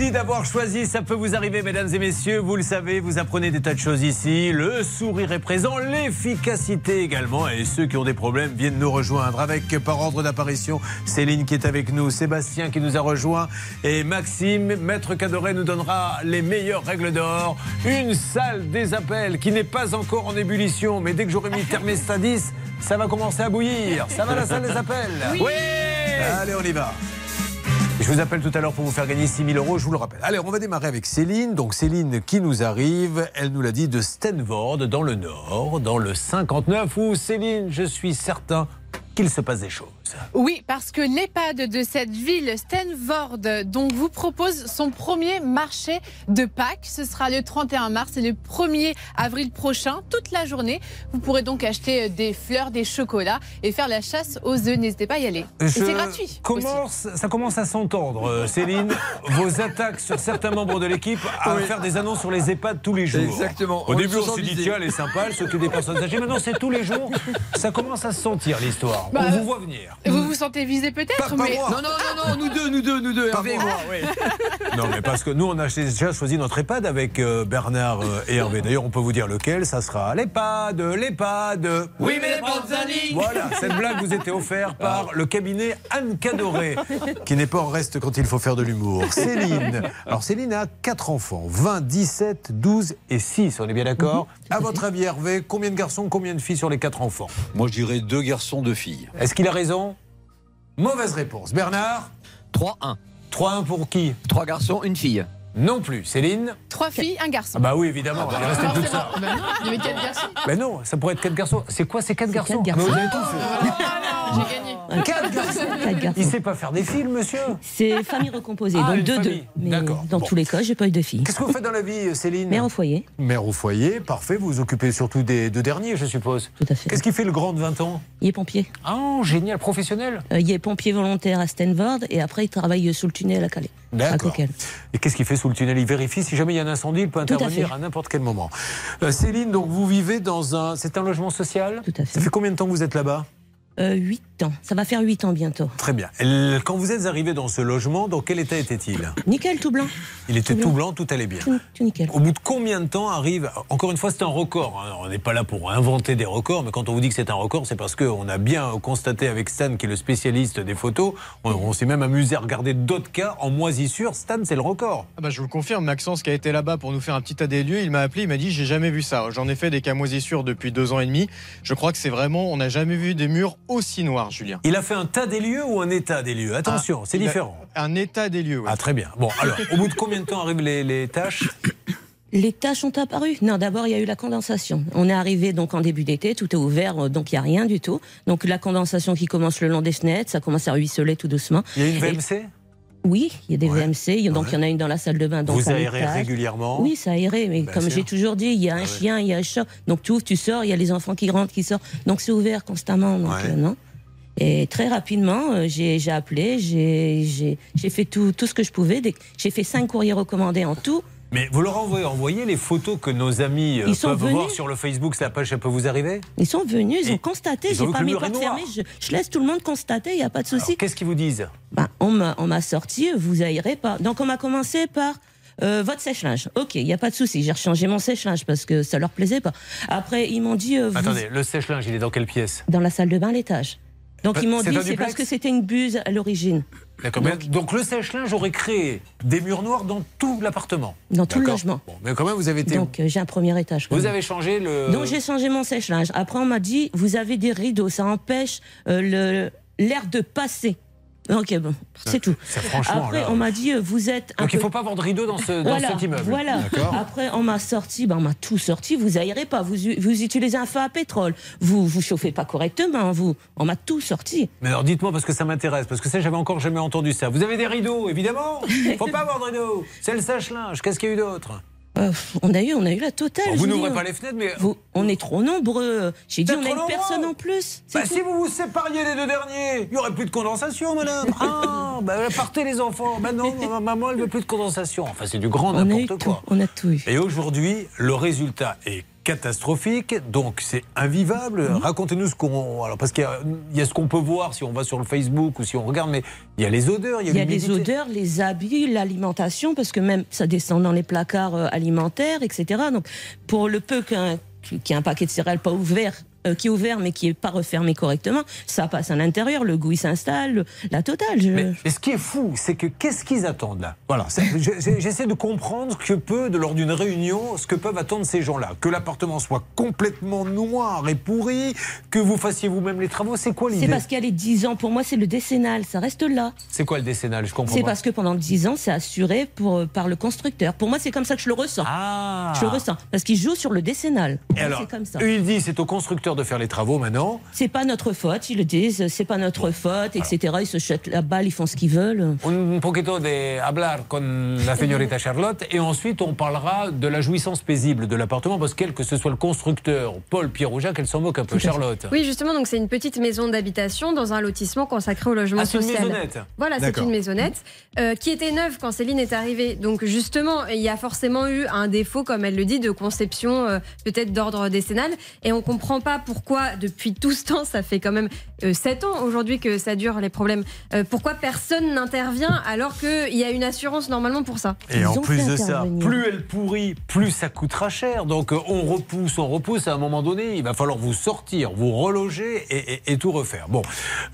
Merci d'avoir choisi. Ça peut vous arriver, mesdames et messieurs. Vous le savez, vous apprenez des tas de choses ici. Le sourire est présent, l'efficacité également. Et ceux qui ont des problèmes viennent nous rejoindre. Avec, par ordre d'apparition, Céline qui est avec nous, Sébastien qui nous a rejoint et Maxime. Maître Cadoret nous donnera les meilleures règles d'or. Une salle des appels qui n'est pas encore en ébullition. Mais dès que j'aurai mis thermostat 10, ça va commencer à bouillir. Ça va la salle des appels? Oui. Allez, on y va. Je vous appelle tout à l'heure pour vous faire gagner 6 000 euros, je vous le rappelle. Allez, on va démarrer avec Céline. Donc Céline qui nous arrive, elle nous l'a dit, de Stenvord, dans le Nord, dans le 59, où Céline, je suis certain qu'il se passe des choses. Oui, parce que l'EHPAD de cette ville, Stenvord, donc vous propose son premier marché de Pâques. Ce sera le 31 mars et le 1er avril prochain, toute la journée. Vous pourrez donc acheter des fleurs, des chocolats et faire la chasse aux œufs. N'hésitez pas à y aller. Je c'est gratuit. Commence, ça commence à s'entendre, euh, Céline. vos attaques sur certains membres de l'équipe à Oui. faire des annonces sur les EHPAD tous les jours. Exactement. Au On début, on s'est dit, tiens, elle est sympa, elle s'occupe des personnes âgées. Maintenant, c'est tous les jours. Ça commence à se sentir, l'histoire. Bah, on vous voit venir. Vous vous sentez visé peut-être mais... Non, non, non, non, nous deux, nous deux, nous deux, Pas Hervé et moi. oui. Non, mais parce que nous, on a déjà choisi notre EHPAD avec euh, Bernard euh, et Hervé. D'ailleurs, on peut vous dire lequel. Ça sera l'EHPAD, l'EHPAD. Oui, mais Panzani. Voilà, cette blague vous était offerte par le cabinet Anne Cadoré, qui n'est pas en reste quand il faut faire de l'humour. Céline. Alors, Céline a 4 enfants 20, 17, 12 et 6. On est bien d'accord? À votre avis, Hervé, combien de garçons, combien de filles sur les 4 enfants? Moi, je dirais deux garçons, deux filles. Est-ce qu'il a raison? Mauvaise réponse. Bernard? 3-1. 3-1 pour qui? Trois garçons, une fille. Non plus. Céline? Trois filles, un garçon. Ah bah oui, évidemment, il restait plus que ça. Bah non, il y avait quatre garçons. Mais non, ça pourrait être quatre garçons. C'est quoi ces quatre garçons quatre garçons? Mais vous avez tout fait. J'ai gagné. Quatre garçons Quatre garçons. Il sait pas faire des films, monsieur C'est famille recomposée, Ah, donc une deux deux. Mais D'accord. dans Bon. tous les cas, j'ai pas eu de filles. Qu'est-ce que vous faites dans la vie, Céline Mère au foyer. Mère au foyer, parfait. Vous vous occupez surtout des deux derniers, je suppose. Tout à fait. Qu'est-ce qui fait le grand de 20 ans? Il est pompier. Ah, génial, professionnel. Euh, il est pompier volontaire à Stanford et après il travaille sous le tunnel à Calais. À D'accord. Coquel. Et qu'est-ce qu'il fait sous le tunnel? Il vérifie si jamais il y a un incendie, il peut Tout intervenir à, n'importe quel moment. Euh, Céline, donc vous vivez dans un. C'est un logement social? Tout à fait. Ça fait combien de temps que vous êtes là-bas? Euh, 8 8 ans. Ça va faire 8 ans bientôt. Très bien. Quand vous êtes arrivé dans ce logement, dans quel état était-il? Nickel, tout blanc. Il était Tout tout blanc. blanc, tout allait bien. Tout, tout nickel. Au bout de combien de temps arrive Encore une fois, c'est un record. hein. On n'est pas là pour inventer des records, mais quand on vous dit que c'est un record, c'est parce qu'on a bien constaté avec Stan, qui est le spécialiste des photos, on, on s'est même amusé à regarder d'autres cas en moisissure. Stan, c'est le record. Ah bah, je vous le confirme, Maxence qui a été là-bas pour nous faire un petit tas des lieux, il m'a appelé, il m'a dit j'ai jamais vu ça. J'en ai fait des cas moisissures depuis deux ans et demi. Je crois que c'est vraiment, on n'a jamais vu des murs aussi noirs, Julien. Il a fait un tas des lieux ou un état des lieux? Attention, Ah, c'est a- différent. Un état des lieux, oui. Ah, très bien. Bon, alors, au bout de combien de temps arrivent les, les tâches? Les tâches ont apparu Non, d'abord, il y a eu la condensation. On est arrivé donc en début d'été, tout est ouvert, euh, donc il n'y a rien du tout. Donc la condensation qui commence le long des fenêtres, ça commence à ruisseler tout doucement. Il y a une Et- VMC Oui, il y a des VMC. il y a- Donc il y en a une dans la salle de bain. Donc Vous aérez régulièrement? Oui, ça aéré. Mais comme. Ah j'ai toujours dit, il y a un chien, il y a un chat. Donc tu ouvres, tu sors, il y a les enfants qui rentrent, qui sortent. Donc c'est ouvert constamment. Donc Ouais. euh, non? Et très rapidement, euh, j'ai appelé, j'ai fait tout, tout ce que je pouvais. J'ai fait cinq courriers recommandés en tout. Mais vous leur envoyez, envoyez les photos que nos amis euh, Ils sont peuvent venus. voir sur le Facebook, la page, ça peut vous arriver Ils sont venus, ils ont constaté. ils ont J'ai pas mis porte fermée. Je, je laisse tout le monde constater, il n'y a pas de souci. Qu'est-ce qu'ils vous disent Bah, on m'a sorti, vous aérez pas. Donc on m'a commencé par euh, votre sèche-linge. Ok, il n'y a pas de souci. J'ai rechangé mon sèche-linge parce que ça leur plaisait pas. Après, ils m'ont dit. euh, vous- Attendez, le sèche-linge, il est dans quelle pièce? Dans la salle de bain l'étage. Donc Bah, ils m'ont dit c'est parce que c'était une buse à l'origine. D'accord. Donc, le sèche-linge aurait créé des murs noirs dans tout l'appartement. Dans tout le logement. Bon, mais quand même, vous avez été. Donc euh, j'ai un premier étage. quand vous même. avez changé le. Donc j'ai changé mon sèche-linge. Après on m'a dit vous avez des rideaux, ça empêche euh, l'air de passer. Ok bon, c'est tout. Après on m'a dit euh, vous êtes un Donc il ne faut pas de rideau dans, ce, dans voilà, cet immeuble. Voilà. Après, on m'a sorti, ben, on m'a tout sorti. Vous aérez pas, vous, vous utilisez un feu à pétrole, vous vous chauffez pas correctement, vous. On m'a tout sorti. Mais alors dites-moi parce que ça m'intéresse, parce que ça j'avais encore jamais entendu ça. Vous avez des rideaux, évidemment. Faut pas de rideaux. C'est le sèche-linge. Qu'est-ce qu'il y a eu d'autre? Euh, on a eu, on a eu la totale. Vous n'ouvrez pas les fenêtres, mais Vous- on est trop nombreux. J'ai dit, on a une personne en plus. Bah, si vous vous sépariez les deux derniers, il y aurait plus de condensation, madame. Ah, bah, partez les enfants. Bah non, ma- maman, elle veut plus de condensation. Enfin, c'est du grand n'importe tout. quoi. On a tout eu. Et aujourd'hui, le résultat est catastrophique, donc c'est invivable. Mhm. Racontez-nous ce qu'on. Alors, parce qu'il y y a ce qu'on peut voir si on va sur le Facebook ou si on regarde, mais il y a les odeurs, il y a, Il y a les odeurs, les habits, l'alimentation, parce que même ça descend dans les placards euh, alimentaires, etc. Donc, pour le peu qu'un qu'il y ait un paquet de céréales pas ouvert, euh, qui est ouvert mais qui est pas refermé correctement, ça passe à l'intérieur, le goût il s'installe, le- la totale. Je- Mais, mais ce qui est fou, c'est que qu'est-ce qu'ils attendent là? Voilà, c'est- je- je- j'essaie de comprendre que peut, de- lors d'une réunion, ce que peuvent attendre ces gens-là. Que l'appartement soit complètement noir et pourri, que vous fassiez vous-même les travaux, c'est quoi C'est l'idée parce qu'il y a les 10 ans, pour moi c'est le décennal, ça reste là. C'est quoi le décennal? Je comprends C'est parce que pendant 10 ans, c'est assuré pour, euh, par le constructeur. Pour moi, c'est comme ça que je le ressens. Je le ressens. Parce qu'il joue sur le décennal. Et alors, c'est comme ça. ils disent c'est au constructeur de faire les travaux maintenant. C'est pas notre faute, ils le disent, c'est pas notre faute, etc. Ils se jettent la balle, ils font ce qu'ils veulent. Un poquito de hablar con la señorita Charlotte et ensuite on parlera de la jouissance paisible de l'appartement parce quel que ce soit le constructeur, Paul, Pierre ou Jacques, elle s'en moque un peu, Charlotte. Oui, justement, donc c'est une petite maison d'habitation dans un lotissement consacré au logement Ah, c'est une social. maisonnette. Voilà, c'est une maisonnette euh, qui était neuve quand Céline est arrivée. Donc justement, il y a forcément eu un défaut, comme elle le dit, de conception euh, peut-être d'ordre décennal. Et on comprend pas pourquoi, depuis tout ce temps, ça fait quand même euh, 7 ans aujourd'hui que ça dure les problèmes, euh, pourquoi personne n'intervient alors qu'il y a une assurance normalement pour ça? Et en plus de ça, plus elle pourrit, plus ça coûtera cher. Donc euh, on repousse, on repousse. À un moment donné, il va falloir vous sortir, vous reloger et, et- et tout refaire. Bon,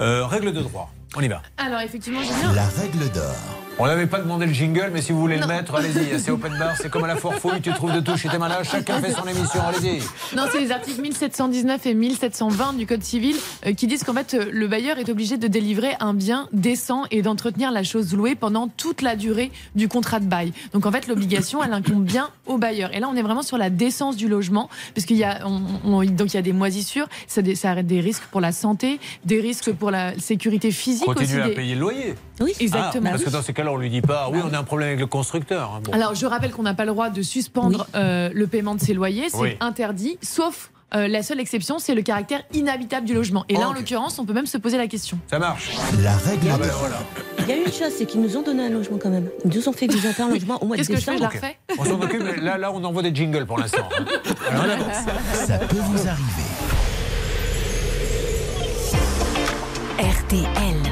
euh, règle de droit. On y va. Alors effectivement, Julien. La règle d'or. On n'avait pas demandé le jingle, mais si vous voulez le mettre, allez-y. C'est open bar, c'est comme à la foire fouille, tu trouves de tout chez tes malades, chacun fait son émission, allez-y. Non, c'est les articles 1719 et 1720 du Code civil euh, qui disent qu'en fait, euh, le bailleur est obligé de délivrer un bien décent et d'entretenir la chose louée pendant toute la durée du contrat de bail. Donc en fait, l'obligation, elle incombe bien au bailleur. Et là, on est vraiment sur la décence du logement, parce qu'il y a, on- on- donc il y a des moisissures, ça, ça arrête des risques pour la santé, des risques pour la sécurité physique aussi. Continuez à des- payer le loyer. Oui, exactement. Ah, parce que dans ces cas-là, on lui dit pas, oui, on a un problème avec le constructeur. hein. Bon. Alors, je rappelle qu'on n'a pas le droit de suspendre euh, le paiement de ses loyers, c'est Oui. interdit, sauf euh, la seule exception, c'est le caractère inhabitable du logement. Et là, en l'occurrence, on peut même se poser la question. Ça marche. La règle Ah ben voilà. Il y a eu une chose, c'est qu'ils nous ont donné un logement quand même. Ils nous ont fait visiter un logement au mois de Qu'est-ce que je fais décembre. Je la refais On s'en occupe, mais là, là, on envoie des jingles pour l'instant. hein. Alors, on avance. Ça peut vous arriver. RTL.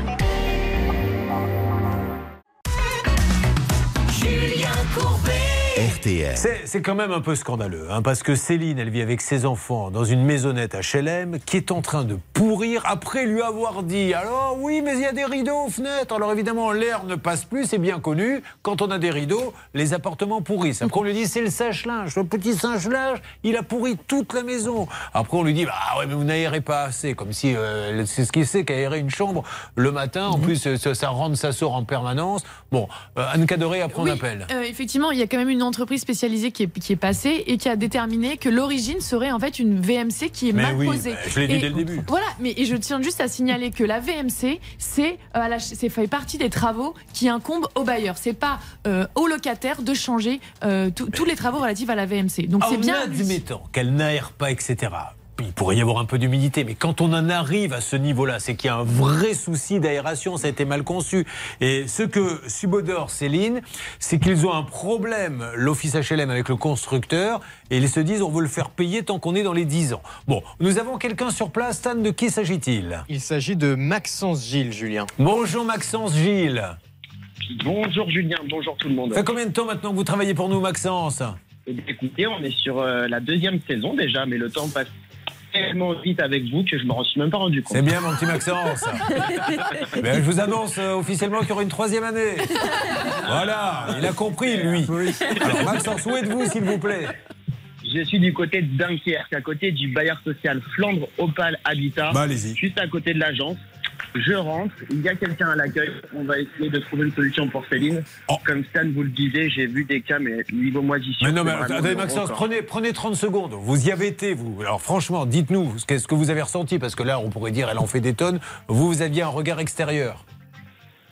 Julien Courbet. RTL. C'est c'est quand même un peu scandaleux, hein, parce que Céline, elle vit avec ses enfants dans une maisonnette HLM qui est en train de pourrir après lui avoir dit Alors oui, mais il y a des rideaux aux fenêtres. Alors évidemment, l'air ne passe plus, c'est bien connu. Quand on a des rideaux, les appartements pourrissent. Après, on lui dit C'est le sèche-linge, le petit sèche-linge, il a pourri toute la maison. Après, on lui dit Bah ouais, mais vous n'aérez pas assez, comme si euh, c'est ce qu'il sait qu'aérer une chambre le matin. En plus, euh, ça, ça rentre, ça sort en permanence. Bon, euh, Anne Cadoré, après on Oui, appelle. euh, effectivement, il y a quand même une entreprise spécialisée qui est, qui est passée et qui a déterminé que l'origine serait en fait une VMC qui est Mais mal oui, posée. bah, je l'ai dit dès le début. Voilà, mais et je tiens juste à signaler que la VMC, c'est euh, c'est fait partie des travaux qui incombent au bailleur. C'est pas euh, au locataire de changer euh, tous- les travaux relatifs à la VMC. Donc c'est en bien. lui. admettant qu'elle n'aère pas, etc. Il pourrait y avoir un peu d'humidité, mais quand on en arrive à ce niveau-là, c'est qu'il y a un vrai souci d'aération, ça a été mal conçu. Et ce que subodore Céline, c'est qu'ils ont un problème, l'office HLM avec le constructeur, et ils se disent on veut le faire payer tant qu'on est dans les 10 ans. Bon, nous avons quelqu'un sur place, Stan, de qui s'agit-il? Il s'agit de Maxence Gilles, Julien. Bonjour Maxence Gilles. Bonjour Julien, bonjour tout le monde. Ça fait combien de temps maintenant que vous travaillez pour nous, Maxence? Eh Écoutez, on est sur euh, la deuxième saison déjà, mais le temps passe tellement vite avec vous que je m'en suis même pas rendu compte. C'est bien, mon petit Maxence. Ben, je vous annonce euh, officiellement qu'il y aura une troisième année. Voilà, il a compris, lui. Alors, Maxence, où êtes-vous, s'il vous plaît? Je suis du côté de Dunkerque, à côté du bailleur social Flandre Opal Habitat, Bah, allez-y. juste à côté de l'agence. Je rentre, il y a quelqu'un à l'accueil. On va essayer de trouver une solution pour Céline. Comme Stan vous le disait, j'ai vu des cas, mais niveau moisissure. Oh. Mais non, mais attendez, Maxence, prenez, prenez 30 secondes. Vous y avez été, vous. Alors, franchement, dites-nous ce que, ce que vous avez ressenti, parce que là, on pourrait dire, elle en fait des tonnes. Vous, vous aviez un regard extérieur.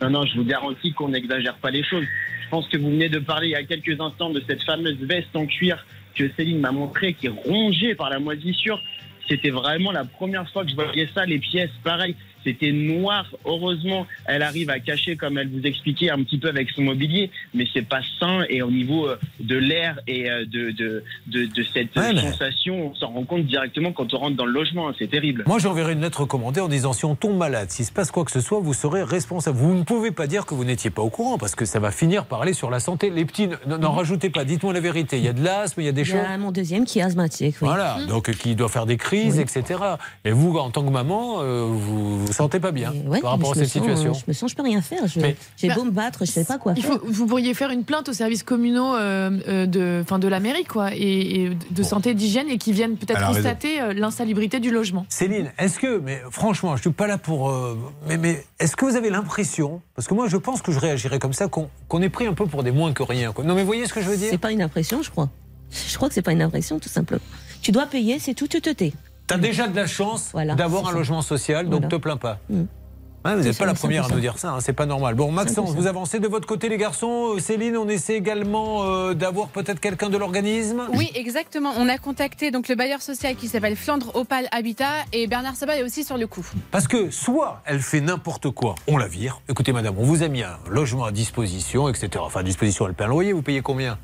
Non, non, je vous garantis qu'on n'exagère pas les choses. Je pense que vous venez de parler il y a quelques instants de cette fameuse veste en cuir que Céline m'a montrée, qui est rongée par la moisissure. C'était vraiment la première fois que je voyais ça, les pièces, pareil. C'était noir. Heureusement, elle arrive à cacher, comme elle vous expliquait, un petit peu avec son mobilier, mais c'est pas sain. Et au niveau euh, de l'air et euh, de, de, de, de cette Ouais, mais- sensation, on s'en rend compte directement quand on rentre dans le logement. C'est terrible. Moi, j'enverrai une lettre recommandée en disant si on tombe malade, s'il se passe quoi que ce soit, vous serez responsable. Vous ne pouvez pas dire que vous n'étiez pas au courant parce que ça va finir par aller sur la santé. Les petits, n'en rajoutez pas. Dites-moi la vérité. Il y a de l'asthme, il y a des Il y choses. a mon deuxième qui est asthmatique. Oui. Voilà, donc qui doit faire des crises, etc. Et vous, en tant que maman, euh, vous vous sentez pas bien Ouais, par rapport à cette sens, situation. Je me sens, je peux rien faire. J'ai beau me battre, je sais pas quoi Il faire. faut, vous pourriez faire une plainte aux services communaux euh, euh, de, enfin de la mairie, quoi, et, et de santé, d'hygiène, et qui viennent peut-être constater euh, l'insalubrité du logement. Céline, est-ce que, mais franchement, je suis pas là pour. euh, mais mais est-ce que vous avez l'impression, parce que moi je pense que je réagirais comme ça, qu'on qu'on est pris un peu pour des moins que rien. quoi. Non mais voyez ce que je veux dire? C'est pas une impression, je crois. Je crois que c'est pas une impression, tout simplement. Tu dois payer, c'est tout, tu te tais. T'as déjà de la chance d'avoir un ça. logement social, donc Voilà. te plains pas. Mm. Vous n'êtes pas la première à nous dire ça, hein, c'est pas normal. Bon, Maxence, vous avancez de votre côté, les garçons. Euh, Céline, on essaie également euh, d'avoir peut-être quelqu'un de l'organisme Oui, exactement. On a contacté donc le bailleur social qui s'appelle Flandre Opal Habitat et Bernard Sabat est aussi sur le coup. Parce que soit elle fait n'importe quoi, on la vire. Écoutez, madame, on vous a mis un logement à disposition, etc. Enfin, à disposition, elle paie un loyer, vous payez combien?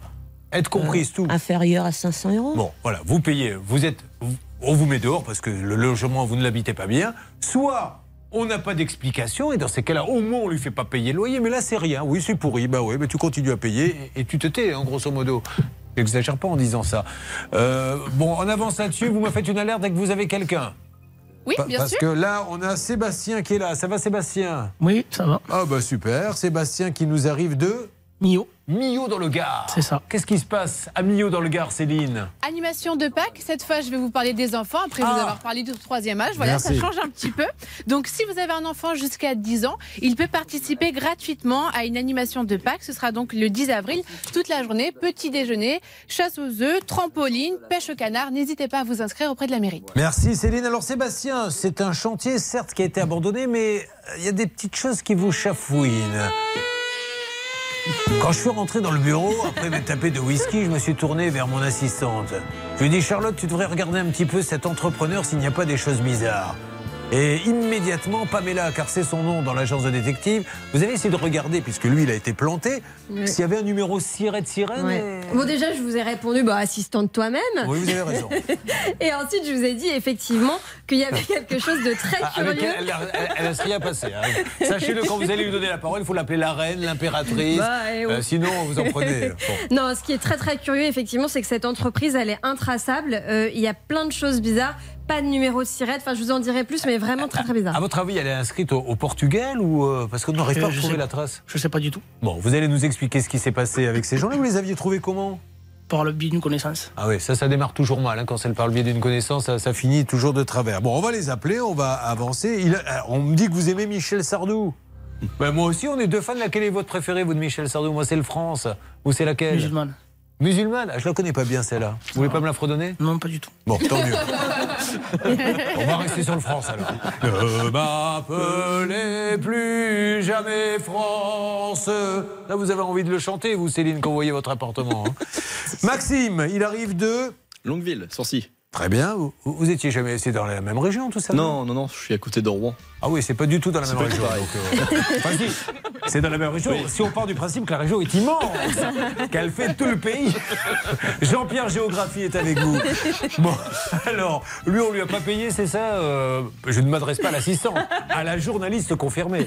Être comprise, tout. Inférieur à 500 euros. Bon, voilà, vous payez, vous êtes, vous- on vous met dehors parce que le logement, vous ne l'habitez pas bien. Soit on n'a pas d'explication et dans ces cas-là, au moins on lui fait pas payer le loyer. Mais là, c'est rien. Oui, c'est pourri. Bah oui, mais tu continues à payer et, tu te tais, hein, grosso modo. J'exagère pas en disant ça. Euh, bon, on avance là-dessus. Vous me faites une alerte dès que vous avez quelqu'un. Oui, bien Parce sûr. que là, on a Sébastien qui est là. Ça va, Sébastien? Oui, ça va. Ah bah super. Sébastien qui nous arrive de Millau. Millau dans le Gard. C'est ça. Qu'est-ce qui se passe à Millau dans le Gard, Céline? Animation de Pâques. Cette fois, je vais vous parler des enfants après vous Ah. avoir parlé du troisième âge. Voilà, Merci. ça change un petit peu. Donc, si vous avez un enfant jusqu'à 10 ans, il peut participer gratuitement à une animation de Pâques. Ce sera donc le 10 avril, toute la journée. Petit déjeuner, chasse aux œufs, trampoline, pêche au canard. N'hésitez pas à vous inscrire auprès de la mairie. Merci Céline. Alors Sébastien, c'est un chantier certes qui a été abandonné, mais il y a des petites choses qui vous chafouinent. Quand je suis rentré dans le bureau, après m'être tapé de whisky, je me suis tourné vers mon assistante. Je lui ai dit Charlotte, tu devrais regarder un petit peu cet entrepreneur s'il n'y a pas des choses bizarres. Et immédiatement, Pamela, car c'est son nom dans l'agence de détective, vous avez essayé de regarder, puisque lui, il a été planté, Oui. s'il y avait un numéro sirène sirène. Ouais. et- Bon, déjà, je vous ai répondu, bah, assistante toi-même. Oui, vous avez raison. Et ensuite, je vous ai dit effectivement qu'il y avait quelque chose de très Ah, Avec curieux. elle, elle, elle- elle laisse rien passer. hein. Sachez-le, quand vous allez lui donner la parole, il faut l'appeler la reine, l'impératrice. Bah, eh. Euh, sinon, vous en prenez. Bon. Non, ce qui est très très curieux, effectivement, c'est que cette entreprise, elle est intraçable. Euh, Il y a plein de choses bizarres. Pas de numéro de sirette. Enfin, je vous en dirai plus, mais vraiment très très bizarre. À votre avis, elle est inscrite au, au Portugal ou euh, parce qu'on n'arrive Euh, pas sais- la trace Je sais pas du tout. Bon, vous allez nous expliquer ce qui s'est passé avec ces gens-là. Vous les aviez trouvés comment? Par le biais d'une connaissance. Ah oui, ça, ça démarre toujours mal. hein, quand c'est par le biais d'une connaissance, ça, ça finit toujours de travers. Bon, on va les appeler, on va avancer. Il- euh, on me dit que vous aimez Michel Sardou. Ben, moi aussi, on est deux fans. Laquelle est votre préférée, vous, de Michel Sardou? Moi, c'est le France. Ou c'est laquelle? Musulmane. Musulmane ah, Je la connais pas bien, celle-là. Vous voulez pas me la fredonner Non, pas du tout. Bon, tant mieux. On va rester sur le France alors. Ne m'appelez plus jamais France. Là, vous avez envie de le chanter, vous, Céline, quand vous voyez votre appartement. hein. Maxime, il arrive de. Longueville, Sorcy. Très bien. Vous, vous étiez jamais. C'est dans la même région, tout ça Non, non, non, je suis à côté de Rouen. Ah oui, c'est pas du tout dans la même région. euh, enfin, si, c'est dans la même région. Oui. Si on part du principe que la région est immense, qu'elle fait tout le pays. Jean-Pierre Géographie est avec vous. Bon, alors, lui, on lui a pas payé, c'est ça euh, Je ne m'adresse pas à l'assistant, à la journaliste confirmée.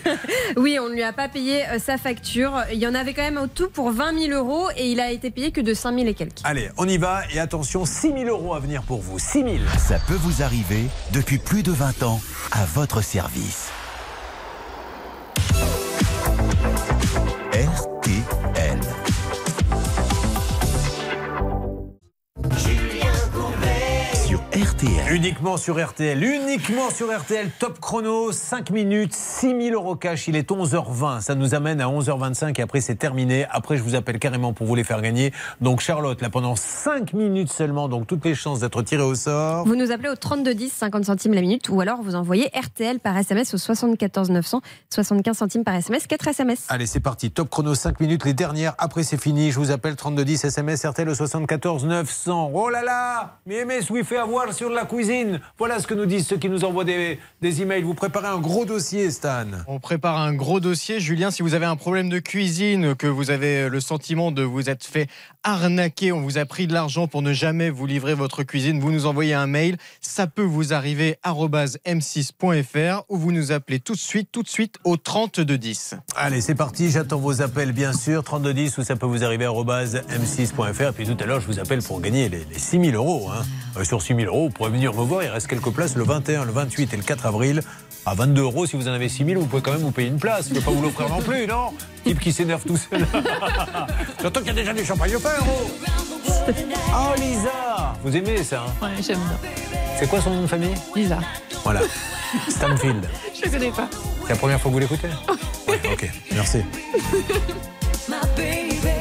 Oui, on ne lui a pas payé euh, sa facture. Il y en avait quand même au tout pour 20 000 euros et il a été payé que de 5 000 et quelques. Allez, on y va. Et attention, 6 000 euros à venir pour vous. 6 000. Ça peut vous arriver depuis plus de 20 ans à votre service. 10. RTL. Uniquement sur RTL, uniquement sur RTL, top chrono, 5 minutes, 6 000 euros cash, il est 11h20, ça nous amène à 11h25 et après c'est terminé, après je vous appelle carrément pour vous les faire gagner. Donc Charlotte, là pendant 5 minutes seulement, donc toutes les chances d'être tirée au sort. Vous nous appelez au 3210, 50 centimes la minute, ou alors vous envoyez RTL par SMS au 74 900, 75 centimes par SMS, 4 SMS. Allez, c'est parti. Top chrono, 5 minutes, les dernières. Après, c'est fini. Je vous appelle 3210 SMS RTL au 74 900. Oh là là Mais mais we fait avoir sur la cuisine. Voilà ce que nous disent ceux qui nous envoient des, des emails. Vous préparez un gros dossier, Stan. On prépare un gros dossier. Julien, si vous avez un problème de cuisine, que vous avez le sentiment de vous être fait arnaquer, on vous a pris de l'argent pour ne jamais vous livrer votre cuisine, vous nous envoyez un mail. Ça peut vous arriver arobase m6.fr ou vous nous appelez tout de suite, tout de suite au 3210. Allez, c'est parti. J'attends vos appels, bien sûr. 3210 ou ça peut vous arriver arobase m6.fr. Et puis tout à l'heure, je vous appelle pour gagner les, les 6 000 euros. hein. Euh, sur 6 000 euros, vous pourrez venir me voir. Il reste quelques places le 21, le 28 et le 4 avril. À 22 euros, si vous en avez 6 000, vous pouvez quand même vous payer une place. Je ne vais pas vous l'offrir non plus, non? Type qui s'énerve tout seul. J'entends qu'il y a déjà des champagnes offerts, oh Oh, Lisa Vous aimez ça hein? Ouais, j'aime bien. C'est quoi son nom de famille? Lisa. Voilà. Stanfield. Je connais pas. C'est la première fois que vous l'écoutez? Ouais, ok. Merci.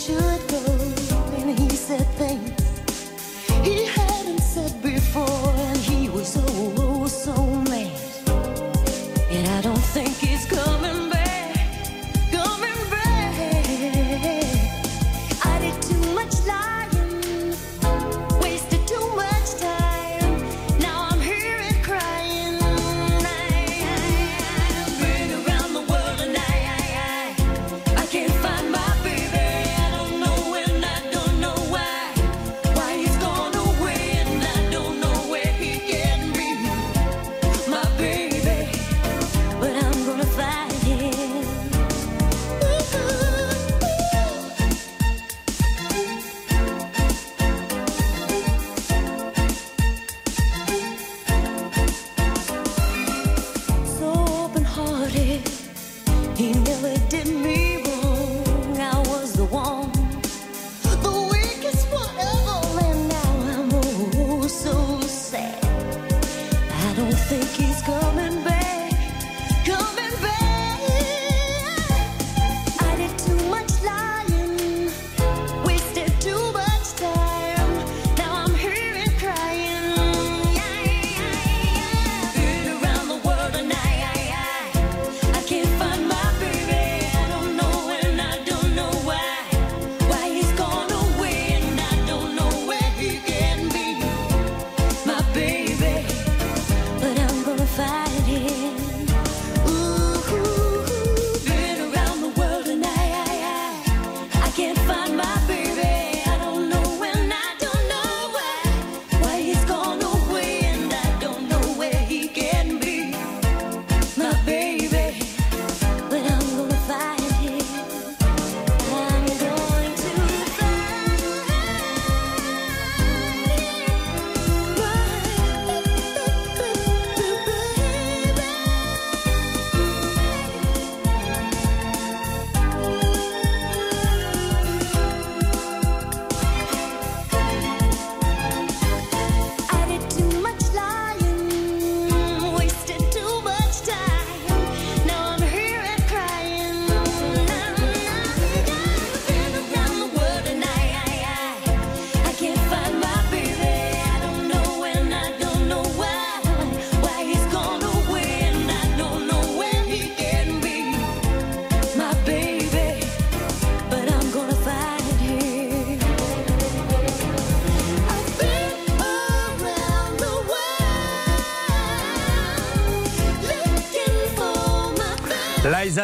should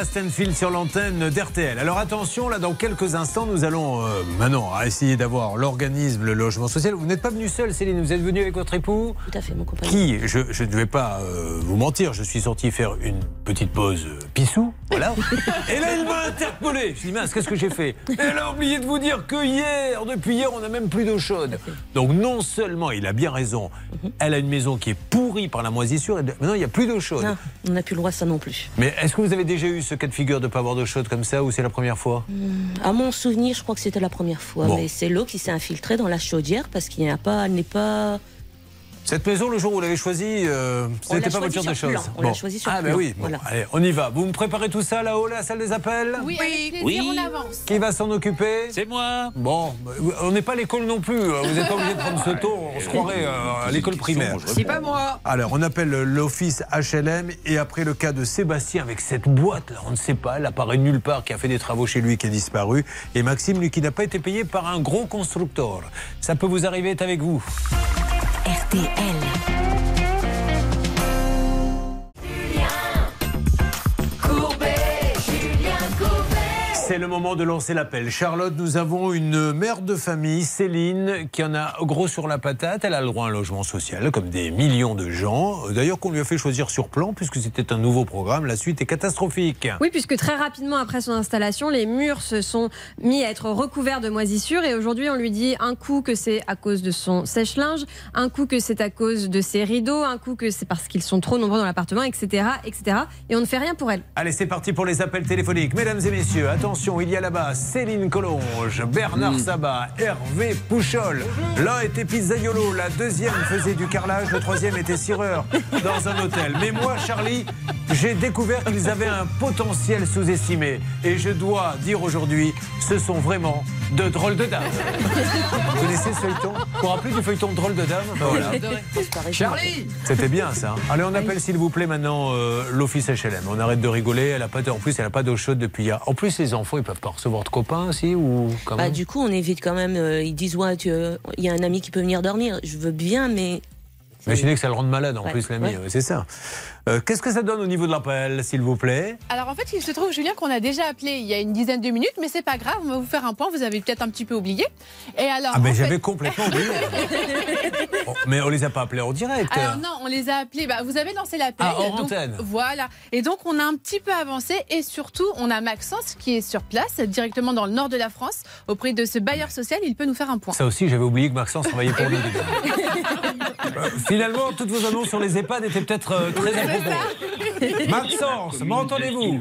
Stanfield sur l'antenne d'RTL. Alors attention, là, dans quelques instants, nous allons euh, maintenant essayer d'avoir l'organisme, le logement social. Vous n'êtes pas venu seul, Céline, vous êtes venu avec votre époux Tout à fait, mon compagnon. Qui je, ne vais pas euh, vous mentir, je suis sorti faire une petite pause euh, pissou, voilà. Et là, il m'a interpellé. Je dis, mince, qu'est-ce que j'ai fait? Et elle a oublié de vous dire que hier, depuis hier, on n'a même plus d'eau chaude. Donc non seulement, il a bien raison, elle a une maison qui est pourrie par la moisissure, et maintenant, il n'y a plus d'eau chaude. Non, on n'a plus le droit à ça non plus. Mais est-ce que vous avez déjà eu ce cas de figure de ne pas avoir d'eau chaude comme ça, ou c'est la première fois? À mon souvenir, je crois que c'était la première fois. Bon. Mais c'est l'eau qui s'est infiltrée dans la chaudière parce qu'il n'y a pas, elle n'est pas. Cette maison, le jour où vous l'avez choisie, euh, ce n'était pas votre genre de choses. On l'a choisie sur Ah, ben oui. Bon, Voilà. allez, on y va. Vous me préparez tout ça là-haut, la salle des appels Oui, avec plaisir, on avance. Qui va s'en occuper C'est moi. Bon, on n'est pas à l'école non plus. Vous n'êtes pas obligé de prendre ce ton. On se croirait euh, à l'école primaire. C'est pas moi. Alors, on appelle l'office HLM et après le cas de Sébastien avec cette boîte là, on ne sait pas, elle apparaît nulle part, qui a fait des travaux chez lui, qui a disparu. Et Maxime, lui, qui n'a pas été payé par un gros constructeur. Ça peut vous arriver, est avec vous. RTL. C'est le moment de lancer l'appel. Charlotte, nous avons une mère de famille, Céline, qui en a gros sur la patate. Elle a le droit à un logement social, comme des millions de gens. D'ailleurs, qu'on lui a fait choisir sur plan, puisque c'était un nouveau programme. La suite est catastrophique. Oui, puisque très rapidement après son installation, les murs se sont mis à être recouverts de moisissures et aujourd'hui on lui dit un coup que c'est à cause de son sèche-linge, un coup que c'est à cause de ses rideaux, un coup que c'est parce qu'ils sont trop nombreux dans l'appartement, etc., etc. Et on ne fait rien pour elle. Allez, c'est parti pour les appels téléphoniques. Mesdames et messieurs, attention, il y a là-bas Céline Collonge, Bernard Sabat, Hervé Pouchol. L'un était pizzaiolo, la deuxième faisait du carrelage, le troisième était cireur dans un hôtel. Mais moi, Charlie, j'ai découvert qu'ils avaient un potentiel sous-estimé. Et je dois dire aujourd'hui, ce sont vraiment de drôles de dames. Vous connaissez ce feuilleton? Vous vous rappelez du feuilleton Drôle de dames? Ben voilà. Charlie C'était bien ça. Allez, on appelle s'il vous plaît maintenant euh, l'office HLM. On arrête de rigoler. Elle a pas de- en plus, elle n'a pas d'eau chaude depuis hier. En plus, les enfants, ils peuvent pas recevoir de copains aussi ou quand Bah, du coup, on évite quand même. euh, ils disent ouais, tu- euh, il y a un ami qui peut venir dormir. Je veux bien, mais Imaginez que ça le rende malade en Ouais, plus, l'ami. Ouais, C'est ça. Euh, Qu'est-ce que ça donne au niveau de l'appel, s'il vous plaît? Alors en fait, il se trouve, Julien, qu'on a déjà appelé il y a une dizaine de minutes, mais c'est pas grave, on va vous faire un point, vous avez peut-être un petit peu oublié. Et alors, Ah, mais en fait- j'avais complètement oublié. Oh, mais on les a pas appelés en direct. Alors non, on les a appelés. Bah, vous avez lancé l'appel. Ah, hors donc, antenne. Voilà. Et donc on a un petit peu avancé et surtout on a Maxence qui est sur place directement dans le nord de la France auprès de ce bailleur social. Il peut nous faire un point. Ça aussi, j'avais oublié que Maxence travaillait pour nous. Euh, Finalement, toutes vos annonces sur les EHPAD étaient peut-être euh, très propos. Maxence, m'entendez-vous?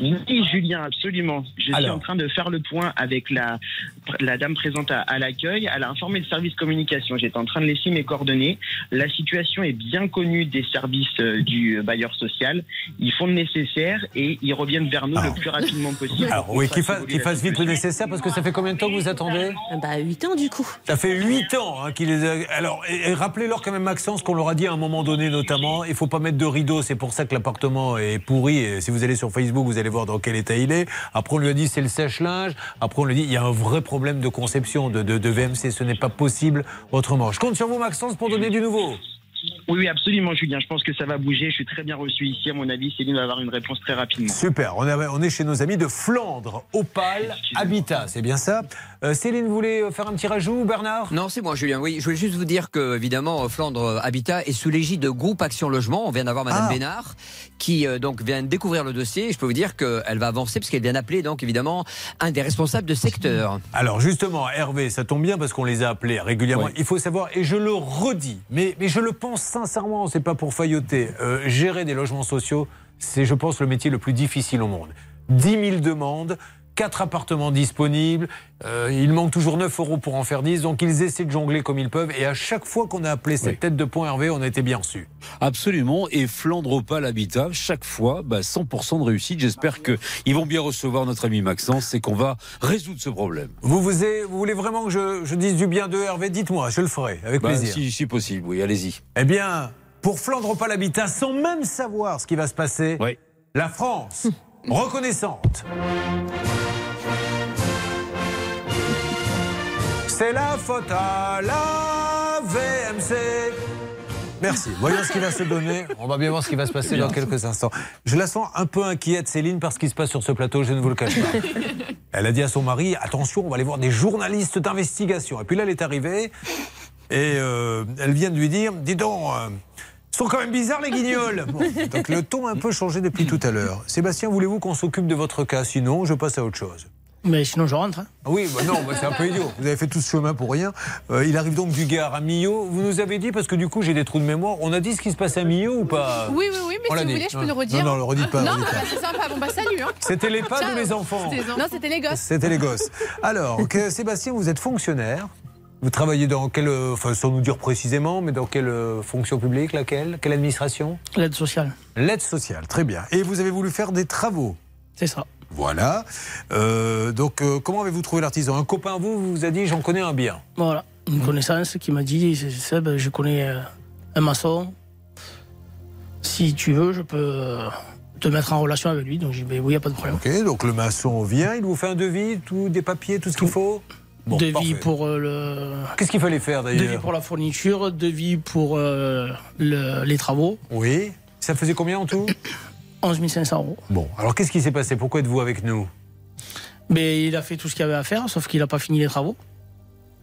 Oui, Julien, absolument. Je suis en train de faire le point avec la, la dame présente à, à l'accueil. Elle a informé le service communication. J'étais en train de laisser mes coordonnées. La situation est bien connue des services euh, du bailleur social. Ils font le nécessaire et ils reviennent vers nous le plus rapidement possible. Alors oui, qu'il fasse, qu'il fasse vite le nécessaire, parce que ça fait combien de temps que vous attendez Bah 8 ans du coup. Ça fait 8 ans hein, qu'il les a... Alors, et, et rappelez-leur quand même, Maxence, qu'on leur a dit à un moment donné notamment, il faut pas mettre de rideau, c'est pour ça que l'appartement est pourri. Et si vous allez sur Facebook, vous allez voir dans quel état il est. Après, on lui a dit c'est le sèche-linge. Après, on lui a dit il y a un vrai problème de conception de, de, de VMC, ce n'est pas possible autrement. Je compte sur vous, Maxence, pour donner du nouveau. Oui, oui, absolument, Julien. Je pense que ça va bouger. Je suis très bien reçu ici. À mon avis, Céline va avoir une réponse très rapidement. Super, on, est- on est chez nos amis de Flandre, Opal, Habitat, c'est bien ça? Euh, Céline, vous voulez euh, faire un petit rajout, Bernard? Non, c'est moi, Julien. Oui, je voulais juste vous dire que, évidemment, Flandre Habitat est sous l'égide de Groupe Action Logement. On vient d'avoir Madame Ah. Bénard, qui euh, donc vient de découvrir le dossier. Je peux vous dire qu'elle va avancer, parce qu'elle vient d'appeler, donc, évidemment, un des responsables de secteur. Alors justement, Hervé, ça tombe bien parce qu'on les a appelés régulièrement. Oui. Il faut savoir, et je le redis, mais, mais je le pense sincèrement, c'est pas pour failloter, euh, gérer des logements sociaux, c'est je pense le métier le plus difficile au monde. 10 000 demandes, 4 appartements disponibles, euh, il manque toujours 9 euros pour en faire 10, donc ils essaient de jongler comme ils peuvent, et à chaque fois qu'on a appelé cette tête de pont Hervé, on a été bien reçus. Absolument. Et Flandre Opal Habitat, chaque fois, bah, 100% de réussite. J'espère qu'ils vont bien recevoir notre ami Maxence et qu'on va résoudre ce problème. Vous, vous, vous voulez vraiment que je, je dise du bien de Hervé? Dites-moi, je le ferai, avec Bah, plaisir. si, si possible, oui, allez-y. Eh bien, pour Flandre pas l'habitat, sans même savoir ce qui va se passer, la France, reconnaissante. C'est la faute à la VMC. Merci. Voyons ce qui va se donner. On va bien voir ce qui va se passer dans quelques instants. Je la sens un peu inquiète, Céline, par ce qui se passe sur ce plateau, je ne vous le cache pas. Elle a dit à son mari attention, on va aller voir des journalistes d'investigation. Et puis là, elle est arrivée et euh, elle vient de lui dire dis donc. euh, sont quand même bizarres les guignols. Bon, donc le ton a un peu changé depuis tout à l'heure. Sébastien, voulez-vous qu'on s'occupe de votre cas? Sinon, je passe à autre chose. Mais sinon, je rentre. hein. Ah Oui, bah non, bah c'est un peu idiot. Vous avez fait tout ce chemin pour rien. Euh, il arrive donc du Gard à Millau. Vous nous avez dit, parce que du coup j'ai des trous de mémoire, on a dit ce qui se passe à Millau ou pas? Oui, oui, oui, mais On si vous dit. voulez, je peux Non, le redire. Non, non, le redites pas. Non, bah, c'est sympa. Bon, bah, salut. Hein. C'était les pas Ciao. ou les enfants Non, c'était les gosses. C'était les gosses. Alors, que- Sébastien, vous êtes fonctionnaire. Vous travaillez dans quelle, euh, enfin sans nous dire précisément, mais dans quelle euh, fonction publique, laquelle? Quelle administration? L'aide sociale. L'aide sociale, très bien. Et vous avez voulu faire des travaux C'est ça. Voilà. Euh, donc, euh, comment avez-vous trouvé l'artisan? Un copain, vous, vous a dit j'en connais un bien. Voilà. Une connaissance qui m'a dit Seb, je connais un maçon. Si tu veux, je peux te mettre en relation avec lui. Donc j'ai dit ben oui, il n'y a pas de problème. Ok, donc le maçon vient, il vous fait un devis, tout, des papiers, tout ce qu'il faut? Bon, devis parfait. pour euh, le. Qu'est-ce qu'il fallait faire Devis d'ailleurs pour la fourniture, devis pour euh, le- les travaux. Oui. Ça faisait combien en tout 11 500 euros. Bon, alors qu'est-ce qui s'est passé? Pourquoi êtes-vous avec nous? Mais il a fait tout ce qu'il avait à faire, sauf qu'il n'a pas fini les travaux.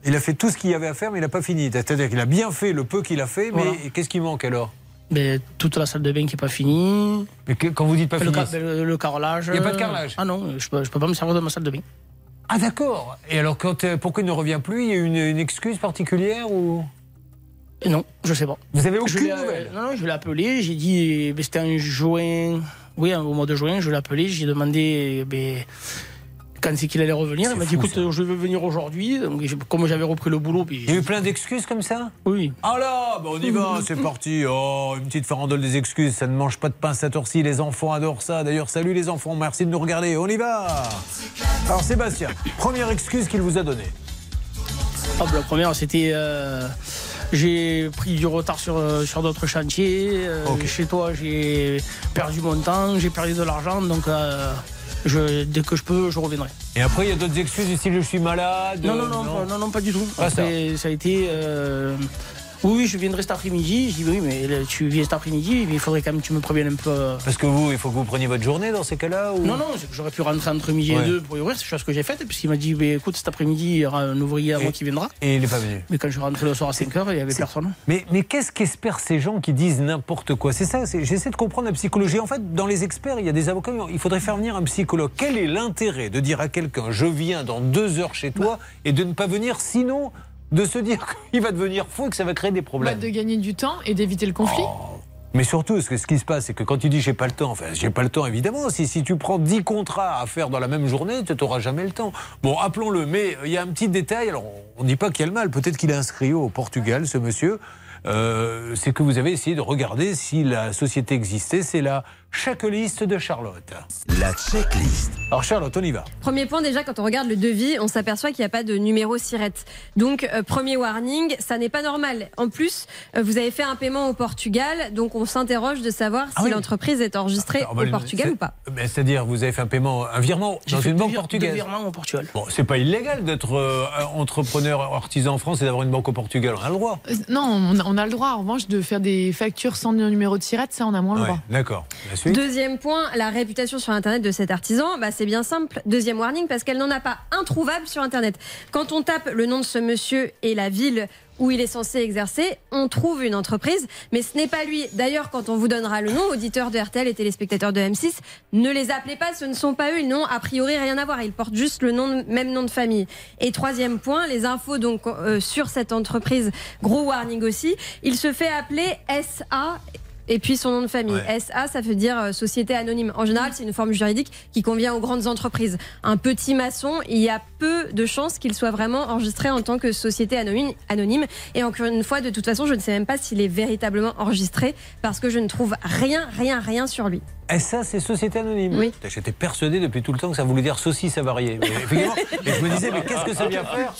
Il a fait tout ce qu'il y avait à faire, mais il n'a pas fini. C'est-à-dire qu'il a bien fait le peu qu'il a fait, mais Voilà. qu'est-ce qui manque alors? Mais toute la salle de bain qui n'est pas finie. Mais que- quand vous dites pas le, fini, le, le carrelage. Il y a pas de carrelage? Ah non, je peux, je peux pas me servir de ma salle de bain. Ah d'accord. Et alors quand, euh, pourquoi il ne revient plus? Il y a une, une excuse particulière ou? Non, je sais pas. Vous avez Je aucune l'ai- nouvelle? Non, non, je l'ai appelé, j'ai dit, ben, c'était en juin, oui, au mois de juin, je l'ai appelé, j'ai demandé ben, quand c'est qu'il allait revenir. Il m'a dit, écoute, je veux venir aujourd'hui. Comme j'avais repris le boulot, puis. Il y a eu plein d'excuses comme ça? Oui. Ah là, bah on y va, c'est parti. Oh, une petite farandole des excuses, ça ne mange pas de pain cette heure-ci. Les enfants adorent ça. D'ailleurs, salut les enfants, merci de nous regarder. On y va. Alors Sébastien, première excuse qu'il vous a donnée. Ah, ben, la première, c'était. euh, j'ai pris du retard sur, euh, sur d'autres chantiers. euh, Chez toi, j'ai perdu mon temps, j'ai perdu de l'argent. Donc, euh, je, dès que je peux, je reviendrai. Et après, il y a d'autres excuses style je suis malade. Non, non, non, pas- non, non, pas du tout. Pas ça. A été. Oui, oui, je viendrai cet après-midi. Je dis oui, mais là, tu viens cet après-midi, mais il faudrait quand même que tu me préviennes un peu. euh. Parce que vous, il faut que vous preniez votre journée dans ces cas-là ou... Non, non, j'aurais pu rentrer entre midi Ouais. et deux pour y ouvrir, c'est chose que j'ai faite. Puisqu'il m'a dit, bah, écoute, cet après-midi, il y aura un ouvrier à moi qui viendra. Et il n'est pas venu. Mais quand je suis rentré le soir à 5 heures, il n'y avait personne. Mais, mais qu'est-ce qu'espèrent ces gens qui disent n'importe quoi? C'est ça, j'essaie de comprendre la psychologie. En fait, dans les experts, il y a des avocats, il faudrait faire venir un psychologue. Quel est l'intérêt de dire à quelqu'un je viens dans deux heures chez toi et de ne pas venir sinon de se dire qu'il va devenir fou et que ça va créer des Bah, problèmes de gagner du temps et d'éviter le conflit. Mais surtout, ce, que- ce qui se passe, c'est que quand tu dis j'ai pas le temps, enfin j'ai pas le temps évidemment, si, si tu prends 10 contrats à faire dans la même journée, tu n'auras jamais le temps. Bon, appelons-le, mais euh, il y a un petit détail, alors on ne dit pas qu'il y a le mal, peut-être qu'il est inscrit au Portugal, ce monsieur, Euh, c'est que vous avez essayé de regarder si la société existait, c'est la checklist de Charlotte. La checklist. Alors Charlotte, on y va. Premier point, déjà, quand on regarde le devis, on s'aperçoit qu'il n'y a pas de numéro SIRET. Donc, euh, premier warning, ça n'est pas normal. En plus, euh, vous avez fait un paiement au Portugal, donc on s'interroge de savoir si l'entreprise est enregistrée Ah bah, au Portugal ou pas. Mais C'est-à-dire, vous avez fait un paiement, un virement dans fait une banque portugaise deux virements au Portugal. Bon, c'est pas illégal d'être euh, entrepreneur artisan en France et d'avoir une banque au Portugal, on a le droit. Euh, Non, on a, on a le droit, en revanche, de faire des factures sans numéro de tirette, ça, on a moins le Ouais, droit. D'accord. Deuxième point, la réputation sur Internet de cet artisan, bah, c'est bien simple. Deuxième warning, parce qu'elle n'en a pas introuvable sur Internet. Quand on tape le nom de ce monsieur et la ville où il est censé exercer, on trouve une entreprise, mais ce n'est pas lui. D'ailleurs, quand on vous donnera le nom, auditeurs de RTL et téléspectateurs de M6, ne les appelez pas, ce ne sont pas eux, ils n'ont a priori rien à voir, ils portent juste le nom, même nom de famille. Et troisième point, les infos donc euh, sur cette entreprise, gros warning aussi, il se fait appeler SA et puis son nom de famille. SA, ça veut dire euh, société anonyme. En général, c'est une forme juridique qui convient aux grandes entreprises. Un petit maçon, il y a peu de chances qu'il soit vraiment enregistré en tant que société anonyme. anonyme. Et encore une fois, de toute façon, je ne sais même pas s'il est véritablement enregistré parce que je ne trouve rien, rien, rien sur lui. Et ça, c'est Société Anonyme Oui. J'étais persuadé depuis tout le temps que ça voulait dire saucisse avariée. Mais effectivement, et je me disais, mais qu'est-ce que ça vient faire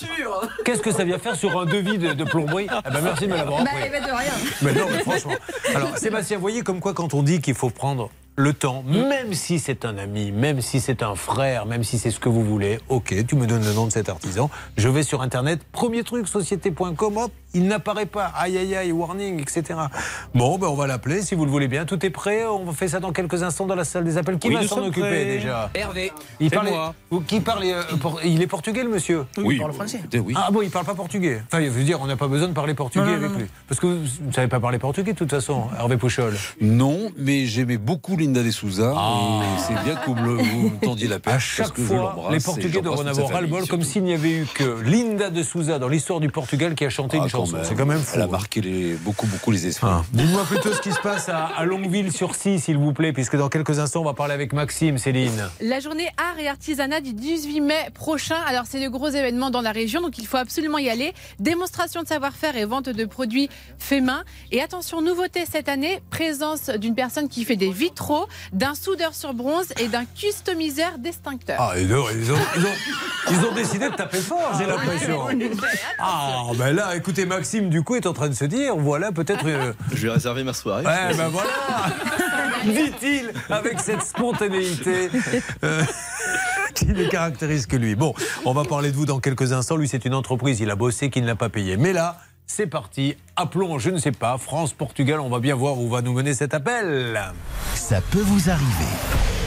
Qu'est-ce que ça vient faire sur un devis de, de plomberie Ah ben merci de me l'avoir Bah, eh ben, de rien. Mais non, mais franchement. Alors, Vous voyez comme quoi, quand on dit qu'il faut prendre le temps, même si c'est un ami, même si c'est un frère, même si c'est ce que vous voulez, ok, tu me donnes le nom de cet artisan, je vais sur Internet, premier truc, société.com, hop, il n'apparaît pas. Aïe, aïe, aïe, warning, etc. Bon, ben on va l'appeler si vous le voulez bien. Tout est prêt. On fait ça dans quelques instants dans la salle des appels. Qui Oui, va s'en occuper prêts. déjà Hervé. Il C'est parle, moi. qui parle euh, pour- Il est portugais, le monsieur Oui, il parle français. oui. Ah bon, il parle pas portugais. Enfin, je veux dire, on n'a pas besoin de parler portugais Non, non, avec non, lui. Parce que vous ne savez pas parler portugais de toute façon, Hervé Pouchol. Non, mais j'aimais beaucoup Linda de Souza. Ah. C'est bien que vous me, vous me tendiez la À perche. parce chaque que fois, les Portugais doivent en avoir ras-le-bol, comme s'il n'y avait eu que Linda de Souza dans l'histoire du Portugal qui a chanté Ah, une chanson. C'est quand même fou. Elle a hein. marqué les, beaucoup, beaucoup les esprits. Ah. Dites-moi plutôt ce qui se passe à, à Longueville-sur-Scie, s'il vous plaît, puisque dans quelques instants, on va parler avec Maxime, Céline. La journée art et artisanat du 18 mai prochain. Alors, c'est de gros événements dans la région, donc il faut absolument y aller. Démonstration de savoir-faire et vente de produits faits main. Et attention, nouveauté cette année, présence d'une personne qui fait des vitraux, d'un soudeur sur bronze et d'un customiseur d'extincteur. Ah, ils ont, ils ont- ils ont- ils ont décidé de taper fort, j'ai l'impression. Ah, ben là, écoutez, Maxime, du coup, est en train de se dire, voilà, peut-être... euh, Je vais réserver ma soirée. Ouais, ben voilà Dit-il avec cette spontanéité euh, qui ne caractérise que lui. Bon, on va parler de vous dans quelques instants. Lui, c'est une entreprise, il a bossé, qui ne l'a pas payé. Mais là, c'est parti. Appelons, je ne sais pas, France, Portugal. On va bien voir où va nous mener cet appel. Ça peut vous arriver.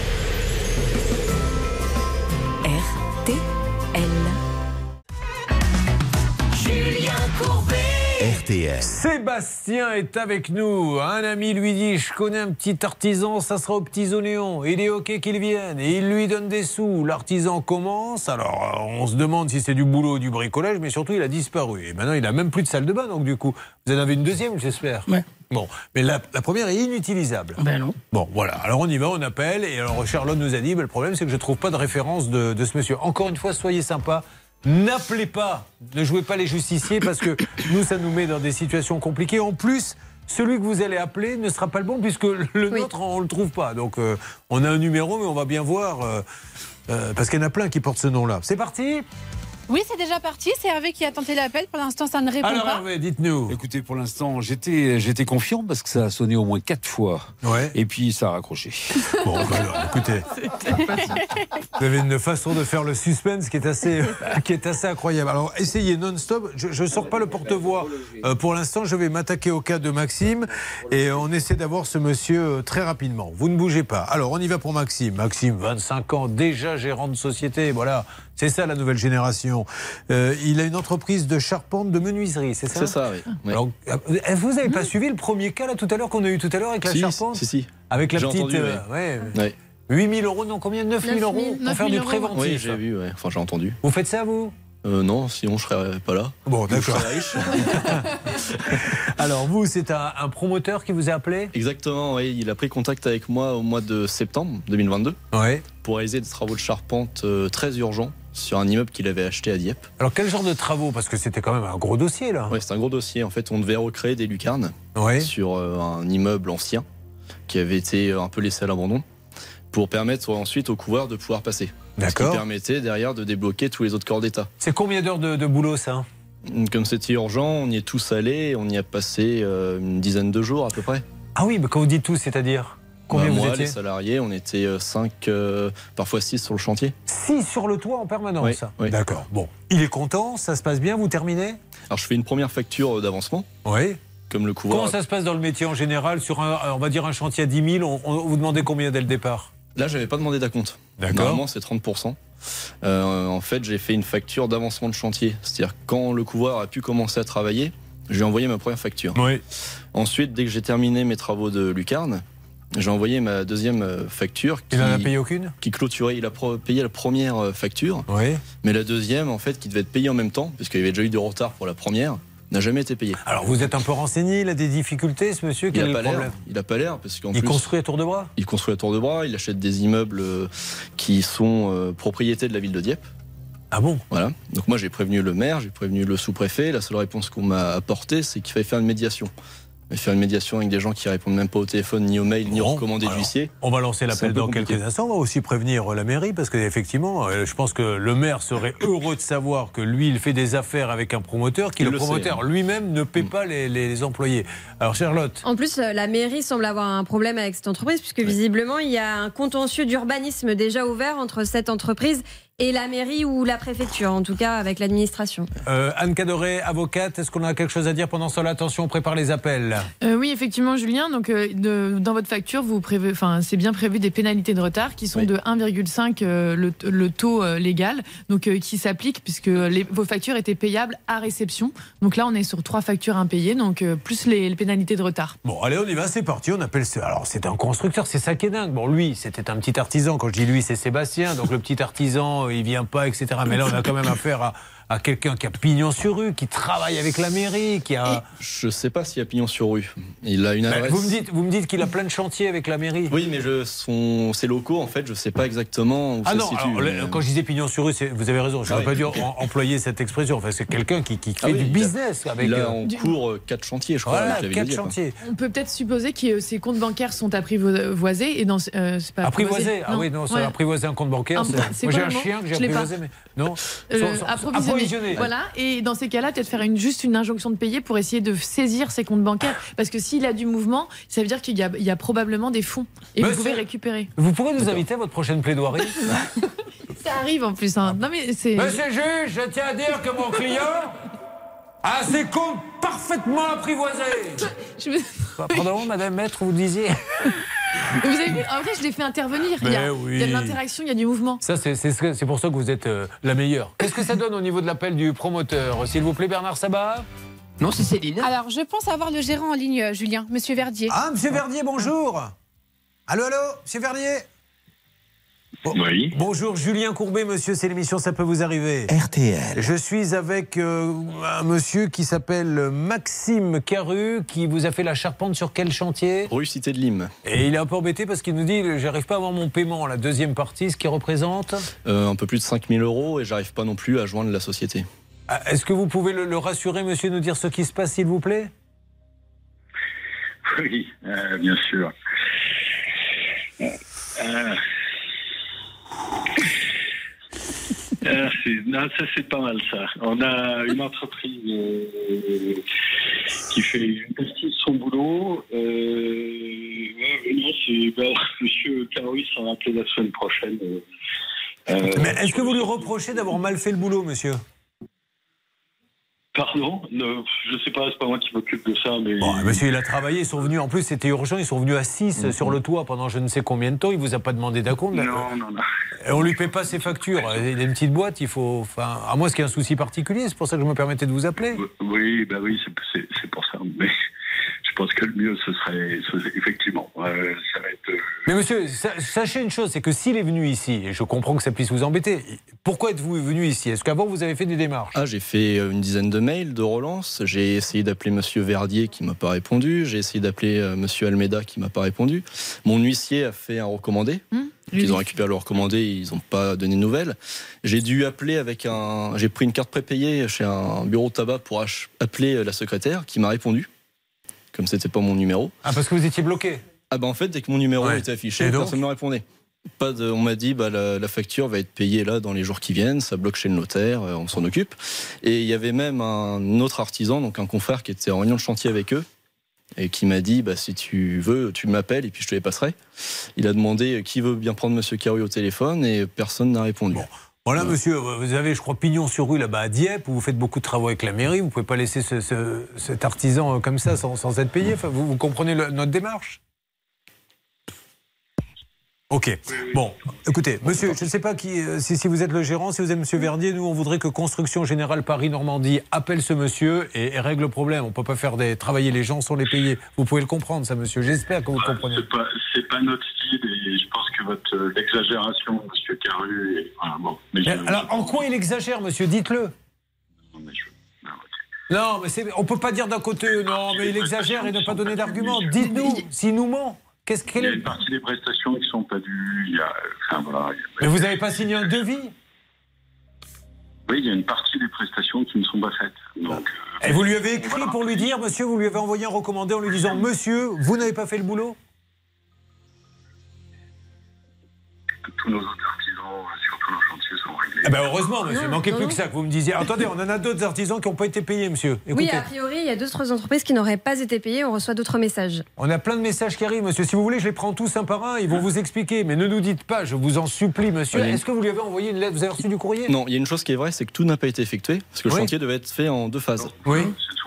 RTL. Sébastien est avec nous. Un ami lui dit Je connais un petit artisan, ça sera aux petits oignons. Il est OK qu'il vienne. Et il lui donne des sous. L'artisan commence. Alors, euh, on se demande si c'est du boulot ou du bricolage, mais surtout, il a disparu. Et maintenant, il a même plus de salle de bain. Donc, du coup, vous en avez une deuxième, j'espère Ouais. Bon, mais la, la première est inutilisable. Ben non. Bon, voilà. Alors on y va, on appelle. Et alors Charlotte nous a dit, ben, le problème c'est que je trouve pas de référence de, de ce monsieur. Encore une fois, soyez sympa. N'appelez pas, ne jouez pas les justiciers parce que nous, ça nous met dans des situations compliquées. En plus, celui que vous allez appeler ne sera pas le bon puisque le nôtre, on le trouve pas. Donc euh, on a un numéro, mais on va bien voir. euh, euh, parce qu'il y en a plein qui portent ce nom-là. C'est parti Oui, c'est déjà parti. C'est Hervé qui a tenté l'appel. Pour l'instant, ça ne répond Alors pas. Hervé, dites-nous. Écoutez, pour l'instant, j'étais, j'étais confiant parce que ça a sonné au moins quatre fois. Ouais. Et puis ça a raccroché. Bon, bah alors, écoutez. Vous avez une façon de faire le suspense qui est assez, qui est assez incroyable. Alors, essayez non-stop. Je ne sors pas le porte-voix. Euh, pour l'instant, je vais m'attaquer au cas de Maxime et on essaie d'avoir ce monsieur euh, très rapidement. Vous ne bougez pas. Alors, on y va pour Maxime. Maxime, 25 ans, déjà gérant de société. Voilà, c'est ça la nouvelle génération. Euh, il a une entreprise de charpente de menuiserie, c'est ça C'est ça, oui. Oui. Alors, euh, vous n'avez pas suivi le premier cas là tout à l'heure qu'on a eu tout à l'heure avec la Si, charpente si, si. Avec la petite. entendu, euh, oui. ouais. Ouais. 8000 euros, non, combien? 9000 euros 9 000, pour faire du 9 000 euros. préventif. Oui, j'ai vu, ouais. enfin j'ai entendu. Vous faites ça, vous? Euh, non, sinon je serais pas là. Bon, d'accord. Alors, vous, c'est un, un promoteur qui vous a appelé? Exactement, oui. Il a pris contact avec moi au mois de septembre 2022 Ouais. pour réaliser des travaux de charpente euh, très urgents sur un immeuble qu'il avait acheté à Dieppe. Alors, quel genre de travaux? Parce que c'était quand même un gros dossier, là. Ouais, c'est un gros dossier. En fait, on devait recréer des lucarnes sur euh, un immeuble ancien qui avait été euh, un peu laissé à l'abandon pour permettre ensuite aux couvreurs de pouvoir passer. Ce D'accord. qui permettait derrière de débloquer tous les autres corps d'État. C'est combien d'heures de, de boulot, ça? Comme c'était urgent, on y est tous allés, on y a passé euh, une dizaine de jours à peu près. Ah oui, mais quand vous dites tout, c'est-à-dire? Combien Bah, vous moi, étiez les salariés, on était 5, parfois 6 sur le chantier. 6 sur le toit en permanence. Oui, oui. D'accord. Bon. Il est content, ça se passe bien, vous terminez? Alors je fais une première facture d'avancement. Oui. Comme le couvreur. Comment ça se passe dans le métier en général Sur un, on va dire un chantier à 10 000, on, on- vous demandez combien dès le départ? Là, j'avais pas demandé d'acompte. D'accord. Normalement, c'est 30%. Euh, en fait, j'ai fait une facture d'avancement de chantier. C'est-à-dire, quand le couvreur a pu commencer à travailler, j'ai envoyé ma première facture. Oui. Ensuite, dès que j'ai terminé mes travaux de lucarne, j'ai envoyé ma deuxième euh, facture. Qui, Il n'en a payé aucune? Qui clôturait. Il a payé la première euh, facture. Oui. Mais la deuxième, en fait, qui devait être payée en même temps, puisqu'il y avait déjà eu du retard pour la première, n'a jamais été payée. Alors, vous êtes un peu renseigné, il a des difficultés, ce monsieur Quel a pas l'air. Il a pas l'air parce qu'en Il plus, construit à tour de bras? il construit à tour de bras. Il achète des immeubles euh, qui sont propriétés de la ville de Dieppe. Ah bon? Voilà. Donc moi j'ai prévenu le maire, j'ai prévenu le sous-préfet. La seule réponse qu'on m'a apportée, c'est qu'il fallait faire une médiation. Mais faire une médiation avec des gens qui répondent même pas au téléphone, ni au mail, ni au Bon, recommandé de alors, l'huissier. On va lancer l'appel dans compliqué. quelques instants. On va aussi prévenir la mairie parce qu'effectivement, je pense que le maire serait heureux de savoir que lui, il fait des affaires avec un promoteur, qui le, promoteur hein. lui-même ne paie pas les, les- les employés. Alors Charlotte, En plus, euh, la mairie semble avoir un problème avec cette entreprise, puisque visiblement, il y a un contentieux d'urbanisme déjà ouvert entre cette entreprise et la mairie ou la préfecture, en tout cas avec l'administration. Euh, Anne Cadoré, avocate, est-ce qu'on a quelque chose à dire pendant ce temps Attention, on prépare les appels. Euh, oui, effectivement, Julien. Donc, euh, de- dans votre facture, vous prévez, enfin, c'est bien prévu des pénalités de retard qui sont de 1,5 euh, le, le taux euh, légal, donc euh, qui s'applique puisque les- vos factures étaient payables à réception. Donc là, on est sur trois factures impayées, donc euh, plus les, les pénalités de retard. Bon, allez, on y va, c'est parti. On appelle. ce- Alors, c'est un constructeur, c'est ça qui est dingue. Bon, lui, c'était un petit artisan. Quand je dis lui, c'est Sébastien. Donc, le petit artisan, il vient pas, etc. Mais là, on a quand même affaire à, à quelqu'un qui a pignon sur rue, qui travaille avec la mairie, qui a. Je sais pas s'il y a pignon sur rue. Il a une Ben, adresse. vous me dites, vous me dites qu'il a plein de chantiers avec la mairie. Oui, mais je, son, ses locaux, en fait, je sais pas exactement où Ah ça non, se situe. alors, mais- le- quand je disais pignon sur rue, c'est- vous avez raison. Je Ah n'aurais oui. pas dû en- employer cette expression. Enfin, c'est quelqu'un qui, qui fait Ah oui, du il a- business avec. Il a euh, en Du- cours euh, quatre chantiers, je crois. Voilà, quatre quoi. chantiers. On peut peut-être supposer que ces comptes bancaires sont apprivoisés et dans euh, c'est pas Apprivoisé Ah oui, non, ça, Ouais. apprivoiser un compte bancaire. Ah, c'est- c'est Moi, j'ai un chien que j'ai apprivoisé, mais non. Euh, approvisionner. Voilà. Et dans ces cas-là, peut-être faire une, juste une injonction de payer pour essayer de saisir ses comptes bancaires. Parce que s'il a du mouvement, ça veut dire qu'il y, a- il y a probablement des fonds. Et Monsieur- vous pouvez récupérer. Vous pourrez nous inviter à votre prochaine plaidoirie Ça arrive en plus. hein. Non, mais c'est. Monsieur le juge, je tiens à dire que mon client a ses comptes parfaitement apprivoisés. Je me- Pardon, madame maître, vous disiez Vous avez vu En vrai, je l'ai fait intervenir. Il y, a, Mais oui. il y a de l'interaction, il y a du mouvement. Ça, c'est c'est c'est pour ça que vous êtes euh, la meilleure. Qu'est-ce que ça donne au niveau de l'appel du promoteur S'il vous plaît, Bernard Sabat? Non, c'est Céline. Alors, je pense avoir le gérant en ligne, euh, Julien, Monsieur Verdier. Ah, monsieur Verdier, bonjour Allô, allô, monsieur Verdier? Oui. Bonjour, Julien Courbet, monsieur, c'est l'émission Ça peut vous arriver. RTL. Je suis avec euh, un monsieur qui s'appelle Maxime Caru, qui vous a fait la charpente sur quel chantier? Rue Cité de Lim. Et il est un peu embêté parce qu'il nous dit j'arrive pas à avoir mon paiement, la deuxième partie, ce qui représente. Euh, un peu plus de 5000 euros et j'arrive pas non plus à joindre la société. Ah, Est-ce que vous pouvez le, le rassurer, monsieur, nous dire ce qui se passe, s'il vous plaît? Oui, euh, bien sûr. Euh, euh, c'est- pas mal ça. On a une entreprise euh, qui fait une partie de son boulot. Euh, Monsieur Caroui sera appelé la semaine prochaine. euh, est-ce que vous lui reprochez d'avoir mal fait le boulot, monsieur? Pardon, ne- je sais pas, c'est pas moi qui m'occupe de ça, mais. Bon, monsieur, il a travaillé, ils sont venus, en plus c'était urgent, ils sont venus à 6 sur le toit pendant je ne sais combien de temps, il vous a pas demandé d'acompte. Non, non, non. Et on lui paie pas ses factures. Il a une petite boîte, il faut. Enfin, à moins qu'il y ait un souci particulier, c'est pour ça que je me permettais de vous appeler. Oui, bah oui, c'est- pour ça. Mais je pense que le mieux, ce serait, ce effectivement, euh, ça va être. euh, Mais monsieur, sa- sachez une chose, c'est que s'il est venu ici, et je comprends que ça puisse vous embêter, pourquoi êtes-vous venu ici? Est-ce qu'avant vous avez fait des démarches? Ah, j'ai fait euh, une dizaine de mails de relance. J'ai essayé d'appeler Monsieur Verdier qui m'a pas répondu. J'ai essayé d'appeler Monsieur Almeida qui m'a pas répondu. Mon huissier a fait un recommandé. Ils ont récupéré le recommandé, ils n'ont pas donné de nouvelles. J'ai dû appeler avec un. J'ai pris une carte prépayée chez un bureau de tabac pour appeler la secrétaire qui m'a répondu. Comme c'était pas mon numéro. Ah, parce que vous étiez bloqué Ah, bah en fait, dès que mon numéro Ouais. était affiché, personne ne me répondait. Pas de, on m'a dit bah, la, la facture va être payée là dans les jours qui viennent, ça bloque chez le notaire, euh, on s'en occupe. Et il y avait même un autre artisan, donc un confrère qui était en réunion de chantier avec eux et qui m'a dit bah, si tu veux, tu m'appelles et puis je te les passerai. Il a demandé euh, qui veut bien prendre Monsieur Carouille au téléphone et personne n'a répondu. Voilà, monsieur, vous avez, je crois, pignon sur rue là-bas à Dieppe, où vous faites beaucoup de travaux avec la mairie. Vous pouvez pas laisser ce- ce- cet artisan euh, comme ça sans, sans être payé. Enfin, vous, vous comprenez le- notre démarche? Ok. Bon, écoutez, monsieur, je ne sais pas qui, euh, si, si vous êtes le gérant, si vous êtes monsieur Verdier, nous, on voudrait que Construction Générale Paris-Normandie appelle ce monsieur et, et règle le problème. On ne peut pas faire des, travailler les gens sans les payer. Vous pouvez le comprendre, ça, monsieur. J'espère que vous le comprenez. C'est pas, pas notre et je pense que votre euh, l'exagération, Monsieur Caru, est, voilà, bon. Mais Mais je- alors, en quoi il exagère, monsieur? Dites-le. Non, mais c'est- on peut pas dire d'un côté, non, mais il exagère et ne pas donner d'argument. Dites-nous, s'il nous ment. Qu'est-ce il y a une partie des prestations qui sont pas dues. Il y a, enfin voilà. il y a- Mais vous n'avez pas signé un devis? Oui, il y a une partie des prestations qui ne sont pas faites. Donc, Et vous lui avez écrit pour lui dire, monsieur, vous lui avez envoyé un recommandé en lui disant, monsieur, vous n'avez pas fait le boulot? Tous nos autres artisans euh, sur tous nos chantiers sont réglés. Eh ben heureusement, monsieur. Il Non, manquait non, plus non. que ça que vous me disiez. Attendez, on en a d'autres artisans qui n'ont pas été payés, monsieur. Oui, a priori, il y a d'autres entreprises qui n'auraient pas été payées. On reçoit d'autres messages. On a plein de messages qui arrivent, monsieur. Si vous voulez, je les prends tous un par un. Ils vont vous expliquer. Mais ne nous dites pas, je vous en supplie, monsieur. Est-ce que vous lui avez envoyé une lettre? Vous avez reçu du courrier? Non, il y a une chose qui est vraie, c'est que tout n'a pas été effectué, parce que le Oui. chantier devait être fait en deux phases. Oui.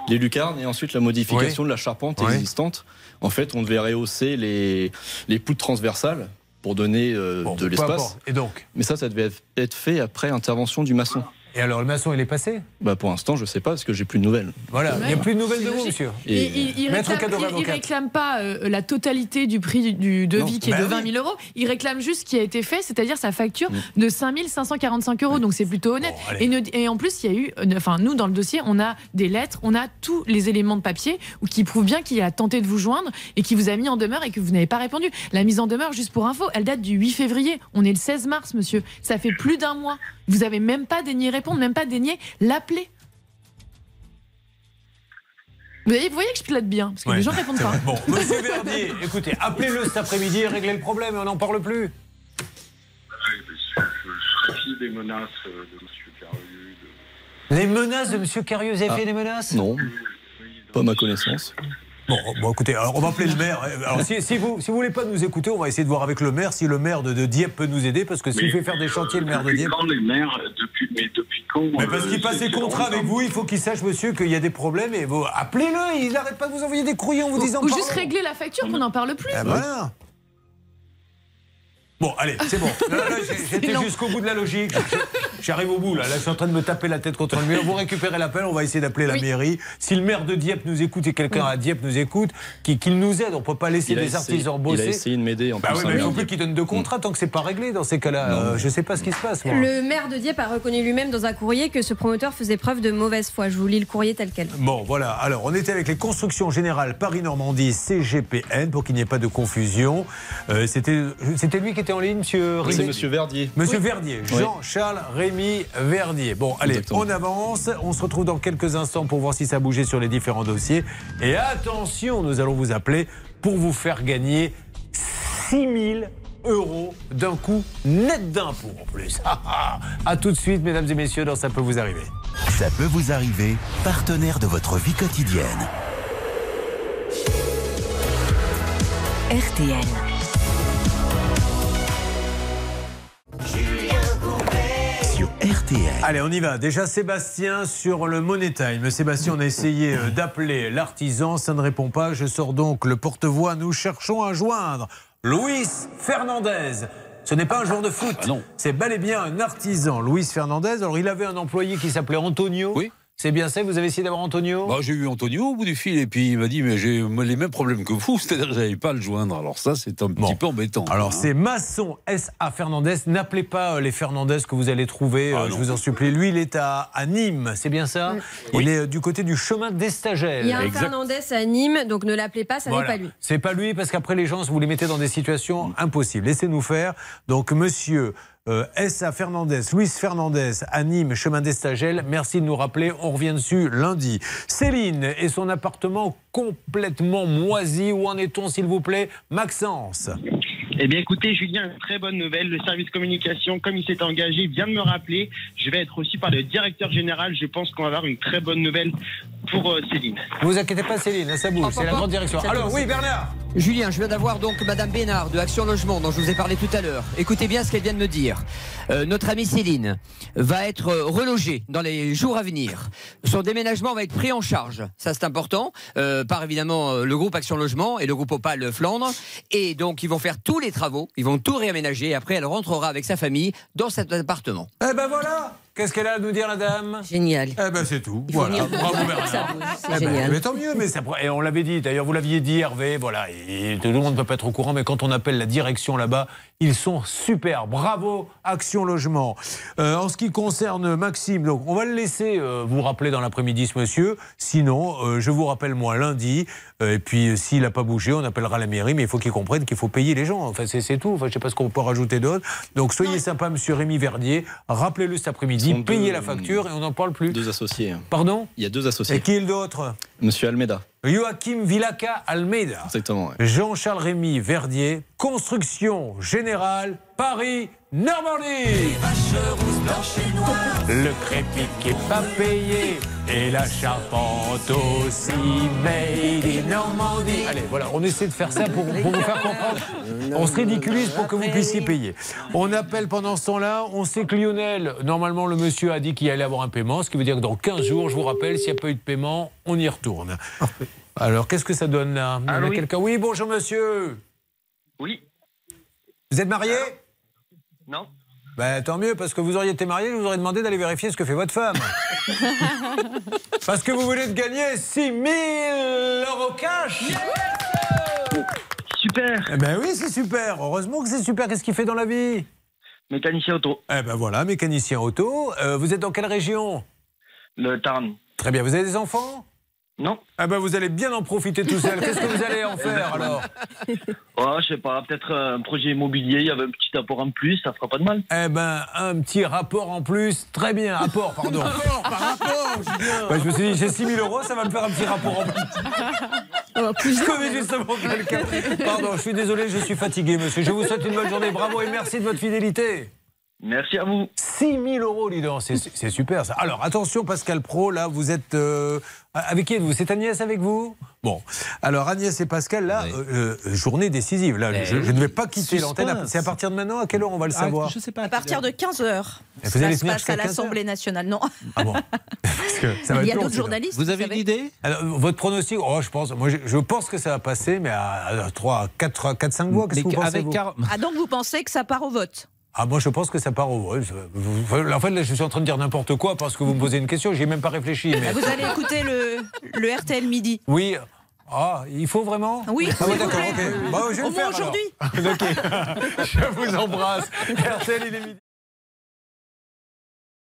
Les lucarnes et ensuite la modification de la charpente Oui. existante. En fait, on devait rehausser les, les poutres transversales pour donner euh, de l'espace. importe. Et donc Mais ça, ça devait être fait après intervention du maçon. Et alors, le maçon, il est passé? Bah, Pour l'instant, je ne sais pas, parce que j'ai plus de nouvelles. Voilà, il n'y a plus de nouvelles de vous, monsieur. Et il, il Maître réclame, Cadoré, il- il avocat. réclame pas euh, la totalité du prix du, du devis Non, qui est bah de oui. 20 000 euros. Il réclame juste ce qui a été fait, c'est-à-dire sa facture Mm. de 5 545 euros. Donc c'est plutôt honnête. et, ne- et en plus, il y a eu, euh, enfin nous dans le dossier, on a des lettres, on a tous les éléments de papier ou qui prouvent bien qu'il a tenté de vous joindre et qui vous a mis en demeure et que vous n'avez pas répondu. La mise en demeure, juste pour info, elle date du 8 février. On est le 16 mars, monsieur. Ça fait plus d'un mois. Vous avez même pas daigné répondre, même pas daigné l'appeler. Vous voyez, vous voyez que je plaide bien, parce que Ouais, les gens répondent pas. vrai. Bon, monsieur Verdier, écoutez, appelez-le cet après-midi et réglez le problème et on n'en parle plus. Je des menaces de M. Carieux de- Les menaces de monsieur Carieux, vous avez Ah. fait des menaces? Non, pas à ma connaissance. Bon, bon, écoutez, alors on va appeler le maire. Alors si, si vous si vous voulez pas nous écouter, on va essayer de voir avec le maire si le maire de, de Dieppe peut nous aider parce que s'il fait faire des chantiers, le maire de Dieppe. quand les maires, depuis, mais depuis quand Mais parce euh, qu'il passe c'est- ses contrats avec vous, il faut qu'il sache, monsieur, qu'il y a des problèmes et vous appelez-le. Il n'arrête pas de vous envoyer des courriers en vous Ou, disant. ou juste régler la facture qu'on n'en parle plus. Ah, voilà. Bon, allez, c'est bon. Là, là, j'ai- J'étais jusqu'au bout de la logique. J'arrive au bout, là. Là, je suis en train de me taper la tête contre le mur. Vous récupérez l'appel, on va essayer d'appeler la Oui. mairie. Si le maire de Dieppe nous écoute et quelqu'un à Dieppe nous écoute, qu'il nous aide. On peut pas laisser essayé- artisans il a bosser. essayé de m'aider en Bah plus. oui, mais il faut plus qu'il donne de contrat tant que c'est pas réglé dans ces cas-là. Euh, je sais pas ce qui se passe. moi. Le maire de Dieppe a reconnu lui-même dans un courrier que ce promoteur faisait preuve de mauvaise foi. Je vous lis le courrier tel quel. Bon, voilà. Alors, on était avec les constructions générales Paris-Normandie, CGPN, pour qu'il n'y ait pas de confusion. Euh, C'était c'était lui qui était en ligne, monsieur C'est Monsieur Verdier. Monsieur Verdier. Jean-Charles Rémy Verdier. Bon, allez, Exactement. on avance. On se retrouve dans quelques instants pour voir si ça a bougé sur les différents dossiers. Et attention, nous allons vous appeler pour vous faire gagner 6 000 euros d'un coup net d'impôt en plus. à tout de suite, mesdames et messieurs, dans Ça peut vous arriver. Ça peut vous arriver, partenaire de votre vie quotidienne. RTL. RTL. Allez, on y va. Déjà, Sébastien sur le Money Time. Sébastien, on a essayé euh, d'appeler l'artisan, ça ne répond pas. Je sors donc le porte-voix. Nous cherchons à joindre Luis Fernandez. Ce n'est pas un joueur de foot. C'est bel et bien un artisan, Luis Fernandez. Alors, il avait un employé qui s'appelait Antonio. Oui. C'est bien ça, vous avez essayé d'avoir Antonio? Bah, j'ai eu Antonio au bout du fil et puis il m'a dit mais j'ai les mêmes problèmes que vous, c'est-à-dire que j'avais pas à le joindre. Alors ça c'est un petit peu embêtant. Alors, hein. c'est Masson S.A. Fernandez. N'appelez pas euh, les Fernandez que vous allez trouver, Ah, euh, je vous en supplie. Lui, il est à, à Nîmes, c'est bien ça? Il est euh, du côté du chemin d'Estagel. Il y a un Fernandez à Nîmes, donc ne l'appelez pas, ça n'est pas lui. C'est pas lui parce qu'après les gens, vous les mettez dans des situations impossibles. Laissez-nous faire. Donc, monsieur euh, S.A. Fernandez, Luis Fernandez, à Nîmes, chemin d'Estagel, merci de nous rappeler. On revient dessus lundi. Céline et son appartement complètement moisi. Où en est-on, s'il vous plaît? Maxence. Eh bien, écoutez, Julien, très bonne nouvelle. Le service communication, comme il s'est engagé, vient de me rappeler. Je vais être aussi par le directeur général. Je pense qu'on va avoir une très bonne nouvelle pour euh, Céline. Ne vous inquiétez pas, Céline, ça bouge. C'est la grande direction. Alors, oui, Bernard. Julien, je viens d'avoir donc Madame Bénard de Action Logement dont je vous ai parlé tout à l'heure. Écoutez bien ce qu'elle vient de me dire. Euh, notre amie Céline va être euh, relogée dans les jours à venir. Son déménagement va être pris en charge. Ça c'est important. Euh, par évidemment le groupe Action Logement et le groupe Opal Flandre. Et donc ils vont faire tous les travaux, ils vont tout réaménager. Après elle rentrera avec sa famille dans cet appartement. Eh ben voilà Qu'est-ce qu'elle a à nous dire, la dame? Génial. Eh ben c'est tout. Voilà. Bravo, Bernard. Eh ben, génial. mais tant mieux, mais ça, et on l'avait dit, d'ailleurs vous l'aviez dit Hervé, voilà, et tout le monde ne peut pas être au courant, mais quand on appelle la direction là-bas, ils sont super. Bravo, Action Logement. Euh, en ce qui concerne Maxime, donc on va le laisser euh, vous rappeler dans l'après-midi ce monsieur, sinon euh, je vous rappelle moi lundi, et puis s'il n'a pas bougé, on appellera la mairie, mais il faut qu'il comprenne qu'il faut payer les gens, enfin c'est tout, enfin je sais pas ce qu'on peut rajouter d'autre. Donc soyez sympa monsieur Rémi Verdier, rappelez-le cet après-midi, sont payez la facture et on n'en parle plus. Deux associés. hein. Pardon Il y a deux associés. Et qui est l'autre Monsieur Almeida. Joachim Villaca Almeida. Exactement. ouais. Jean-Charles Rémy Verdier, construction générale, Paris, Normandie. Le crépic qui est pas payé et la charpente aussi made in Normandie. Allez, voilà, on essaie de faire ça pour, pour vous faire comprendre. On se ridiculise pour que vous puissiez payer. On appelle pendant ce temps-là, on sait que Lionel, normalement le monsieur a dit qu'il allait avoir un paiement, ce qui veut dire que dans 15 jours, je vous rappelle, s'il n'y a pas eu de paiement, on y retourne. Alors, qu'est-ce que ça donne là? Il y en a Allô, oui. quelqu'un? Oui, bonjour monsieur. Oui. Vous êtes marié? Non? Ben, tant mieux, parce que vous auriez été marié, je vous aurais demandé d'aller vérifier ce que fait votre femme. parce que vous venez de gagner 6 000 euros cash. Super. Eh ben oui, c'est super. Heureusement que c'est super. Qu'est-ce qu'il fait dans la vie? Mécanicien auto. Eh ben voilà, mécanicien auto. Euh, vous êtes dans quelle région? Le Tarn. Très bien. Vous avez des enfants? Non. Ah ben vous allez bien en profiter tout seul. Qu'est-ce que vous allez en faire alors? Oh, je sais pas, peut-être un projet immobilier, il y avait un petit apport en plus, ça fera pas de mal. Eh ben, un petit rapport en plus. Très bien. Apport, pardon. Rapport, par rapport, Julien. Ben, je me suis dit, j'ai 6 000 euros, ça va me faire un petit rapport en plus. Je connais justement quelqu'un. Pardon, je suis désolé, je suis fatigué, monsieur. Je vous souhaite une bonne journée. Bravo et merci de votre fidélité. Merci à vous. 6 000 euros, dis donc. C'est- super ça. Alors, attention, Pascal Pro, là, vous êtes. euh, avec qui êtes-vous? C'est Agnès avec vous? Bon. Alors, Agnès et Pascal, là, euh, euh, journée décisive. Là, je, ne vais pas quitter l'antenne. C'est à partir de maintenant? À quelle heure on va le savoir? je sais pas. À partir de 15h. Et vous allez Ça se passe à 15 l'Assemblée nationale. Non. Ah bon Parce que ça va Il y a d'autres journalistes, Vous avez une idée? Alors, Votre pronostic Oh, je pense, moi, je, je pense que ça va passer, mais à 3, 4, 4 5 voix. Qu'est-ce que vous pensez vous? Ah, donc vous pensez que ça part au vote? Ah, moi, je pense que ça part au En fait, là, je suis en train de dire n'importe quoi parce que vous me posez une question. J'y ai même pas réfléchi. Mais... Ah, Vous allez écouter le, le RTL midi. Oui. Ah, il faut vraiment Oui, Ah, vous d'accord, plaît. ok. Bah, je vais Au le faire, moins aujourd'hui. Ok. Je vous embrasse. RTL, il est midi.